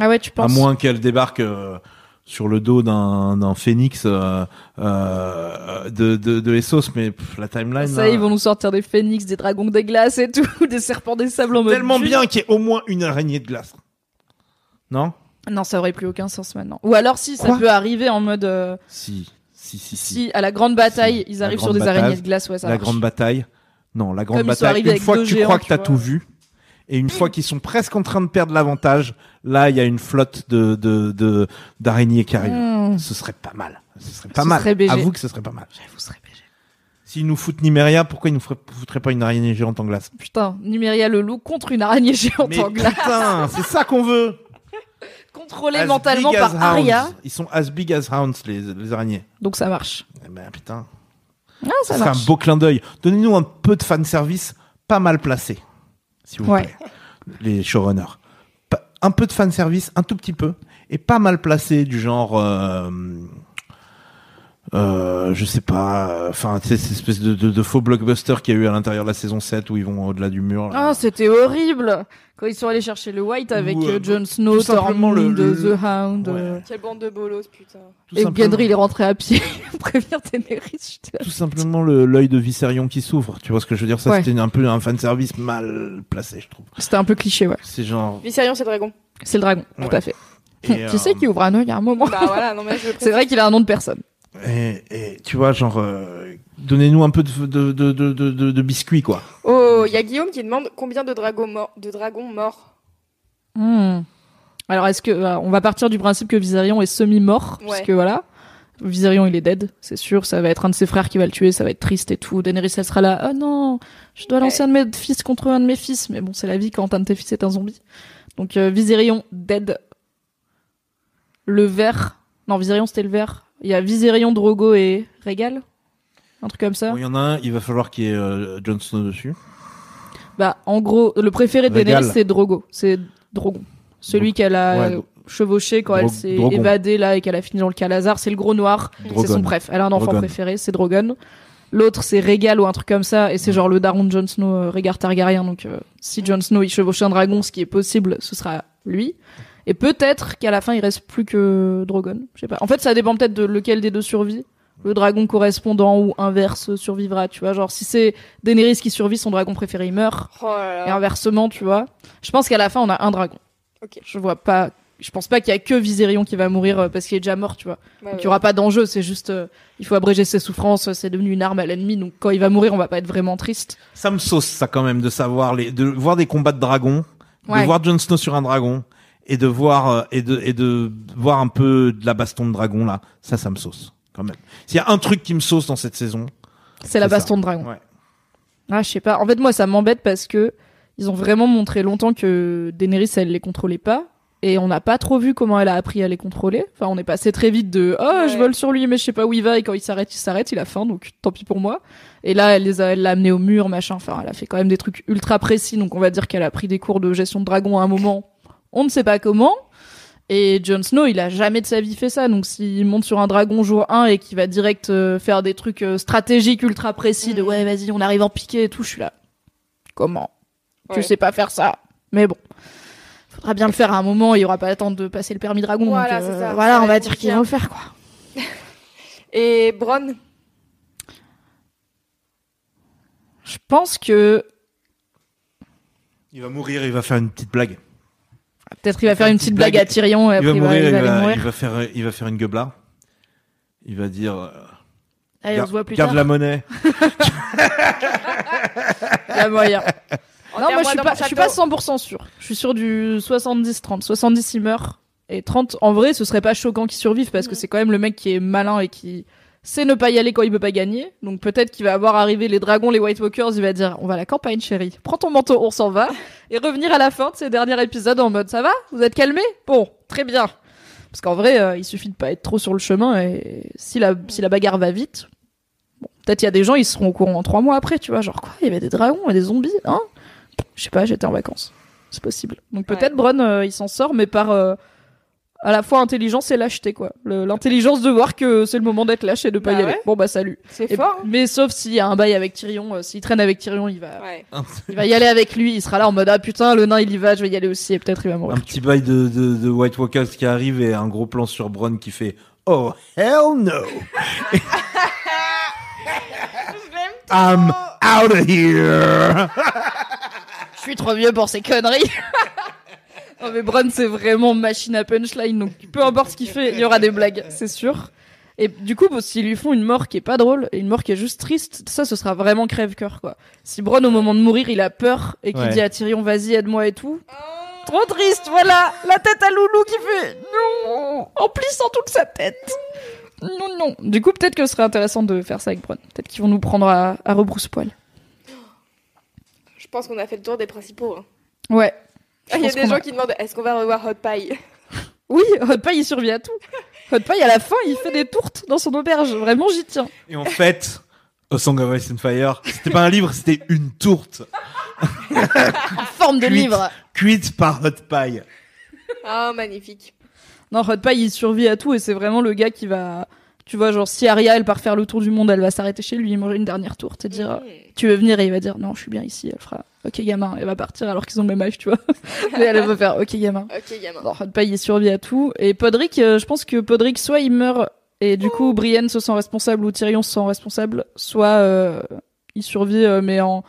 A: Ah ouais, tu
B: À
A: penses
B: moins qu'elle débarque euh, sur le dos d'un phénix euh, euh, de, de, de Essos, mais pff, la timeline.
A: Ça,
B: là,
A: ils vont nous sortir des phénix, des dragons des glaces et tout, des serpents des sables en mode.
B: tellement bien qu'il y ait au moins une araignée de glace. Non?
A: Non, ça aurait plus aucun sens maintenant. Ou alors si, ça
B: Quoi?
A: peut arriver en mode.
B: Si, si, si, si.
A: si, à la grande bataille,
B: Si.
A: ils arrivent sur des
B: bataille,
A: araignées de glace, ouais, ça
B: la
A: marche.
B: grande bataille. Non, la grande
A: Comme
B: bataille. Une fois que tu
A: géants,
B: crois que
A: tu
B: t'as tout vu, et une fois qu'ils sont presque en train de perdre l'avantage, là, il y a une flotte de d'araignées qui arrive.
A: Mmh.
B: Ce serait pas mal. Ce serait pas
A: Ce
B: mal.
A: serait.
B: Avoue que ce serait pas mal.
A: Vous serez BG.
B: S'ils nous foutent Nimeria, pourquoi ils nous foutraient pas une araignée géante en glace?
A: Putain, Numéria le loup contre une araignée géante
B: Mais
A: en glace.
B: putain, c'est ça qu'on veut.
A: Contrôlé
B: As
A: mentalement par Arya.
B: Ils sont as big as hounds, les, les araignées.
A: Donc ça marche.
B: Eh ben putain,
A: Ah,
B: ça
A: ça
B: serait
A: marche.
B: un beau clin d'œil. Donnez-nous un peu de fanservice pas mal placé, s'il vous
A: Ouais.
B: plaît, les showrunners. Un peu de fanservice, un tout petit peu, et pas mal placé, du genre... Euh, euh, je sais pas, euh, enfin, tu sais, cette espèce de, de, de faux blockbuster qu'il y a eu à l'intérieur de la saison 7 où ils vont au-delà du mur. là.
A: Ah, c'était horrible quand ils sont allés chercher le White avec
B: Ou, euh,
A: euh, Jon Snow,
B: tout simplement
A: Tormund,
B: le- le-
A: The Hound.
B: Ouais.
A: euh,
C: Quelle bande de bolos, putain.
B: Tout
A: Et
B: simplement-
A: Gendry, il est rentré à pied prévenir là.
B: tout simplement le- l'œil de Viserion qui s'ouvre. Tu vois ce que je veux dire? Ça,
A: Ouais.
B: c'était un peu un fanservice mal placé, je trouve.
A: C'était un peu cliché, ouais.
B: C'est genre.
C: Viserion, c'est dragon.
A: C'est le dragon,
B: Ouais.
A: tout à fait.
B: Et,
A: tu sais
B: euh,
A: qui ouvre un œil à un moment
C: Bah voilà, non mais je le
A: C'est vrai qu'il a un nom de personne.
B: Et, et tu vois, genre, euh, donnez-nous un peu de, de, de, de, de, de- de biscuits, quoi.
C: Oh, il y a Guillaume qui demande combien de dragons morts, de dragons morts.
A: Hmm. Alors, est-ce que euh, on va partir du principe que Viserion est semi-mort,
C: Ouais.
A: puisque voilà, Viserion il est dead, c'est sûr. Ça va être un de ses frères qui va le tuer, ça va être triste et tout. Daenerys elle sera là. Oh non, je dois lancer un de mes fils contre un de mes fils. Mais bon, c'est la vie quand un de tes fils est un zombie. Donc euh, Viserion dead. Le vert. Non, Viserion c'était le vert. Il y a Viserion, Drogo et Rhaegal. Un truc comme ça.
B: Bon, Il y en a un, il va falloir qu'il y ait euh, Jon Snow dessus.
A: Bah, en gros, le préféré de. Daenerys, c'est Drogo. C'est Drogon. Celui qu'elle a
B: ouais,
A: chevauché quand elle s'est évadée là et qu'elle a fini dans le Calazar. C'est le gros noir. C'est son préf. Elle a un enfant
B: Drogon.
A: préféré, c'est Drogon. L'autre, c'est Rhaegal ou un truc comme ça. Et c'est genre le daron de Jon Snow, euh, Targaryen. Donc, euh, si Jon Snow, il chevauche un dragon, ce qui est possible, ce sera lui. Et peut-être qu'à la fin, il reste plus que Drogon. Je sais pas. En fait, ça dépend peut-être de lequel des deux survit. Le dragon correspondant ou inverse survivra, tu vois. Genre, si c'est Daenerys qui survit, son dragon préféré, il meurt.
C: Oh là
A: Et inversement, tu vois. Je pense qu'à la fin, on a un dragon.
C: Ok.
A: Je vois pas. Je pense pas qu'il y a que Viserion qui va mourir euh, parce qu'il est déjà mort, tu vois.
C: Ouais,
A: Donc il
C: ouais.
A: y aura pas d'enjeu, c'est juste. euh, il faut abréger ses souffrances, c'est devenu une arme à l'ennemi. Donc quand il va mourir, on va pas être vraiment triste.
B: Ça me sauce, ça, quand même, de savoir les, de voir des combats de dragons,
A: Ouais.
B: de voir Jon Snow sur un dragon, et de voir, euh, et de, et de voir un peu de la baston de dragon, là. Ça, ça me sauce, quand même. S'il y a un truc qui me sauce dans cette saison.
A: C'est la
B: ça.
A: baston de dragon.
B: Ouais.
A: Ah, je sais pas. En fait, moi, ça m'embête parce que ils ont vraiment montré longtemps que Daenerys, elle les contrôlait pas. Et on n'a pas trop vu comment elle a appris à les contrôler. Enfin, on est passé très vite de oh je vole sur lui mais je sais pas où il va et quand il s'arrête il s'arrête il a faim donc tant pis pour moi. Et là elle les a elle l'a amené au mur machin. Enfin elle a fait quand même des trucs ultra précis donc on va dire qu'elle a pris des cours de gestion de dragon à un moment. On ne sait pas comment. Et Jon Snow, il a jamais de sa vie fait ça. Donc s'il monte sur un dragon jour 1 et qu'il va direct euh, faire des trucs euh, stratégiques ultra précis de
C: Mhm.
A: ouais, vas-y, on arrive en piqué et tout, je suis là. Comment?
C: Ouais.
A: Tu sais pas faire ça. Mais bon. Faudra bien le faire à un moment, il y aura pas le temps de passer le permis dragon.
C: Voilà,
A: donc, euh,
C: c'est ça.
A: voilà,
C: Ça
A: on
C: va
A: dire qu'il va le faire quoi.
C: Et Bronn?
A: Je pense que
B: Il va mourir, il va faire une petite blague.
A: Peut-être il va faire une petite blague à Tyrion et
B: Il
A: après
B: va
A: il va,
B: mourir,
A: il va aller
B: va,
A: mourir.
B: il va faire, il va faire une gueubla. Il va dire, euh,
A: Allez, on
B: garde,
A: se voit plus
B: garde
A: tard.
B: la monnaie.
A: Il y a moyen. Non, moi je suis pas, je suis pas
C: château.
A: 100% sûr. Je suis sûr du 70-30. 70 il meurt et 30 en vrai ce serait pas choquant qu'il survive parce que c'est quand même le mec qui est malin et qui sait ne pas y aller quand il peut pas gagner. Donc peut-être qu'il va avoir arrivé les dragons, les White Walkers, il va dire on va à la campagne chérie, prends ton manteau, on s'en va et revenir à la fin de ces derniers épisodes en mode ça va, vous êtes calmés? Bon, très bien. Parce qu'en vrai, euh, il suffit de pas être trop sur le chemin et si la si la bagarre va vite, bon, peut-être il y a des gens ils seront au courant en trois mois après, tu vois, genre quoi, il y avait des dragons et des zombies, hein? Je sais pas, j'étais en vacances. C'est possible. Donc peut-être Bronn, euh, il s'en sort, mais par euh, à la fois intelligence et lâcheté quoi. L'intelligence de voir que c'est le moment d'être lâche et de pas
C: Bah
A: y aller.
C: ouais.
A: Bon bah salut.
C: C'est fort. hein.
A: mais sauf s'il y a un bail avec Tyrion, euh, s'il traîne avec Tyrion, il va,
C: Ouais.
A: il va y aller avec lui. Il sera là en mode ah putain le nain il y va, je vais y aller aussi et peut-être il va
B: Un
A: mourir.
B: petit bail de, de, de White Walkers qui arrive et un gros plan sur Bronn qui fait Oh hell no! I'm out of here!
A: Je suis trop vieux pour ces conneries. non mais Bronn c'est vraiment machine à punchline donc peu importe ce qu'il fait, il y aura des blagues, c'est sûr. Et du coup, s'ils lui font une mort qui est pas drôle, et une mort qui est juste triste, ça, ce sera vraiment crève-cœur, quoi. Si Bronn, au moment de mourir, il a peur et qu'il
B: Ouais.
A: dit à Tyrion, vas-y, aide-moi et tout. Trop triste, voilà, la tête à Loulou qui fait non, en plissant toute sa tête. Non, non. Du coup, peut-être que ce serait intéressant de faire ça avec Bronn. Peut-être qu'ils vont nous prendre à, à rebrousse-poil.
C: Je pense qu'on a fait le tour des principaux. hein.
A: Ouais.
C: Ah, Il y a des gens qui demandent est-ce qu'on va revoir Hot Pie?
A: Oui, Hot Pie, il survit à tout. Hot Pie, à la fin, il fait des tourtes dans son auberge. Vraiment, j'y tiens.
B: Et en fait, A Song of Ice and Fire, c'était pas un livre, c'était une tourte
A: En forme de
B: Cuite.
A: livre.
B: cuite par Hot Pie.
C: Ah, magnifique.
A: Non, Hot Pie, il survit à tout et c'est vraiment le gars qui va. Tu vois, genre, si Arya, elle part faire le tour du monde, elle va s'arrêter chez lui, manger une dernière tourte et dire. Tu veux venir Et il va dire Non, je suis bien ici. Elle fera Ok, gamin. Elle va partir alors qu'ils ont le même âge, tu vois. Mais elle va faire Ok, gamin.
C: Ok, gamin.
A: Hot Pie, il survit à tout. Et Podrick, euh, je pense que Podrick, soit il meurt et du coup, Brienne se sent responsable ou Tyrion se sent responsable, soit euh, il survit, euh, mais en,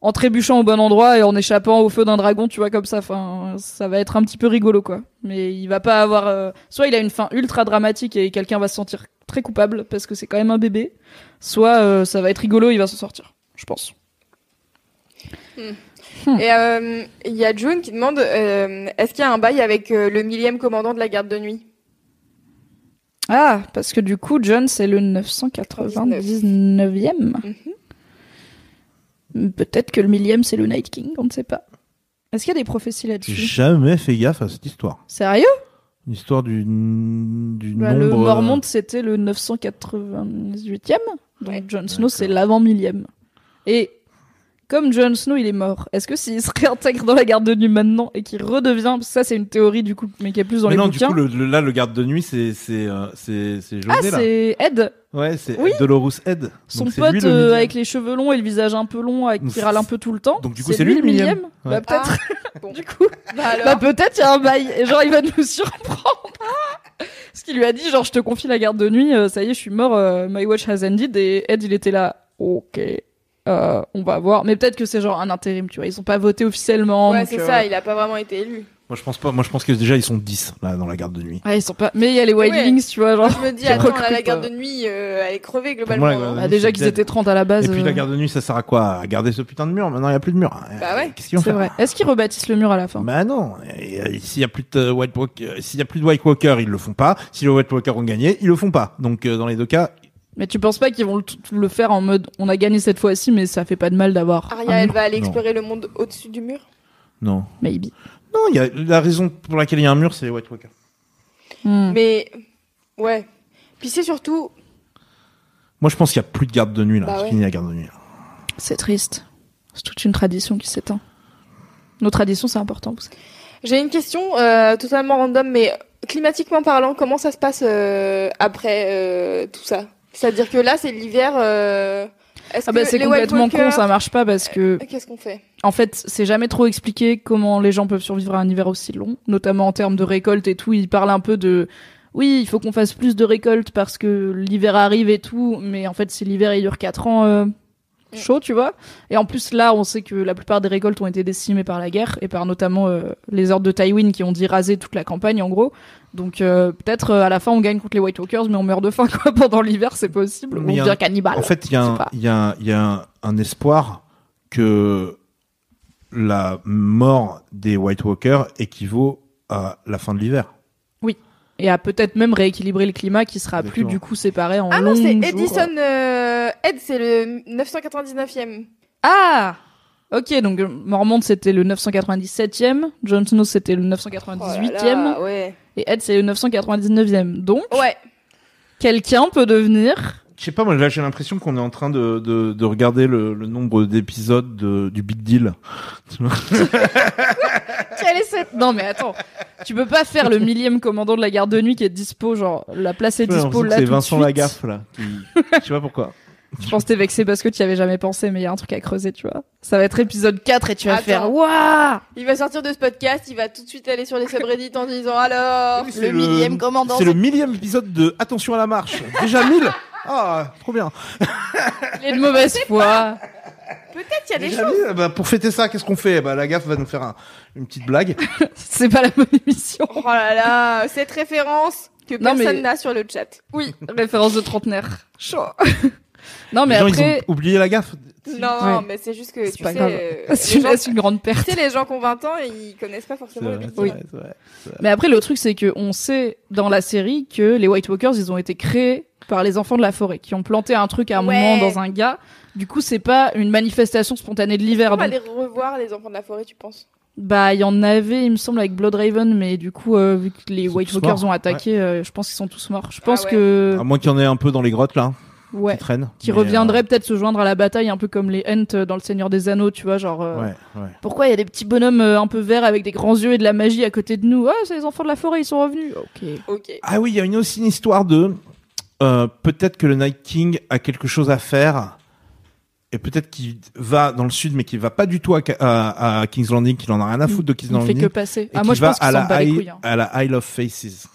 A: en trébuchant au bon endroit et en échappant au feu d'un dragon, tu vois, comme ça. Enfin, ça va être un petit peu rigolo, quoi. Mais il va pas avoir. euh, Soit il a une fin ultra dramatique et quelqu'un va se sentir très coupable parce que c'est quand même un bébé, soit euh, ça va être rigolo, il va s'en sortir, je pense.
C: Et euh, il y a June qui demande euh, est-ce qu'il y a un bail avec euh, le millième commandant de la garde de nuit?
A: Ah, parce que du coup, John, c'est le 999e. Peut-être que le millième, c'est le Night King, on ne sait pas. Est-ce qu'il y a des prophéties
B: J'ai
A: là-dessus
B: jamais fait gaffe à cette histoire.
A: Sérieux?
B: L'histoire du, du
A: Bah, Le
B: nombre. euh,
A: Mormont, c'était le 998e. Donc
C: Ouais.
A: Jon Snow, c'est l'avant millième. Et comme Jon Snow, il est mort, est-ce que s'il se réintègre dans la garde de nuit maintenant et qu'il redevient, parce que ça c'est une théorie du coup, mais qui est plus dans
B: Mais
A: les
B: non, du
A: bouquins.
B: coup, le, le- là, le garde de nuit, c'est c'est euh, c'est c'est José
A: ah, c'est Ed,
B: Ouais, c'est
A: Oui.
B: Dolorous Ed.
A: son
B: Donc,
A: pote
B: lui, le
A: euh, avec les cheveux longs et le visage un peu long, avec qui râle un peu tout le temps.
B: donc, du coup, c'est lui
A: le
B: le millième.
A: millième.
B: Ouais.
A: Bah peut-être.
C: Ah, bon.
A: du coup,
C: Bah alors
A: bah peut-être il y a un bail. Et genre il va nous surprendre. Ce qu'il lui a dit, genre je te confie la garde de nuit, euh, ça y est, je suis mort, euh, my watch has ended. Et Ed il était là, ok. euh, on va voir, mais peut-être que c'est genre un intérim, tu vois. Ils ont pas voté officiellement.
C: Ouais, c'est
A: euh,
C: ça, il a pas vraiment été élu.
B: Moi, je pense pas. Moi, je pense que déjà, ils sont 10 là dans la garde de nuit.
A: Ouais, ils sont pas. Mais il y a les
C: Ouais.
A: Wildlings, tu vois, genre.
C: Je me dis, attends, là, la garde
A: euh.
C: de nuit, euh, elle est crevée globalement.
B: moi,
C: hein.
B: nuit,
A: déjà qu'ils étaient 30 à la base.
B: Et puis
A: euh,
B: la garde de nuit, ça sert à quoi? À garder ce putain de mur? Maintenant, il y a plus de mur.
C: Bah ouais.
B: Qu'est-ce qu'ils
A: C'est vrai. Est-ce qu'ils rebâtissent le mur à la fin?
B: Bah non. Euh, S'il y a plus de White Walker, s'il y a plus de White Walker, ils le font pas. Si les White Walker ont gagné, ils le font pas. Donc euh, dans les deux cas,
A: Mais tu penses pas qu'ils vont le, le faire en mode on a gagné cette fois-ci, mais ça fait pas de mal d'avoir. un
C: Aria, elle va aller
B: Non.
C: explorer le monde au-dessus du mur?
B: Non.
A: Maybe.
B: Non, il y a la raison pour laquelle il y a un mur, c'est les White Walker.
A: Hmm.
C: Mais, ouais. Puis c'est surtout,
B: Moi, je pense qu'il y a plus de garde de nuit là.
C: Bah
B: C'est
C: ouais.
B: fini la garde de nuit.
A: C'est triste. C'est toute une tradition qui s'éteint. Nos traditions, c'est important. vous savez.
C: j'ai une question euh, totalement random, mais climatiquement parlant, comment ça se passe euh, après euh, tout ça? C'est-à-dire que là, c'est l'hiver.
A: Ah bah c'est complètement con, ça marche pas parce que
C: Euh, Qu'est-ce qu'on fait?
A: en fait c'est jamais trop expliqué comment les gens peuvent survivre à un hiver aussi long, notamment en termes de récolte et tout. Ils parlent un peu de oui il faut qu'on fasse plus de récolte parce que l'hiver arrive et tout, mais en fait si l'hiver il dure 4 ans euh, chaud tu vois. Et en plus là on sait que la plupart des récoltes ont été décimées par la guerre et par notamment euh, les ordres de Tywin qui ont dit raser toute la campagne en gros. Donc euh, peut-être euh, à la fin on gagne contre les White Walkers mais on meurt de faim quoi pendant l'hiver c'est possible.
B: Mais un-
A: cannibale.
B: En fait, il y a, un, y a, un, il y a un, un espoir que la mort des White Walkers équivaut à la fin de l'hiver.
A: et à peut-être même rééquilibrer le climat qui sera plus du coup séparé en
C: Ah non, c'est. Edison. Euh... Ed, c'est le 999e.
A: Ah Ok, donc Mormont c'était le 997e, Jon Snow c'était le
C: Oh là
A: 998e,
C: là, ouais.
A: Et Ed c'est le 999e. Donc,
C: Ouais.
A: quelqu'un peut devenir
B: Je sais pas, moi là j'ai l'impression qu'on est en train de, de, de regarder le, le nombre d'épisodes de- du Big Deal.
A: Quelle est cette Non mais attends, tu peux pas faire le millième commandant de la garde de nuit qui est dispo, genre la place est dispo là
B: C'est
A: tout de
B: Vincent. Lagaffe là. Qui... Je sais pas pourquoi.
A: Je pense que t'es vexé parce que tu y avais jamais pensé, mais il y a un truc à creuser, tu vois. Ça va être épisode 4 et tu vas
C: Attends.
A: faire Waouh
C: Il va sortir de ce podcast, il va tout de suite aller sur les subreddits en disant alors
B: Oui, c'est
C: le millième commandant.
B: C'est le millième épisode de Attention à la marche. Déjà 1000 Ah, trop bien.
A: Il est de mauvaise foi.
C: Peut-être qu'il y a des choses.
B: 1000 bah, pour fêter ça, qu'est-ce qu'on fait? Bah, La gaffe va nous faire un- une petite blague.
A: C'est pas la bonne émission.
C: Oh là là, cette référence que
A: Non, mais-
C: personne n'a sur le chat.
A: Oui, référence de trentenaire. Chaud. non mais
B: les gens,
A: après,
B: ils ont oublié la gaffe.
C: Non,
A: Ouais.
C: mais c'est juste que
A: C'est
C: tu
A: pas
C: sais,
A: grave.
C: euh,
A: c'est
C: les
A: une,
C: gens,
A: c'est une grande
C: tu
A: perte.
C: sais, les gens qui ont 20 ans, ils connaissent pas
B: C'est
C: forcément le
B: vrai,
C: Big
B: vrai, c'est vrai.
A: Mais après, le truc, c'est que on sait dans la série que les White Walkers, ils ont été créés par les enfants de la forêt, qui ont planté un truc à un
C: Ouais.
A: moment dans un gars. Du coup, c'est pas une manifestation spontanée de l'hiver.
C: On va
A: donc-
C: les revoir, les enfants de la forêt, tu penses?
A: Bah, il y en avait, il me semble, avec Blood Raven, mais du coup, euh, vu que les White Walkers
B: morts,
A: ont attaqué, euh, je pense qu'ils sont tous morts. Je pense
C: ouais.
A: que,
B: À moins qu'il y en ait un peu dans les grottes là,
A: ouais,
B: qui traînent.
A: qui reviendraient peut-être se joindre à la bataille, un peu comme les Ents euh, dans le Seigneur des Anneaux, tu vois, genre.
B: euh,
A: euh,
B: Ouais, ouais.
A: Pourquoi il y a des petits bonhommes euh, un peu verts avec des grands yeux et de la magie à côté de nous? Ah, c'est les enfants de la forêt, ils sont revenus. Ok.
C: Ok.
B: Ah oui, il y a une, aussi une histoire de euh, peut-être que le Night King a quelque chose à faire et peut-être qu'il va dans le sud mais qu'il va pas du tout à, à, à King's Landing, qu'il en a rien à foutre de King's
A: Il fait
B: Landing.
A: que passer.
B: et
A: Ah, moi, je
B: va
A: pense
B: à la, Isle-
A: hein.
B: à la Isle of Faces.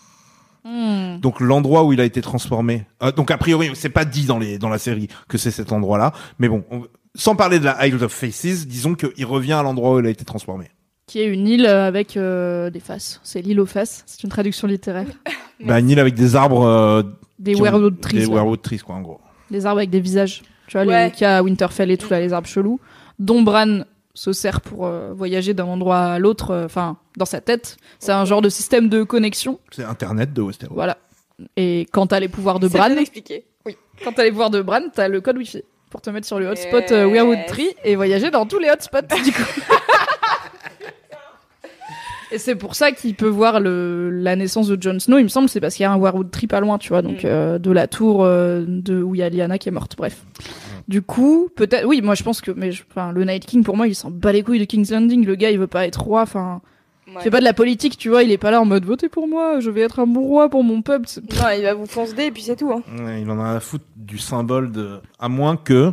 A: Hmm.
B: Donc l'endroit où il a été transformé. Euh, donc a priori, c'est pas dit dans les dans la série que c'est cet endroit-là, mais bon, on- sans parler de la Isle of Faces, disons qu'il revient à l'endroit où il a été transformé.
A: Qui est une île euh, avec euh, des faces. C'est l'île aux faces. C'est une traduction littéraire.
B: Bah, une île avec des arbres, euh,
A: Des werewood trees.
B: des
A: ouais.
B: werewood trees quoi en gros.
A: Des arbres avec des visages. Tu vois,
C: Ouais.
A: les à Winterfell et tout, là, les arbres chelous. Dont Bran se sert pour euh, voyager d'un endroit à l'autre, euh, enfin, dans sa tête. C'est un genre de système de connexion.
B: C'est Internet de Westeros.
A: Voilà. Et quand t'as les pouvoirs de Bran,
C: expliqué. Oui.
A: quand t'as les pouvoirs de Bran, t'as le code Wi-Fi pour te mettre sur le hotspot euh. Weirwood Tree et voyager dans tous les hotspots, du coup. Et c'est pour ça qu'il peut voir le, la naissance de Jon Snow, il me semble, c'est parce qu'il y a un Weirwood Tree pas loin, tu vois, donc
C: Mm.
A: euh, de la tour euh, de où il y a Lyanna qui est morte, bref. Du coup, peut-être, oui, moi je pense que, mais je- enfin, le Night King pour moi, il s'en bat les couilles de King's Landing, le gars il veut pas être roi, enfin, il
C: Ouais.
A: fait pas de la politique, tu vois, il est pas là en mode votez pour moi, je vais être un bon roi pour mon peuple. C'est-
C: Non, il va vous foncer et puis c'est tout. Hein.
B: Ouais, il en a à foutre du symbole de. À moins que.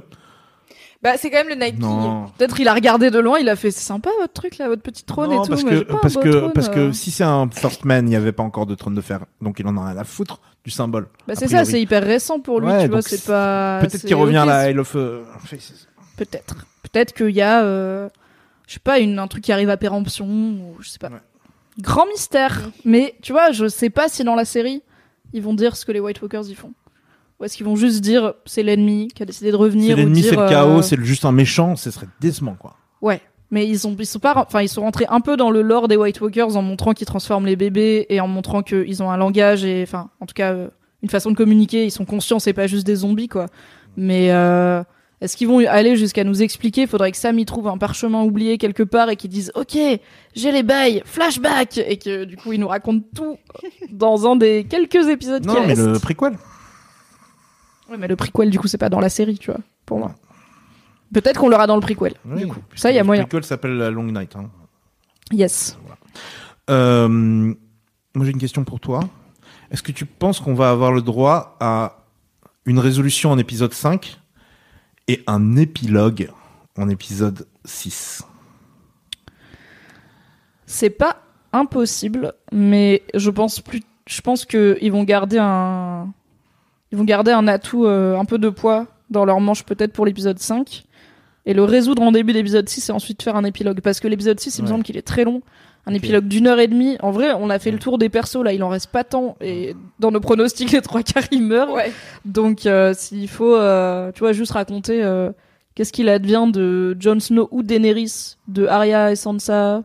C: Bah, c'est quand même le.
B: Non.
A: Peut-être il a regardé de loin, il a fait c'est sympa votre truc là, votre petit trône
B: Non,
A: et tout.
B: parce
A: mais
B: que
A: un
B: parce
A: beau
B: que
A: trône,
B: parce que
A: euh.
B: si c'est un first man, il n'y avait pas encore de trône de fer, donc il en a rien à foutre du symbole.
A: Bah c'est ça, c'est hyper récent pour lui,
B: Ouais,
A: tu vois, c'est pas.
B: Peut-être qu'il revient
A: ok,
B: à la Isle of euh, Faces.
A: Peut-être. Peut-être qu'il y a, euh, je sais pas, une, un truc qui arrive à péremption ou je sais pas.
B: Ouais.
A: Grand mystère. Mais tu vois, je sais pas si dans la série ils vont dire ce que les White Walkers y font. Ou est-ce qu'ils vont juste dire c'est l'ennemi qui a décidé de revenir
B: C'est l'ennemi, c'est le
A: euh,
B: chaos, c'est le- juste un méchant, ce serait décement quoi.
A: Ouais. Mais ils sont, ils sont pas, enfin, ils sont rentrés un peu dans le lore des White Walkers en montrant qu'ils transforment les bébés et en montrant qu'ils ont un langage et, enfin, en tout cas, euh, une façon de communiquer. Ils sont conscients, c'est pas juste des zombies, quoi. Mais, euh, est-ce qu'ils vont aller jusqu'à nous expliquer? Faudrait que Sam y trouve un parchemin oublié quelque part et qu'ils disent, ok, j'ai les bails, flashback, et que du coup, ils nous racontent tout dans un des quelques épisodes qui
B: Non, mais
A: restent.
B: le prequel.
A: Ouais, mais le prequel, du coup, c'est pas dans la série, tu vois, pour moi. Peut-être qu'on l'aura dans le prequel.
B: Oui,
A: du coup, ça, il y a
B: le
A: moyen.
B: prequel s'appelle la Long Night. hein.
A: Yes.
B: Euh, moi, j'ai une question pour toi. Est-ce que tu penses qu'on va avoir le droit à une résolution en épisode 5 et un épilogue en épisode 6
A: C'est pas impossible, mais je pense plus. Je pense que ils vont garder un. Ils vont garder un atout euh, un peu de poids dans leur manche peut-être pour l'épisode 5 et le résoudre en début d'épisode 6 et ensuite faire un épilogue. Parce que l'épisode 6 il me
B: Ouais.
A: semble qu'il est très long. Un épilogue d'une heure et demie. En vrai on a fait le tour des persos là. Il en reste pas tant. Et dans nos pronostics les trois quarts ils meurent.
C: Ouais.
A: donc euh, s'il faut euh, tu vois juste raconter euh, qu'est-ce qu'il advient de Jon Snow ou Daenerys de Arya et Sansa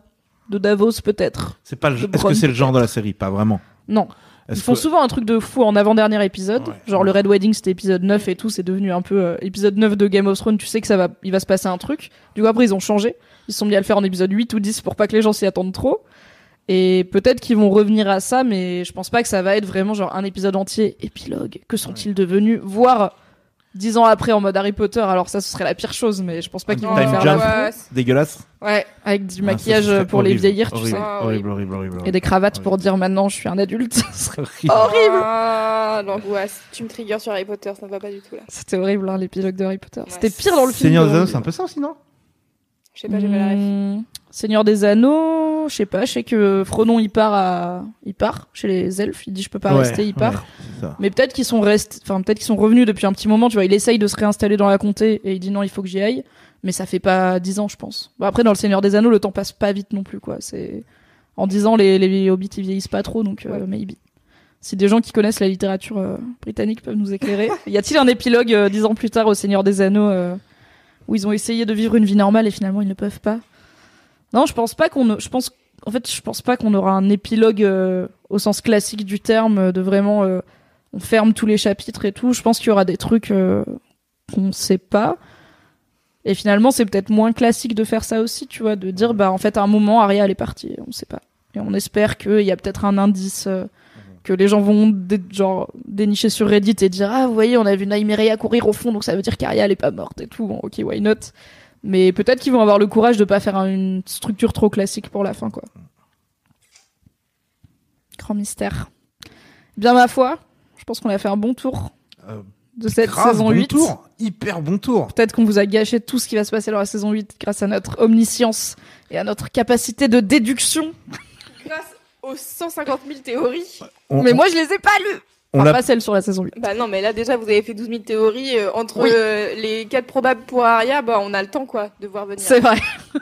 A: de Davos peut-être.
B: C'est pas le- Est-ce que c'est le genre de la série? Pas vraiment.
A: non ils font
B: que-
A: souvent un truc de fou en avant-dernier épisode.
B: Ouais.
A: Genre le Red Wedding, c'était épisode 9 et tout, c'est devenu un peu euh, épisode 9 de Game of Thrones, tu sais que ça va il va se passer un truc. Du coup après ils ont changé, ils se sont mis à le faire en épisode 8 ou 10 pour pas que les gens s'y attendent trop. Et peut-être qu'ils vont revenir à ça mais je pense pas que ça va être vraiment genre un épisode entier épilogue. Que sont-ils devenus? Voire dix ans après en mode Harry Potter. Alors ça, ce serait la pire chose, mais je pense pas qu'ils vont faire la
C: Ouais,
B: Dégueulasse.
A: Ouais, avec du
B: Ah,
A: maquillage pour les
B: horrible,
A: vieillir, tu sais.
B: Horrible, horrible, horrible.
A: Et des cravates
B: horrible.
A: pour dire maintenant je suis un adulte.
B: Horrible.
A: horrible.
C: Ah, l'angoisse. Tu me triggers sur Harry Potter, ça ne va pas du tout là.
A: C'était horrible, hein, l'épilogue de Harry Potter. C'était pire dans le film.
B: Seigneur des Anneaux, c'est un peu ça aussi, non
C: Je sais pas, j'ai pas la.
A: Hmm, Seigneur des Anneaux, je sais pas, je sais que Frodon il part à il part chez les elfes, il dit je peux pas
B: Ouais,
A: rester, il part.
B: ouais.
A: Mais peut-être qu'ils sont enfin peut-être qu'ils sont revenus depuis un petit moment, tu vois, il essaye de se réinstaller dans la comté et il dit non, il faut que j'y aille, mais ça fait pas dix ans, je pense. Bon après dans le Seigneur des Anneaux, le temps passe pas vite non plus quoi, c'est en dix ans les les hobbits ils vieillissent pas trop donc euh,
C: Ouais.
A: maybe. Si des gens qui connaissent la littérature euh, britannique peuvent nous éclairer. y a-t-il un épilogue euh, dix ans plus tard au Seigneur des Anneaux euh, où ils ont essayé de vivre une vie normale et finalement ils ne peuvent pas? Non, je pense pas qu'on. Pense. En fait, je pense pas qu'on aura un épilogue euh, au sens classique du terme euh, de vraiment. euh, on ferme tous les chapitres et tout. Je pense qu'il y aura des trucs euh, qu'on sait pas. Et finalement, c'est peut-être moins classique de faire ça aussi, tu vois, de dire bah en fait à un moment Arya elle est partie, on sait pas. Et on espère qu'il y a peut-être un indice que les gens vont dénicher sur Reddit et dire ah vous voyez on a vu Nymeria courir au fond donc ça veut dire qu'Arya elle est pas morte et tout. Bon, ok why not? Mais peut-être qu'ils vont avoir le courage de pas faire un- une structure trop classique pour la fin quoi. Grand mystère. Bien ma foi, je pense qu'on a fait un bon tour
B: Euh,
A: de cette
B: grave,
A: saison
B: bon
A: 8.
B: tour. Hyper bon tour.
A: Peut-être qu'on vous a gâché tout ce qui va se passer dans la saison 8 grâce à notre omniscience et à notre capacité de déduction.
C: Grâce aux 150 000 théories.
B: On,
A: mais
B: on-
A: moi, je les ai pas lues.
B: On
A: Enfin, pas celles sur la saison 8.
C: Bah non, mais là déjà vous avez fait 12 000 théories. euh, entre
A: Oui.
C: euh, les 4 probables pour Arya, bah on a le temps quoi de voir venir.
A: C'est vrai.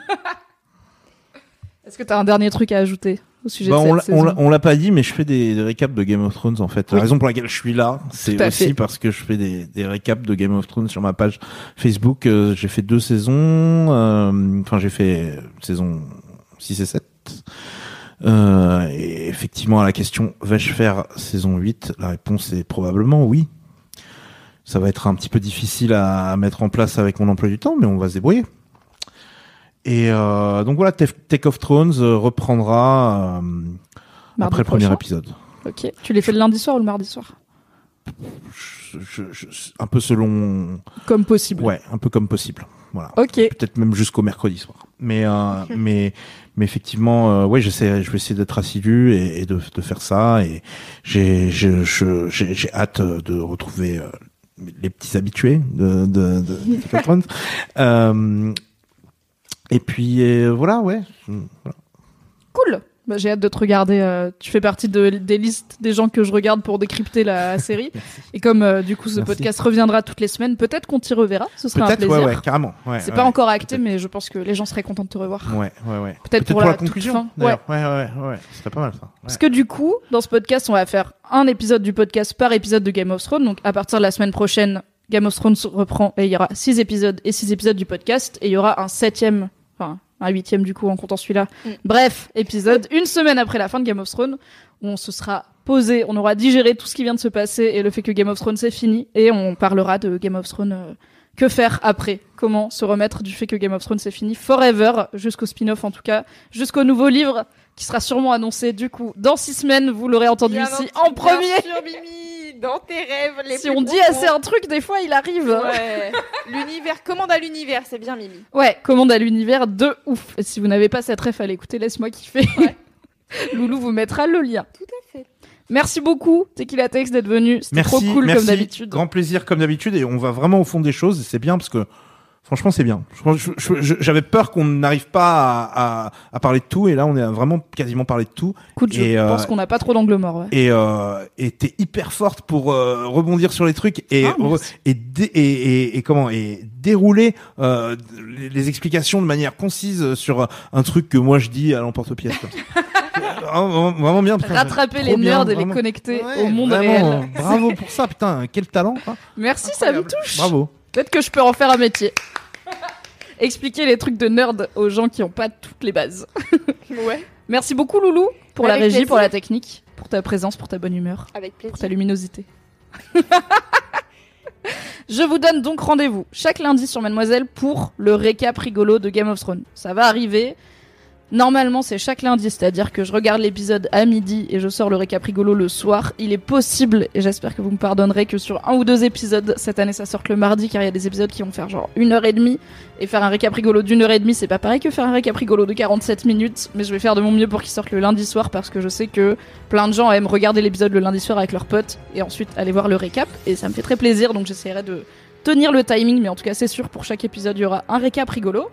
A: Est-ce que t'as un dernier truc à ajouter au sujet
B: Bah,
A: de
B: on
A: cette
B: l'a-
A: saison
B: on l'a- pas dit, mais je fais des, des récaps de Game of Thrones en fait.
A: Oui.
B: La raison pour laquelle je suis là, c'est aussi
A: fait.
B: parce que je fais des, des récaps de Game of Thrones sur ma page Facebook. Euh, j'ai fait deux saisons. euh, Enfin, j'ai fait saison 6 et 7. Euh, et effectivement, à la question vais-je faire saison 8 La réponse est probablement oui. Ça va être un petit peu difficile à, à mettre en place avec mon emploi du temps, mais on va se débrouiller. Et euh, donc voilà, Take of Thrones euh, reprendra euh, après le premier épisode.
A: Ok. Tu les fais le lundi soir ou le mardi soir?
B: Je- je- je- un peu selon,
A: Comme possible.
B: ouais, un peu comme possible. Voilà.
A: Ok.
B: Peut-être même jusqu'au mercredi soir. Mais euh, mais mais effectivement, euh, ouais, j'essaie, je vais essayer d'être assidu et, et de, de faire ça. Et j'ai j'ai j'ai hâte de retrouver euh, les petits habitués de de, de, de. Euh, et puis euh, voilà, ouais. Voilà.
A: Cool. Bah, j'ai hâte de te regarder. euh, tu fais partie de, des listes des gens que je regarde pour décrypter la série. Et comme euh, du coup ce
B: Merci.
A: podcast reviendra toutes les semaines, peut-être qu'on t'y reverra. Ce sera un plaisir.
B: ouais, ouais, carrément. Ouais,
A: C'est
B: ouais,
A: pas encore acté, mais je pense que les gens seraient contents de te revoir.
B: Ouais, ouais, ouais.
A: Peut-être pour la
B: conclusion.
A: fin.
B: Ouais, ouais, ouais, ouais. Ce serait pas mal ça.
A: Parce que du coup, dans ce podcast, on va faire un épisode du podcast par épisode de Game of Thrones. Donc à partir de la semaine prochaine, Game of Thrones reprend et il y aura six épisodes et six épisodes du podcast. Et il y aura un septième, enfin un huitième du coup en comptant celui-là.
C: Mm.
A: Bref, épisode une semaine après la fin de Game of Thrones où on se sera posé, on aura digéré tout ce qui vient de se passer et le fait que Game of Thrones c'est fini et on parlera de Game of Thrones. Que faire après? Comment se remettre du fait que Game of Thrones c'est fini forever, jusqu'au spin-off en tout cas, jusqu'au nouveau livre qui sera sûrement annoncé du coup dans six semaines. Vous l'aurez entendu
C: Bien
A: ici en premier.
C: Sûr, Mimi, dans tes rêves les
A: Si on dit assez un truc, des fois il arrive.
C: Ouais. l'univers, commande à l'univers, c'est bien Mimi.
A: Ouais, commande à l'univers de ouf. Et si vous n'avez pas cette ref à l'écouter, laisse-moi kiffer.
C: Ouais.
A: Loulou vous mettra le lien.
C: Tout à fait.
A: Merci beaucoup, Tequila Tex, d'être venu. C'était trop cool
B: merci.
A: comme d'habitude.
B: Grand plaisir comme d'habitude et on va vraiment au fond des choses et c'est bien parce que franchement c'est bien. Je- je- je- je- J'avais peur qu'on n'arrive pas à, à, à parler de tout et là on a vraiment quasiment parlé de tout
A: Écoute, je
B: Et, euh,
A: pense qu'on n'a pas trop d'angle mort. Ouais.
B: et euh, t'es hyper forte pour euh, rebondir sur les trucs et
A: Ah,
B: et, et, et comment et dérouler euh, les, les explications de manière concise sur un truc que moi je dis à l'emporte-pièce. comme ça. vraiment, vraiment bien. putain,
A: Rattraper
B: trop
A: les
B: bien,
A: nerds et les
B: vraiment.
A: connecter
B: Ouais,
A: au monde
B: vraiment,
A: réel.
B: Bravo pour ça, putain, quel talent. quoi.
A: Merci, ça me touche.
B: Bravo.
A: Peut-être que je peux en faire un métier. Expliquer les trucs de nerd aux gens qui n'ont pas toutes les bases.
C: Ouais,
A: Merci beaucoup, Loulou, pour la
C: Avec
A: régie,
C: plaisir.
A: pour la technique, pour ta présence, pour ta bonne humeur.
C: avec
A: pour ta
C: plaisir.
A: luminosité. Je vous donne donc rendez-vous chaque lundi sur Mademoiselle pour le récap rigolo de Game of Thrones. Ça va arriver. Normalement, c'est chaque lundi, c'est-à-dire que je regarde l'épisode à midi et je sors le récap rigolo le soir. Il est possible, et j'espère que vous me pardonnerez, que sur un ou deux épisodes, cette année ça sorte le mardi, car il y a des épisodes qui vont faire genre une heure et demie. Et faire un récap rigolo d'une heure et demie, c'est pas pareil que faire un récap rigolo de 47 minutes, mais je vais faire de mon mieux pour qu'il sorte le lundi soir, parce que je sais que plein de gens aiment regarder l'épisode le lundi soir avec leurs potes, et ensuite aller voir le récap, et ça me fait très plaisir, donc j'essaierai de tenir le timing, mais en tout cas c'est sûr, pour chaque épisode, il y aura un récap rigolo.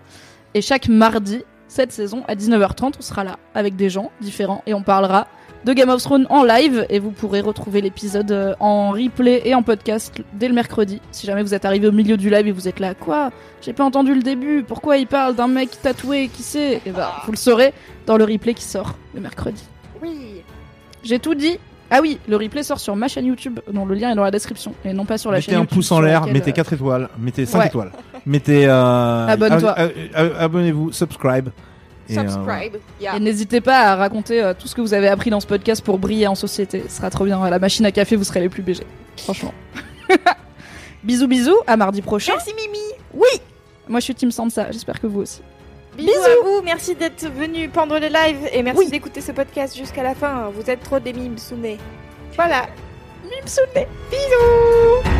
A: Et chaque mardi, cette saison, à 19h30, on sera là avec des gens différents et on parlera de Game of Thrones en live et vous pourrez retrouver l'épisode euh, en replay et en podcast dès le mercredi. Si jamais vous êtes arrivé au milieu du live et vous êtes là, quoi? J'ai pas entendu le début, pourquoi il parle d'un mec tatoué, qui sait? Et bah, vous le saurez dans le replay qui sort le mercredi.
C: Oui.
A: J'ai tout dit. Ah oui, le replay sort sur ma chaîne YouTube, dont le lien est dans la description, et non pas sur la
B: Mettez
A: chaîne
B: un
A: YouTube
B: pouce en l'air,
A: laquelle,
B: mettez
A: euh,
B: 4 étoiles, mettez 5
A: Ouais.
B: étoiles. Mettez. Euh,
A: Abonne-toi.
B: ab- ab- Abonnez-vous, subscribe. Et, euh,
C: Subscribe. Yeah.
A: Et n'hésitez pas à raconter euh, tout ce que vous avez appris dans ce podcast pour briller en société. Ce sera trop bien. À la machine à café, vous serez les plus BG. Franchement. bisous, bisous. À mardi prochain.
C: Merci Mimi.
A: Moi, je suis Team Sansa. J'espère que vous aussi.
C: Bisous, à vous. Merci d'être venu pendant le live et merci
A: Oui.
C: d'écouter ce podcast jusqu'à la fin. Vous êtes trop des mimes. Voilà.
A: Mimsouné.
C: Bisous.